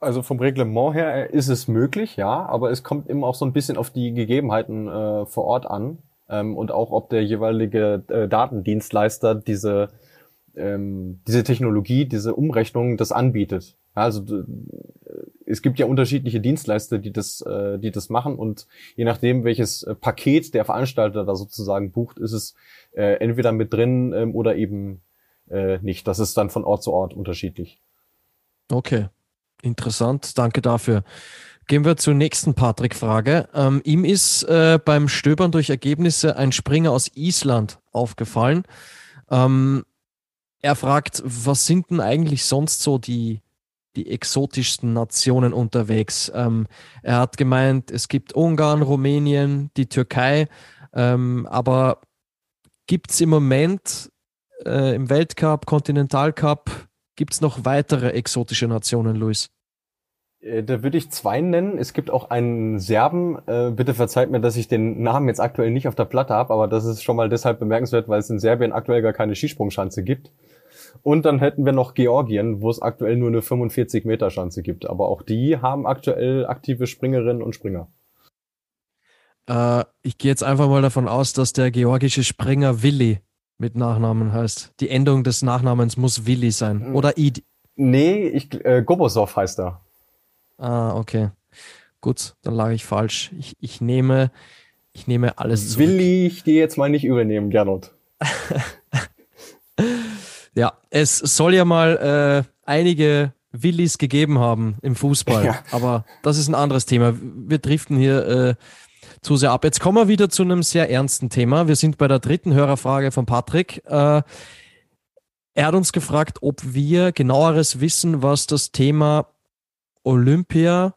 Also vom Reglement her ist es möglich, ja, aber es kommt immer auch so ein bisschen auf die Gegebenheiten äh, vor Ort an ähm, und auch ob der jeweilige äh, Datendienstleister diese ähm, diese Technologie, diese Umrechnung das anbietet. Also es gibt ja unterschiedliche Dienstleister, die das, äh, die das machen und je nachdem, welches äh, Paket der Veranstalter da sozusagen bucht, ist es äh, entweder mit drin ähm, oder eben äh, nicht. Das ist dann von Ort zu Ort unterschiedlich. Okay, interessant. Danke dafür. Gehen wir zur nächsten Patrick-Frage. Ähm, ihm ist äh, beim Stöbern durch Ergebnisse ein Springer aus Island aufgefallen. Ähm, er fragt, was sind denn eigentlich sonst so die die exotischsten Nationen unterwegs. Ähm, er hat gemeint, es gibt Ungarn, Rumänien, die Türkei, ähm, aber gibt es im Moment äh, im Weltcup, Kontinentalcup, gibt es noch weitere exotische Nationen, Luis? Äh, da würde ich zwei nennen. Es gibt auch einen Serben. Äh, bitte verzeiht mir, dass ich den Namen jetzt aktuell nicht auf der Platte habe, aber das ist schon mal deshalb bemerkenswert, weil es in Serbien aktuell gar keine Skisprungschanze gibt. Und dann hätten wir noch Georgien, wo es aktuell nur eine 45 Meter Schanze gibt. Aber auch die haben aktuell aktive Springerinnen und Springer. Äh, ich gehe jetzt einfach mal davon aus, dass der georgische Springer Willi mit Nachnamen heißt. Die Endung des Nachnamens muss Willi sein. Hm. Oder Id. Nee, ich, äh, Gobosov heißt er. Ah, okay. Gut, dann lag ich falsch. Ich, ich nehme, ich nehme alles zurück. Willi, ich dir jetzt mal nicht übernehmen, Gernot. [laughs] Ja, es soll ja mal äh, einige Willis gegeben haben im Fußball. Ja. Aber das ist ein anderes Thema. Wir driften hier äh, zu sehr ab. Jetzt kommen wir wieder zu einem sehr ernsten Thema. Wir sind bei der dritten Hörerfrage von Patrick. Äh, er hat uns gefragt, ob wir genaueres wissen, was das Thema Olympia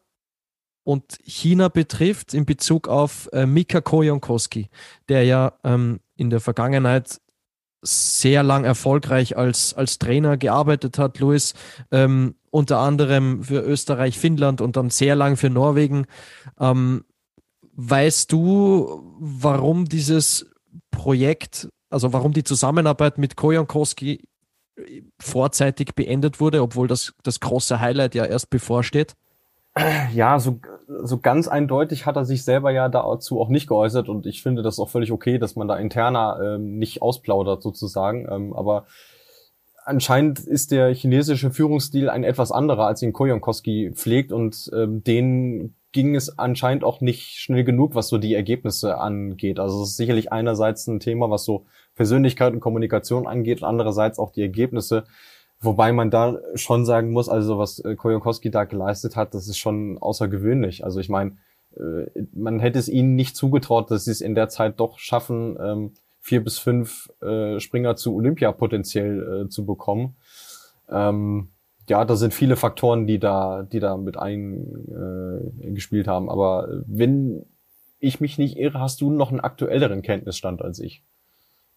und China betrifft in Bezug auf äh, Mika Koyonkowski, der ja ähm, in der Vergangenheit sehr lang erfolgreich als, als Trainer gearbeitet hat, Luis, ähm, unter anderem für Österreich, Finnland und dann sehr lang für Norwegen. Ähm, weißt du, warum dieses Projekt, also warum die Zusammenarbeit mit Kojankowski vorzeitig beendet wurde, obwohl das, das große Highlight ja erst bevorsteht? Ja, so, so ganz eindeutig hat er sich selber ja dazu auch nicht geäußert und ich finde das auch völlig okay, dass man da interner ähm, nicht ausplaudert sozusagen. Ähm, aber anscheinend ist der chinesische Führungsstil ein etwas anderer, als ihn Koyonkowski pflegt und ähm, den ging es anscheinend auch nicht schnell genug, was so die Ergebnisse angeht. Also es ist sicherlich einerseits ein Thema, was so Persönlichkeit und Kommunikation angeht, und andererseits auch die Ergebnisse. Wobei man da schon sagen muss, also was äh, Koyonkowski da geleistet hat, das ist schon außergewöhnlich. Also ich meine, äh, man hätte es ihnen nicht zugetraut, dass sie es in der Zeit doch schaffen, ähm, vier bis fünf äh, Springer zu Olympia potenziell zu bekommen. Ähm, ja, da sind viele Faktoren, die da, die da mit eingespielt haben. Aber wenn ich mich nicht irre, hast du noch einen aktuelleren Kenntnisstand als ich.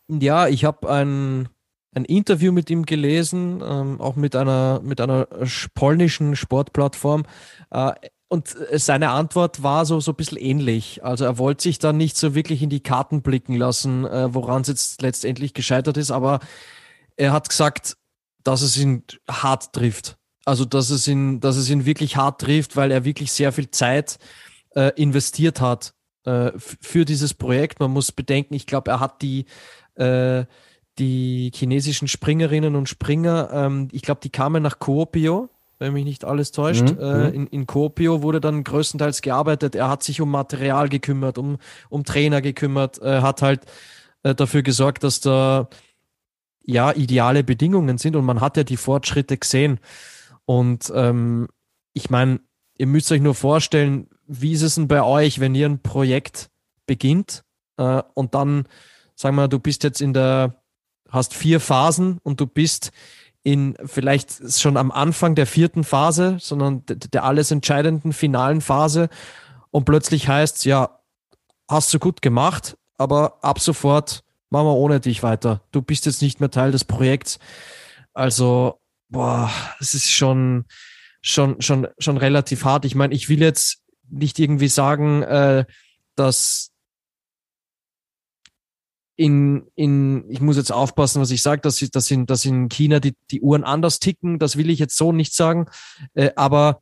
Ja, ich habe ein, ein Interview mit ihm gelesen, ähm, auch mit einer, mit einer polnischen Sportplattform. Äh, und seine Antwort war so, so ein bisschen ähnlich. Also er wollte sich dann nicht so wirklich in die Karten blicken lassen, äh, woran es jetzt letztendlich gescheitert ist, aber er hat gesagt, dass es ihn hart trifft. Also dass es ihn, dass es ihn wirklich hart trifft, weil er wirklich sehr viel Zeit äh, investiert hat äh, für dieses Projekt. Man muss bedenken, ich glaube, er hat die äh, die chinesischen Springerinnen und Springer, ähm, ich glaube, die kamen nach Kuopio wenn mich nicht alles täuscht. Mhm, äh, in, in Kuopio wurde dann größtenteils gearbeitet. Er hat sich um Material gekümmert, um, um Trainer gekümmert, äh, hat halt äh, dafür gesorgt, dass da ja ideale Bedingungen sind und man hat ja die Fortschritte gesehen. Und ähm, ich meine, ihr müsst euch nur vorstellen, wie ist es denn bei euch, wenn ihr ein Projekt beginnt äh, und dann, sagen wir, du bist jetzt in der, hast vier Phasen und du bist in vielleicht schon am Anfang der vierten Phase, sondern der, alles entscheidenden finalen Phase und plötzlich heißt ja, hast du gut gemacht, aber ab sofort machen wir ohne dich weiter. Du bist jetzt nicht mehr Teil des Projekts. Also, boah, es ist schon, schon, schon, schon relativ hart. Ich meine, ich will jetzt nicht irgendwie sagen, äh, dass, in, in, ich muss jetzt aufpassen, was ich sage, dass, dass, in, dass in China die, die Uhren anders ticken, das will ich jetzt so nicht sagen. Äh, aber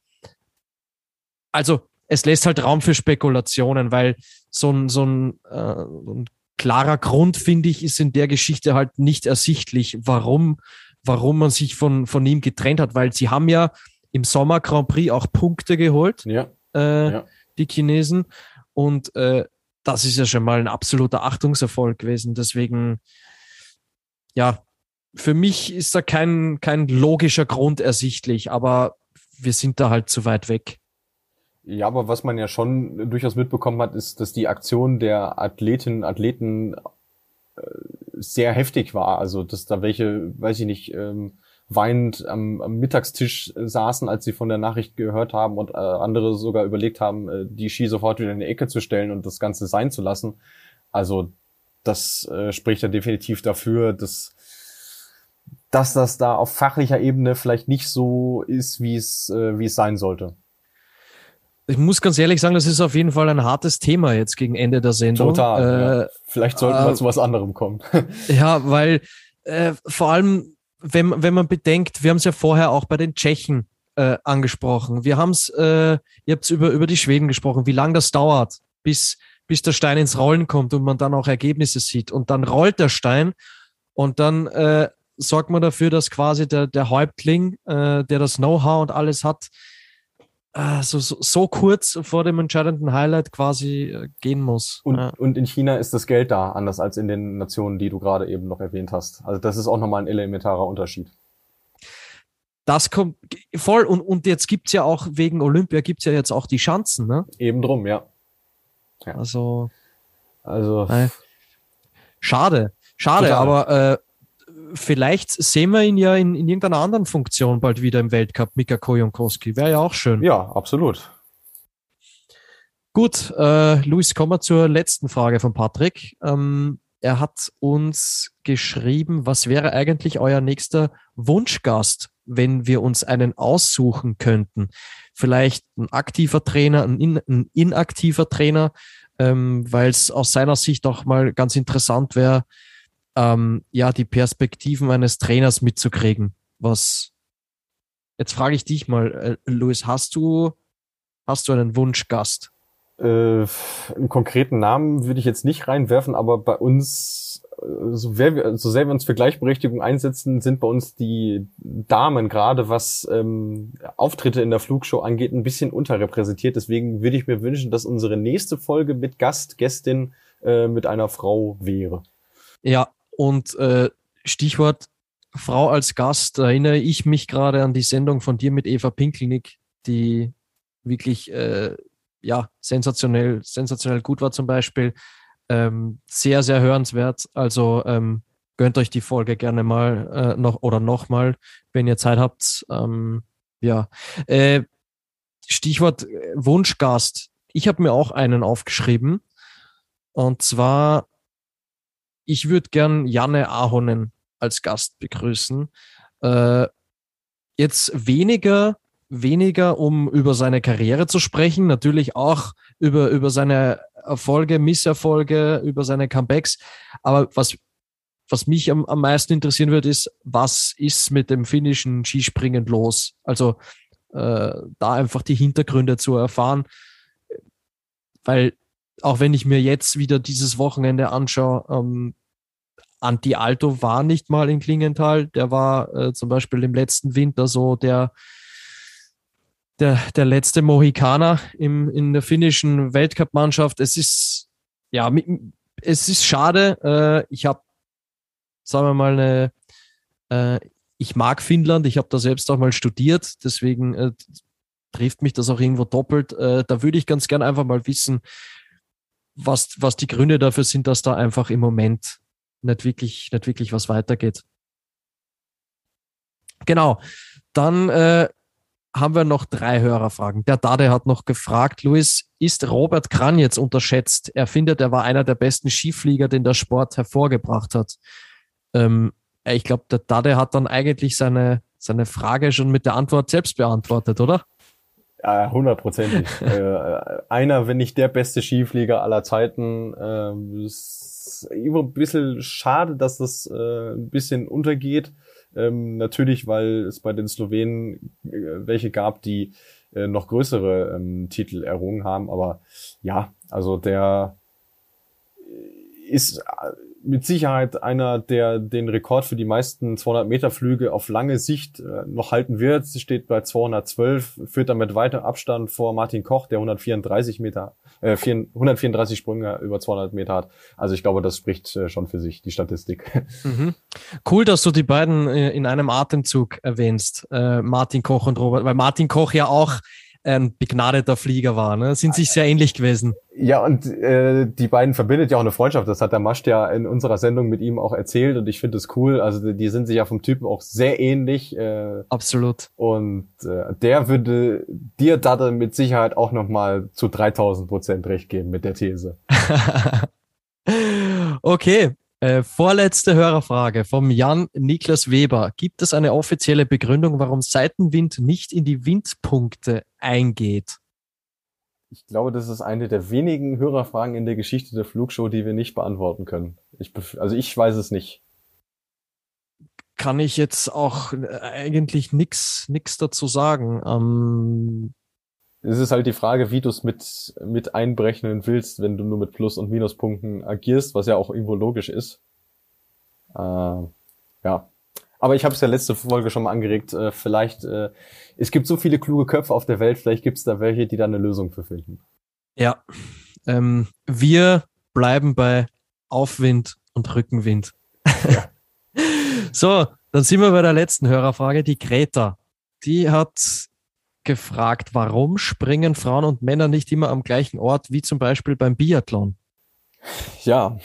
also es lässt halt Raum für Spekulationen, weil so ein, so ein, äh, ein klarer Grund, finde ich, ist in der Geschichte halt nicht ersichtlich, warum, warum man sich von, von ihm getrennt hat, weil sie haben ja im Sommer Grand Prix auch Punkte geholt, ja. Äh, ja. die Chinesen. Und äh, das ist ja schon mal ein absoluter Achtungserfolg gewesen. Deswegen, ja, für mich ist da kein, kein logischer Grund ersichtlich, aber wir sind da halt zu weit weg. Ja, aber was man ja schon durchaus mitbekommen hat, ist, dass die Aktion der Athletinnen Athleten äh, sehr heftig war. Also, dass da welche, weiß ich nicht, ähm, weinend am, am Mittagstisch saßen, als sie von der Nachricht gehört haben und äh, andere sogar überlegt haben, äh, die Ski sofort wieder in die Ecke zu stellen und das Ganze sein zu lassen. Also das äh, spricht ja definitiv dafür, dass dass das da auf fachlicher Ebene vielleicht nicht so ist, wie es äh, wie es sein sollte. Ich muss ganz ehrlich sagen, das ist auf jeden Fall ein hartes Thema jetzt gegen Ende der Sendung. Total. Äh, ja. Vielleicht sollten wir äh, zu was anderem kommen. [laughs] ja, weil äh, vor allem wenn, wenn man bedenkt, wir haben es ja vorher auch bei den Tschechen äh, angesprochen. Wir haben es, äh, ihr habt über, über die Schweden gesprochen, wie lange das dauert, bis, bis der Stein ins Rollen kommt und man dann auch Ergebnisse sieht. Und dann rollt der Stein und dann äh, sorgt man dafür, dass quasi der, der Häuptling, äh, der das Know-how und alles hat, so, so, so kurz vor dem entscheidenden Highlight quasi äh, gehen muss. Und, ja. und in China ist das Geld da, anders als in den Nationen, die du gerade eben noch erwähnt hast. Also das ist auch nochmal ein elementarer Unterschied. das kommt voll. Und, und jetzt gibt's ja auch, wegen Olympia gibt's ja jetzt auch die Schanzen, ne? Eben drum, ja. ja. Also. Also. Äh, schade. Schade, total. aber äh, vielleicht sehen wir ihn ja in, in irgendeiner anderen Funktion bald wieder im Weltcup, Mika Kojonkowski. Wäre ja auch schön. Ja, absolut. Gut, äh, Luis, kommen wir zur letzten Frage von Patrick. Ähm, er hat uns geschrieben, was wäre eigentlich euer nächster Wunschgast, wenn wir uns einen aussuchen könnten? Vielleicht ein aktiver Trainer, ein, in, ein inaktiver Trainer, ähm, weil es aus seiner Sicht auch mal ganz interessant wäre, ähm, ja, die Perspektiven eines Trainers mitzukriegen. Was jetzt frage ich dich mal, äh, Luis, hast du, hast du einen Wunschgast? Äh, einen konkreten Namen würde ich jetzt nicht reinwerfen, aber bei uns, äh, so, wir, so sehr wir uns für Gleichberechtigung einsetzen, sind bei uns die Damen gerade, was ähm, Auftritte in der Flugshow angeht, ein bisschen unterrepräsentiert. Deswegen würde ich mir wünschen, dass unsere nächste Folge mit Gast, Gästin äh, mit einer Frau wäre. Ja, und äh, Stichwort Frau als Gast, erinnere ich mich gerade an die Sendung von dir mit Eva Pinkelnick, die wirklich äh, ja sensationell, sensationell gut war zum Beispiel. Ähm, sehr, sehr hörenswert. Also ähm, gönnt euch die Folge gerne mal äh, noch oder nochmal, wenn ihr Zeit habt. Ähm, ja. Äh, Stichwort äh, Wunschgast. Ich habe mir auch einen aufgeschrieben. Und zwar ich würde gern Janne Ahonen als Gast begrüßen. Äh, jetzt weniger, weniger, um über seine Karriere zu sprechen, natürlich auch über, über seine Erfolge, Misserfolge, über seine Comebacks. Aber was, was mich am, am meisten interessieren wird, ist, was ist mit dem finnischen Skispringen los? Also äh, da einfach die Hintergründe zu erfahren, weil auch wenn ich mir jetzt wieder dieses Wochenende anschaue, ähm, Anti Alto war nicht mal in Klingenthal. Der war äh, zum Beispiel im letzten Winter so der, der, der letzte Mohikaner im, in der finnischen Weltcup-Mannschaft. Es ist, ja, es ist schade. Äh, ich habe, sagen wir mal, eine, äh, ich mag Finnland. Ich habe da selbst auch mal studiert. Deswegen äh, trifft mich das auch irgendwo doppelt. Äh, da würde ich ganz gern einfach mal wissen, was, was die Gründe dafür sind, dass da einfach im Moment nicht wirklich, nicht wirklich was weitergeht. Genau. Dann äh, haben wir noch drei Hörerfragen. Der Dade hat noch gefragt, Luis, ist Robert Kran jetzt unterschätzt? Er findet, er war einer der besten Skiflieger, den der Sport hervorgebracht hat. Ähm, ich glaube, der Dade hat dann eigentlich seine, seine Frage schon mit der Antwort selbst beantwortet, oder? Ja, hundertprozentig. [laughs] äh, einer, wenn nicht der beste Skiflieger aller Zeiten. Äh, ist ein bisschen schade, dass das äh, ein bisschen untergeht. Ähm, natürlich, weil es bei den Slowenen äh, welche gab, die äh, noch größere ähm, Titel errungen haben. Aber ja, also der ist mit Sicherheit einer, der den Rekord für die meisten 200 Meter Flüge auf lange Sicht äh, noch halten wird. Sie steht bei 212, führt damit weiter Abstand vor Martin Koch, der 134 Meter, äh, 134 Sprünge über 200 Meter hat. Also ich glaube, das spricht äh, schon für sich, die Statistik. [laughs] Mhm. Cool, dass du die beiden äh, in einem Atemzug erwähnst, äh, Martin Koch und Robert, weil Martin Koch ja auch ein begnadeter Flieger war. Ne? Sind sich sehr ähnlich gewesen. Ja, und äh, die beiden verbindet ja auch eine Freundschaft. Das hat der Mascht ja in unserer Sendung mit ihm auch erzählt und ich finde es cool. Also die sind sich ja vom Typen auch sehr ähnlich. Äh, Absolut. Und äh, der würde dir da mit Sicherheit auch nochmal zu 3000 Prozent recht geben mit der These. [laughs] okay, äh, vorletzte Hörerfrage vom Jan Niklas Weber. Gibt es eine offizielle Begründung, warum Seitenwind nicht in die Windpunkte eingeht? Ich glaube, das ist eine der wenigen Hörerfragen in der Geschichte der Flugshow, die wir nicht beantworten können. Ich also ich weiß es nicht. Kann ich jetzt auch äh, eigentlich nichts nix dazu sagen. Ähm, es ist halt die Frage, wie du es mit, mit einberechnen willst, wenn du nur mit Plus- und Minuspunkten agierst, was ja auch irgendwo logisch ist. Äh, ja. Aber ich habe es ja letzte Folge schon mal angeregt. Äh, vielleicht, äh, es gibt so viele kluge Köpfe auf der Welt, vielleicht gibt es da welche, die da eine Lösung für finden. Ja. Ähm, wir bleiben bei Aufwind und Rückenwind. Ja. [laughs] so, dann sind wir bei der letzten Hörerfrage, die Greta die hat gefragt, warum springen Frauen und Männer nicht immer am gleichen Ort, wie zum Beispiel beim Biathlon? Ja,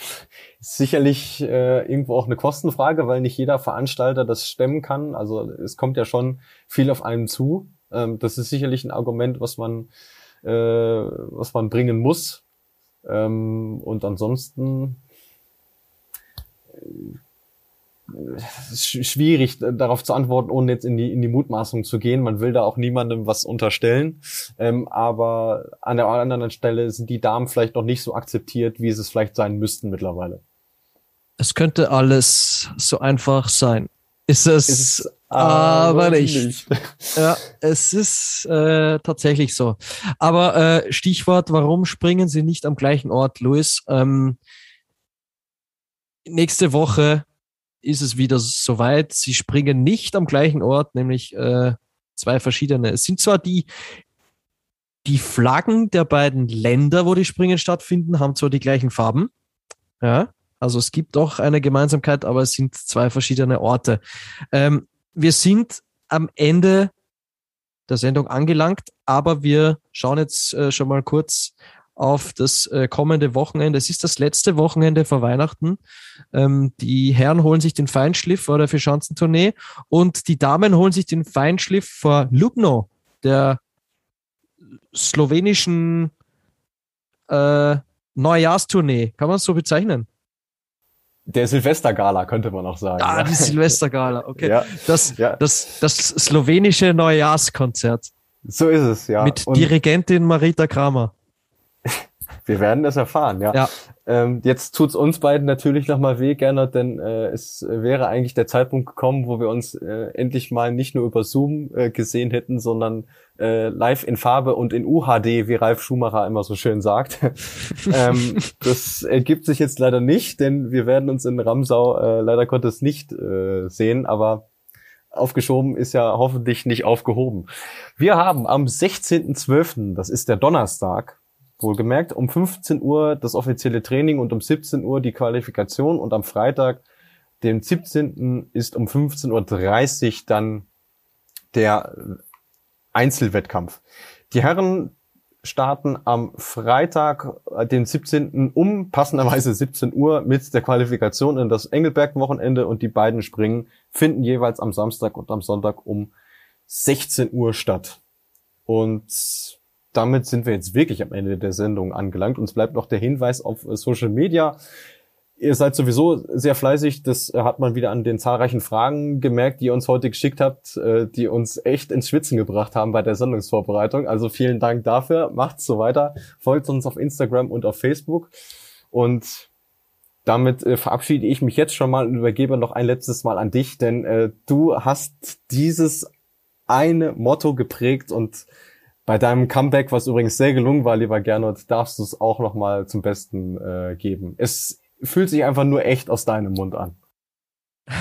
sicherlich äh, irgendwo auch eine Kostenfrage, weil nicht jeder Veranstalter das stemmen kann. Also es kommt ja schon viel auf einem zu. Ähm, das ist sicherlich ein Argument, was man, äh, was man bringen muss. Ähm, und ansonsten ist schwierig darauf zu antworten, ohne jetzt in die, in die Mutmaßung zu gehen. Man will da auch niemandem was unterstellen. Ähm, aber an der anderen Stelle sind die Damen vielleicht noch nicht so akzeptiert, wie sie es vielleicht sein müssten mittlerweile. Es könnte alles so einfach sein. Ist es ist aber nicht. nicht. [laughs] Ja, es ist äh, tatsächlich so. Aber äh, Stichwort, warum springen Sie nicht am gleichen Ort, Luis? Ähm, nächste Woche ist es wieder soweit. Sie springen nicht am gleichen Ort, nämlich äh, zwei verschiedene. Es sind zwar die, die Flaggen der beiden Länder, wo die Springen stattfinden, haben zwar die gleichen Farben. Ja, also es gibt doch eine Gemeinsamkeit, aber es sind zwei verschiedene Orte. Ähm, wir sind am Ende der Sendung angelangt, aber wir schauen jetzt äh, schon mal kurz auf das äh, kommende Wochenende. Es ist das letzte Wochenende vor Weihnachten. Ähm, die Herren holen sich den Feinschliff vor der Vierschanzentournee und die Damen holen sich den Feinschliff vor Lubno, der slowenischen äh, Neujahrstournee. Kann man es so bezeichnen? Der Silvestergala könnte man auch sagen. Ah, die Silvestergala, okay. ja, das, ja. Das, das slowenische Neujahrskonzert. So ist es, ja. Mit Und Dirigentin Marita Kramer. Wir werden es erfahren, ja. ja. Ähm, jetzt tut's uns beiden natürlich nochmal weh, Gernot, denn äh, es wäre eigentlich der Zeitpunkt gekommen, wo wir uns äh, endlich mal nicht nur über Zoom äh, gesehen hätten, sondern äh, live in Farbe und in UHD, wie Ralf Schumacher immer so schön sagt. [laughs] ähm, das ergibt sich jetzt leider nicht, denn wir werden uns in Ramsau äh, leider Gottes nicht äh, sehen, aber aufgeschoben ist ja hoffentlich nicht aufgehoben. Wir haben am 16.12., das ist der Donnerstag, wohlgemerkt, um 15 Uhr das offizielle Training und um 17 Uhr die Qualifikation und am Freitag, dem 17. ist um 15.30 Uhr dann der Einzelwettkampf. Die Herren starten am Freitag, äh, den 17. um passenderweise 17 Uhr mit der Qualifikation in das Engelberg-Wochenende und die beiden Springen finden jeweils am Samstag und am Sonntag um 16 Uhr statt. Und damit sind wir jetzt wirklich am Ende der Sendung angelangt. Uns bleibt noch der Hinweis auf äh, Social Media. Ihr seid sowieso sehr fleißig. Das äh, hat man wieder an den zahlreichen Fragen gemerkt, die ihr uns heute geschickt habt, äh, die uns echt ins Schwitzen gebracht haben bei der Sendungsvorbereitung. Also vielen Dank dafür. Macht's so weiter. Folgt uns auf Instagram und auf Facebook. Und damit verabschiede ich mich jetzt schon mal und übergebe noch ein letztes Mal an dich, denn äh, du hast dieses eine Motto geprägt und bei deinem Comeback, was übrigens sehr gelungen war, lieber Gernot, darfst du es auch nochmal zum Besten äh, geben. Es fühlt sich einfach nur echt aus deinem Mund an. [laughs]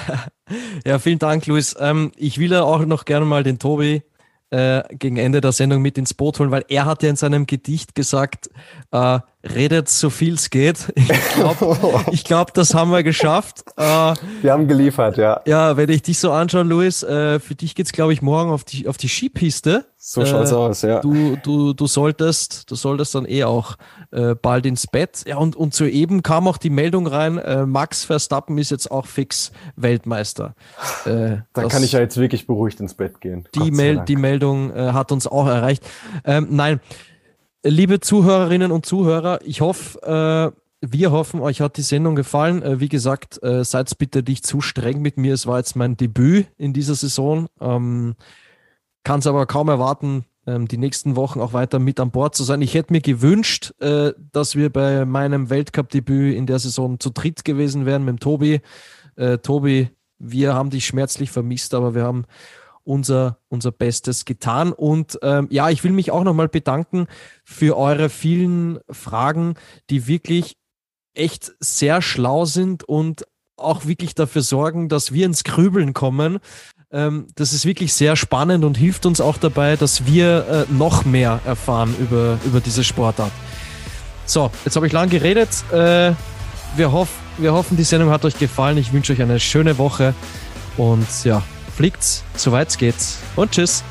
ja, vielen Dank, Luis. Ähm, ich will ja auch noch gerne mal den Tobi äh, gegen Ende der Sendung mit ins Boot holen, weil er hat ja in seinem Gedicht gesagt, äh, redet so viel es geht. Ich glaube, [laughs] ich glaub, das haben wir geschafft. Äh, wir haben geliefert, ja. Ja, wenn ich dich so anschaue, Luis, äh, für dich geht's glaube ich, morgen auf die, auf die Skipiste. So schaut's äh, aus, ja. Du, du, du solltest, du solltest dann eh auch äh, bald ins Bett. Ja, und, und soeben kam auch die Meldung rein, äh, Max Verstappen ist jetzt auch fix Weltmeister. Äh, dann kann ich ja jetzt wirklich beruhigt ins Bett gehen. Die, Mel die Meldung äh, hat uns auch erreicht. Ähm, nein, liebe Zuhörerinnen und Zuhörer, ich hoffe, äh, wir hoffen, euch hat die Sendung gefallen. Äh, wie gesagt, äh, seid bitte nicht zu streng mit mir. Es war jetzt mein Debüt in dieser Saison. Ähm, kann es aber kaum erwarten, ähm, die nächsten Wochen auch weiter mit an Bord zu sein. Ich hätte mir gewünscht, äh, dass wir bei meinem Weltcup-Debüt in der Saison zu dritt gewesen wären mit dem Tobi. Äh, Tobi, wir haben dich schmerzlich vermisst, aber wir haben unser, unser Bestes getan. Und ähm, ja, ich will mich auch nochmal bedanken für eure vielen Fragen, die wirklich echt sehr schlau sind und auch wirklich dafür sorgen, dass wir ins Grübeln kommen. Ähm, das ist wirklich sehr spannend und hilft uns auch dabei, dass wir äh, noch mehr erfahren über, über diese Sportart. So, jetzt habe ich lang geredet. Äh, wir, hoff, wir hoffen, die Sendung hat euch gefallen. Ich wünsche euch eine schöne Woche und ja, fliegt's, soweit geht's und tschüss.